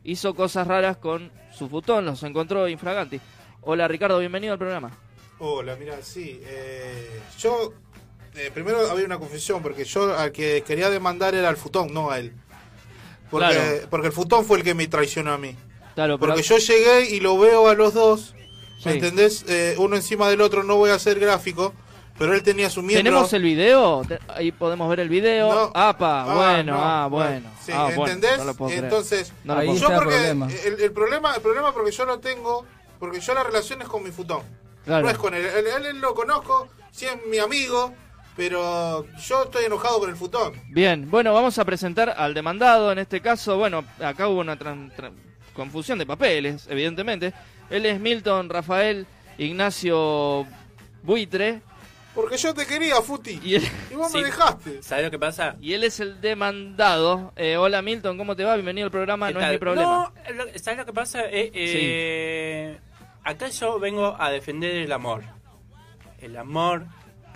hizo cosas raras con su futón, los encontró infraganti. Hola Ricardo, bienvenido al programa. Hola, mira, sí. eh, yo, eh, primero había una confusión, porque yo al que quería demandar era al futón, no a él. Porque, Claro. porque el futón fue el que me traicionó a mí. Claro, pero- Porque yo llegué y lo veo a los dos, ¿me Sí. entendés? Eh, uno encima del otro, no voy a hacer gráfico, pero él tenía su miembro. ¿Tenemos el video? Ahí podemos ver el video. No. Apa, Ah, bueno, no, ah, bueno, bueno. sí, Ah, bueno, ¿entendés? no lo puedo creer. Entonces, No lo Ahí puedo yo porque problema. El, el problema, el problema porque yo lo tengo, porque yo la relación es con mi futón. Claro. No es con él. Él, él- él lo conozco, sí es mi amigo, pero yo estoy enojado con el futón. Bien, bueno, vamos a presentar al demandado. En este caso, bueno, acá hubo una tran- tran- confusión de papeles, evidentemente. Él es Milton Rafael Ignacio Buitre. Porque yo te quería, Futi. Y, él- Y vos Sí. me dejaste. ¿Sabes lo que pasa? y él es el demandado. Eh, hola Milton, ¿cómo te va? Bienvenido al programa, ¿Qué no es tal? mi problema. No, lo- ¿sabes lo que pasa? Eh, eh, Acá yo vengo a defender el amor. El amor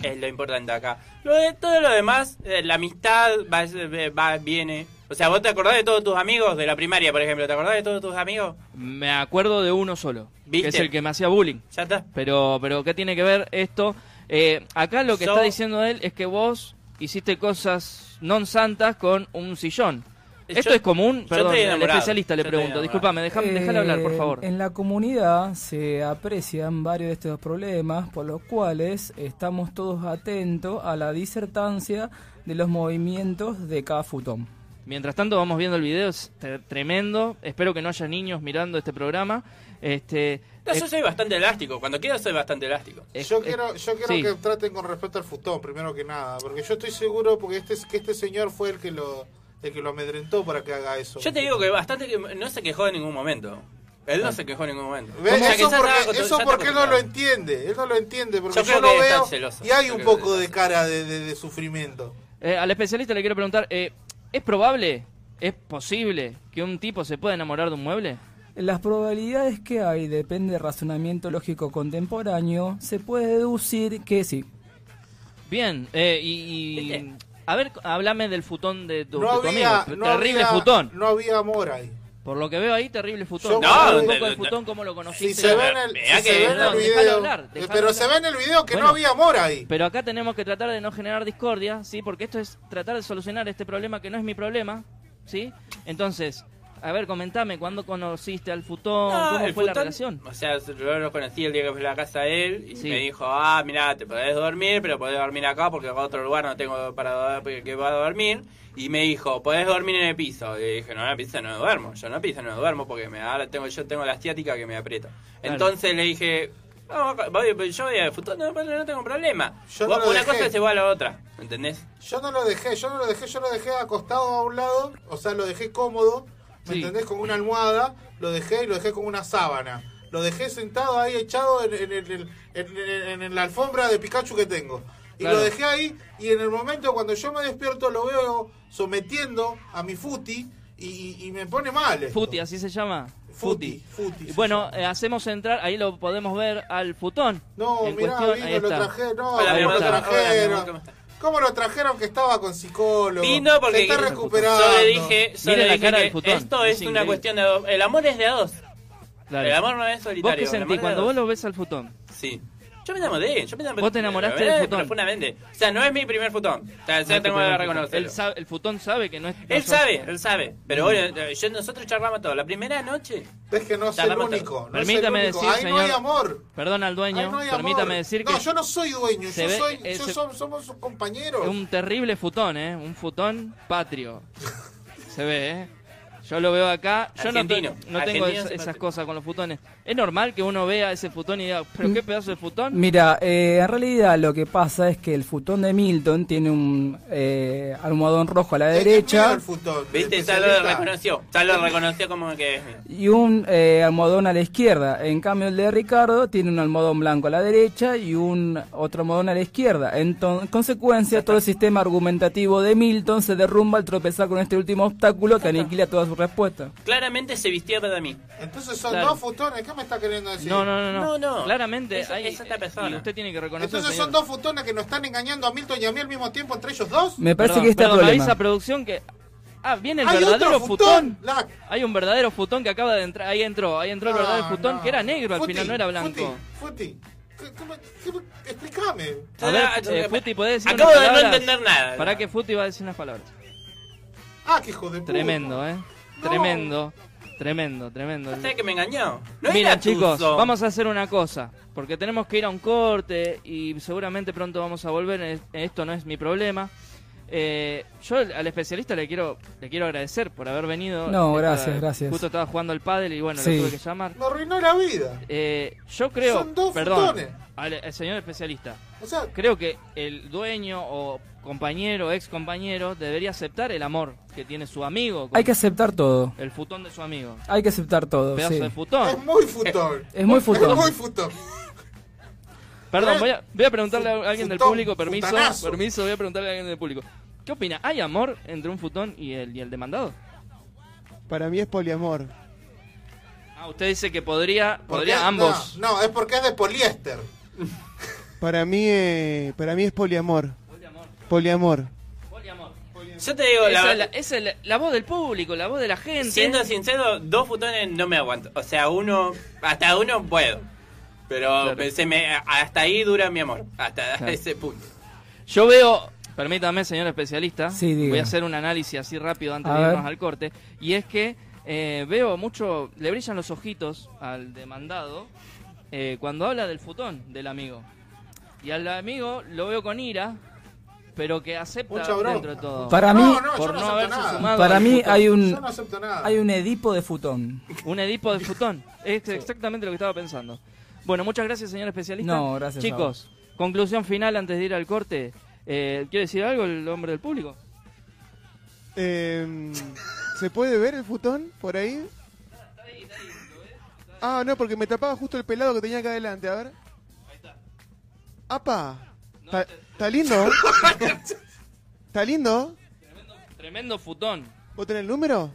es lo importante acá. Lo de, todo lo demás, eh, la amistad va, va- viene O sea, ¿vos te acordás de todos tus amigos de la primaria, por ejemplo? ¿Te acordás de todos tus amigos? Me acuerdo de uno solo, ¿Viste? que es el que me hacía bullying. Ya está. Pero, pero ¿qué tiene que ver esto? Eh, acá lo que So- está diciendo él es que vos hiciste cosas non santas con un sillón. Yo- Esto es común, perdón, al especialista le pregunto. Disculpame, déjame, déjale hablar, por Eh, favor. En la comunidad se aprecian varios de estos problemas, por los cuales estamos todos atentos a la disertancia de los movimientos de cada futón. Mientras tanto vamos viendo el video, es tre- tremendo. Espero que no haya niños mirando este programa. Este, No, yo eh, soy bastante elástico. Cuando quiero soy bastante elástico. Yo quiero, yo quiero sí. que traten con respeto al futón, primero que nada, porque yo estoy seguro porque este que este señor fue el que lo el que lo amedrentó para que haga eso. Yo te digo que bastante que no se quejó en ningún momento. Él no se quejó en ningún momento. Eso porque, eso porque él no lo entiende, él no lo entiende, porque Yo yo, lo veo celoso. y hay Yo un poco de cara de, de- de sufrimiento. eh, al especialista le quiero preguntar, eh, ¿es probable, es posible que un tipo se pueda enamorar de un mueble? Las probabilidades que hay, depende del razonamiento lógico contemporáneo, se puede deducir que sí. Bien, eh, y, y- a ver, háblame del futón de tu, No de tu había, amigo. no terrible había- futón. No había amor ahí. Por lo que veo ahí, terrible futón. Yo- No, un de- poco de- futón, cómo lo conociste. Si se ve en el, si se ve en el Perdón, video, déjalo hablar, déjalo pero hablar. se ve en el video que Bueno, no había amor ahí. Pero acá tenemos que tratar de no generar discordia, ¿sí? Porque esto es tratar de solucionar este problema que no es mi problema, ¿sí? Entonces, a ver, comentame, ¿cuándo conociste al futón? No, ¿Cómo el fue la futón- relación? O sea, yo lo conocí el día que fui a la casa de él y Sí. me dijo, ah, mira, te podés dormir, pero podés dormir acá porque a otro lugar no tengo para que va a dormir. Y me dijo, podés dormir en el piso. Y dije, no, en el piso no duermo. Yo en el piso no duermo porque me da, tengo, yo tengo la asiática que me aprieta. Claro. Entonces le dije, no, voy- yo voy al futón, no, no tengo problema. Yo no una dejé. cosa se va a la otra, ¿entendés? Yo no lo dejé, yo no lo dejé, yo lo dejé acostado a un lado, o sea, lo dejé cómodo, ¿me Sí. entendés? Con una almohada, lo dejé y lo dejé con una sábana. Lo dejé sentado ahí echado en, en- en- en- en- en la alfombra de Pikachu que tengo. Y Claro. lo dejé ahí y en el momento cuando yo me despierto lo veo sometiendo a mi futi y, y- me pone mal. esto. Futi, así se llama. Futi, futi. Bueno, eh, hacemos entrar, ahí lo podemos ver al futón. No, mirá, vino, lo traje, no, Ahí ¿cómo lo trajeron? ¿Cómo lo trajeron que estaba con psicólogo? Vino porque Se está yo recuperando. le dije, yo le la dije cara que del futón, esto es es, una cuestión de dos. El amor es de a dos. Claro. El amor no es ¿Vos solitario. qué el amor sentís cuando vos lo ves al futón? Sí. Yo me enamoré, yo me enamoré. ¿Vos te enamoraste del enamoré futón? Profundamente. O sea, no es mi primer futón. O sea, No tengo que primer futón. reconocerlo. Él sabe- el futón sabe que no es. no Él sos- sabe, él sabe. Pero Mm. bueno, eh, yo, nosotros charlamos todo. La primera noche. Es que no es el único. No es el Permítame único. decir, Ahí señor. no hay amor. Perdón al dueño, no hay permítame amor. decir que. No, yo no soy dueño. Yo ve- soy, eh, yo se- som- somos compañeros. Es un terrible futón, ¿eh? Un futón patrio. Se ve, ¿eh? Yo lo veo acá. Yo no, Argentino. no tengo es- esas cosas con los futones. Es normal que uno vea ese futón y diga, ¿pero qué pedazo de futón? Mira, eh, en realidad lo que pasa es que el futón de Milton tiene un eh, almohadón rojo a la derecha ¿Viste? Ya lo reconoció. Ya lo reconoció como que y un eh, almohadón a la izquierda. En cambio el de Ricardo tiene un almohadón blanco a la derecha y un otro almohadón a la izquierda. Entonces, en consecuencia, todo el sistema argumentativo de Milton se derrumba al tropezar con este último obstáculo que aniquila toda su respuesta. Claramente se vistió para mí. Entonces son Claro. dos futones. ¿Qué me está queriendo decir? No, no, no, no. No, no. Claramente Es- hay. es esta persona. Y usted tiene que reconocer. Entonces señor. son dos futones que nos están engañando a Milton y a mí al mismo tiempo entre ellos dos. Me parece Perdón, que está el perdón, me problema. avisa producción que. Ah, viene el Hay verdadero otro futón. Hay un verdadero futón que acaba de entrar. Ahí entró, ahí entró el No, verdadero futón no. que era negro al Futi, final, no era blanco. Futi, Futi, ¿qué- qué me- qué me- explícame. A ver, Ah, eh, eh, Futi, ¿podés decir Acabo unas de no palabras? entender nada. Para que Futi va a decir unas palabras. Ah, qué hijo de puta. Tremendo, ¿eh? Tremendo, tremendo, tremendo. ¿Sabes que me engañó? No Miren era chicos, vamos a hacer una cosa, porque tenemos que ir a un corte y seguramente pronto vamos a volver, es- esto no es mi problema. Eh, yo al especialista le quiero le quiero agradecer por haber venido. No, Estaba- gracias, gracias. Justo estaba jugando al pádel y bueno, Sí. lo tuve que llamar. Me arruinó la vida. Eh, yo creo, Son dos perdón, al, al señor especialista, O sea, creo que el dueño o compañero, ex compañero, debería aceptar el amor que tiene su amigo. Hay que aceptar todo. El futón de su amigo. Hay que aceptar todo. Pedazo sí. de futón. es muy futón. Es muy futón. Es muy futón. Perdón, voy a, voy a preguntarle a alguien del público, permiso, permiso, voy a preguntarle a alguien del público. ¿Qué opina? ¿Hay amor entre un futón y el, y el demandado? Para mí es poliamor. Ah, usted dice que podría, Porque- podría ambos. No, no, es porque es de poliéster. Para mí, eh, para mí es poliamor. Poliamor. Yo te digo, Esa la, es la, esa es la- la voz del público, la voz de la gente. siendo sincero, dos futones no me aguanto. O sea, uno, hasta uno puedo. Pero se me, hasta ahí dura mi amor. Hasta Claro. ese punto. Yo veo, permítame, señor especialista, Sí, voy a hacer un análisis así rápido antes A de ver. irnos al corte. Y es que eh, veo mucho, le brillan los ojitos al demandado eh, cuando habla del futón del amigo. Y al amigo lo veo con ira, pero que acepta Mucha bronca. dentro de todo. Para mí- No, no, yo por no no haberse nada. sumado Para mí futón. hay un Yo no acepto nada. hay un Edipo de futón. Un Edipo de futón. Es exactamente lo que estaba pensando. Bueno, muchas gracias, señor especialista. No, gracias a Chicos, conclusión final antes de ir al corte. Eh, ¿Quiere decir algo el hombre del público? Eh, ¿Se puede ver el futón por ahí? Ah, no, porque me tapaba justo el pelado que tenía acá adelante, a ver. ¡Apa! ¿Está está lindo? ¿Está lindo? Tremendo futón. ¿Vos tenés el número?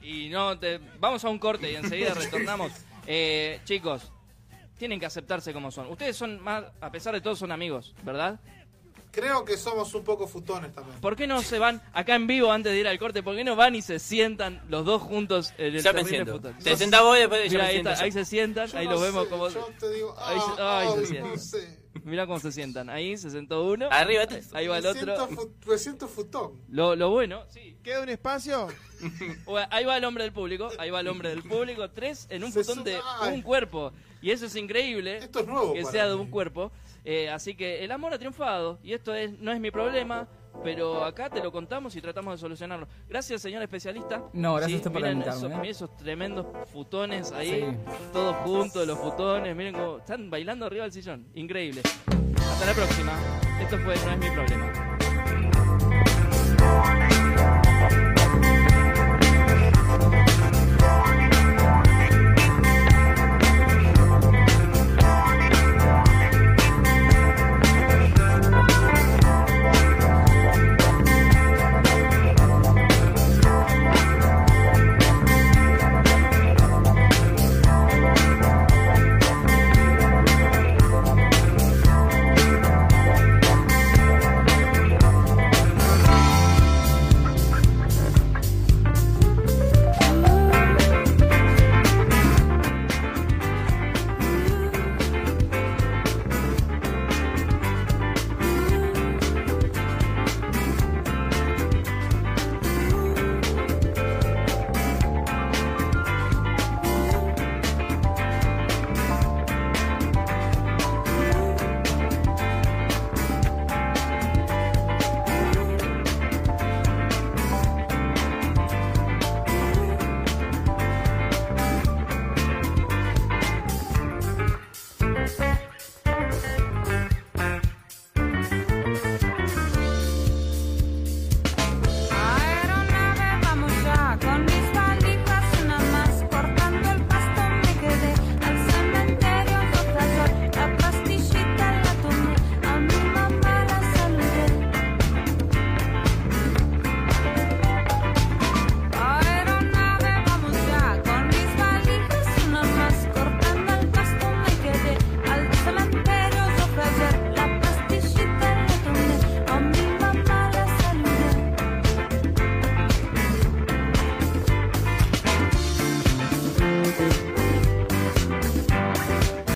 Y no, te, vamos a un corte y enseguida retornamos. Eh, chicos, tienen que aceptarse como son. Ustedes son más, a pesar de todo, son amigos, ¿verdad? Creo que somos un poco futones también. ¿Por qué no se van acá en vivo antes de ir al corte? ¿Por qué no van y se sientan los dos juntos en el Ya me siento. futón? Te sentás vos y después yo Mira, me ahí, siento está, yo. ahí se sientan, Yo ahí no lo vemos como... Yo te digo, Ahí se- ah, se ay, sientan. no sé. Mira cómo se sientan. Ahí se sentó uno. Arriba tres. Ahí va el otro. siento futón. Lo, lo bueno, sí. ¿Queda un espacio? Ahí va el hombre del público, ahí va el hombre del público, tres en un Se futón de ay. un cuerpo. Y eso es increíble, Esto es nuevo que para sea de un cuerpo. Eh, así que el amor ha triunfado, y esto es, no es mi problema, pero acá te lo contamos y tratamos de solucionarlo. Gracias, señor especialista. No, gracias sí, a usted por ¿eh? miren esos, tremendos futones ahí, todos juntos, los futones. Miren cómo están bailando arriba del sillón. Increíble. Hasta la próxima. Esto fue No es mi problema.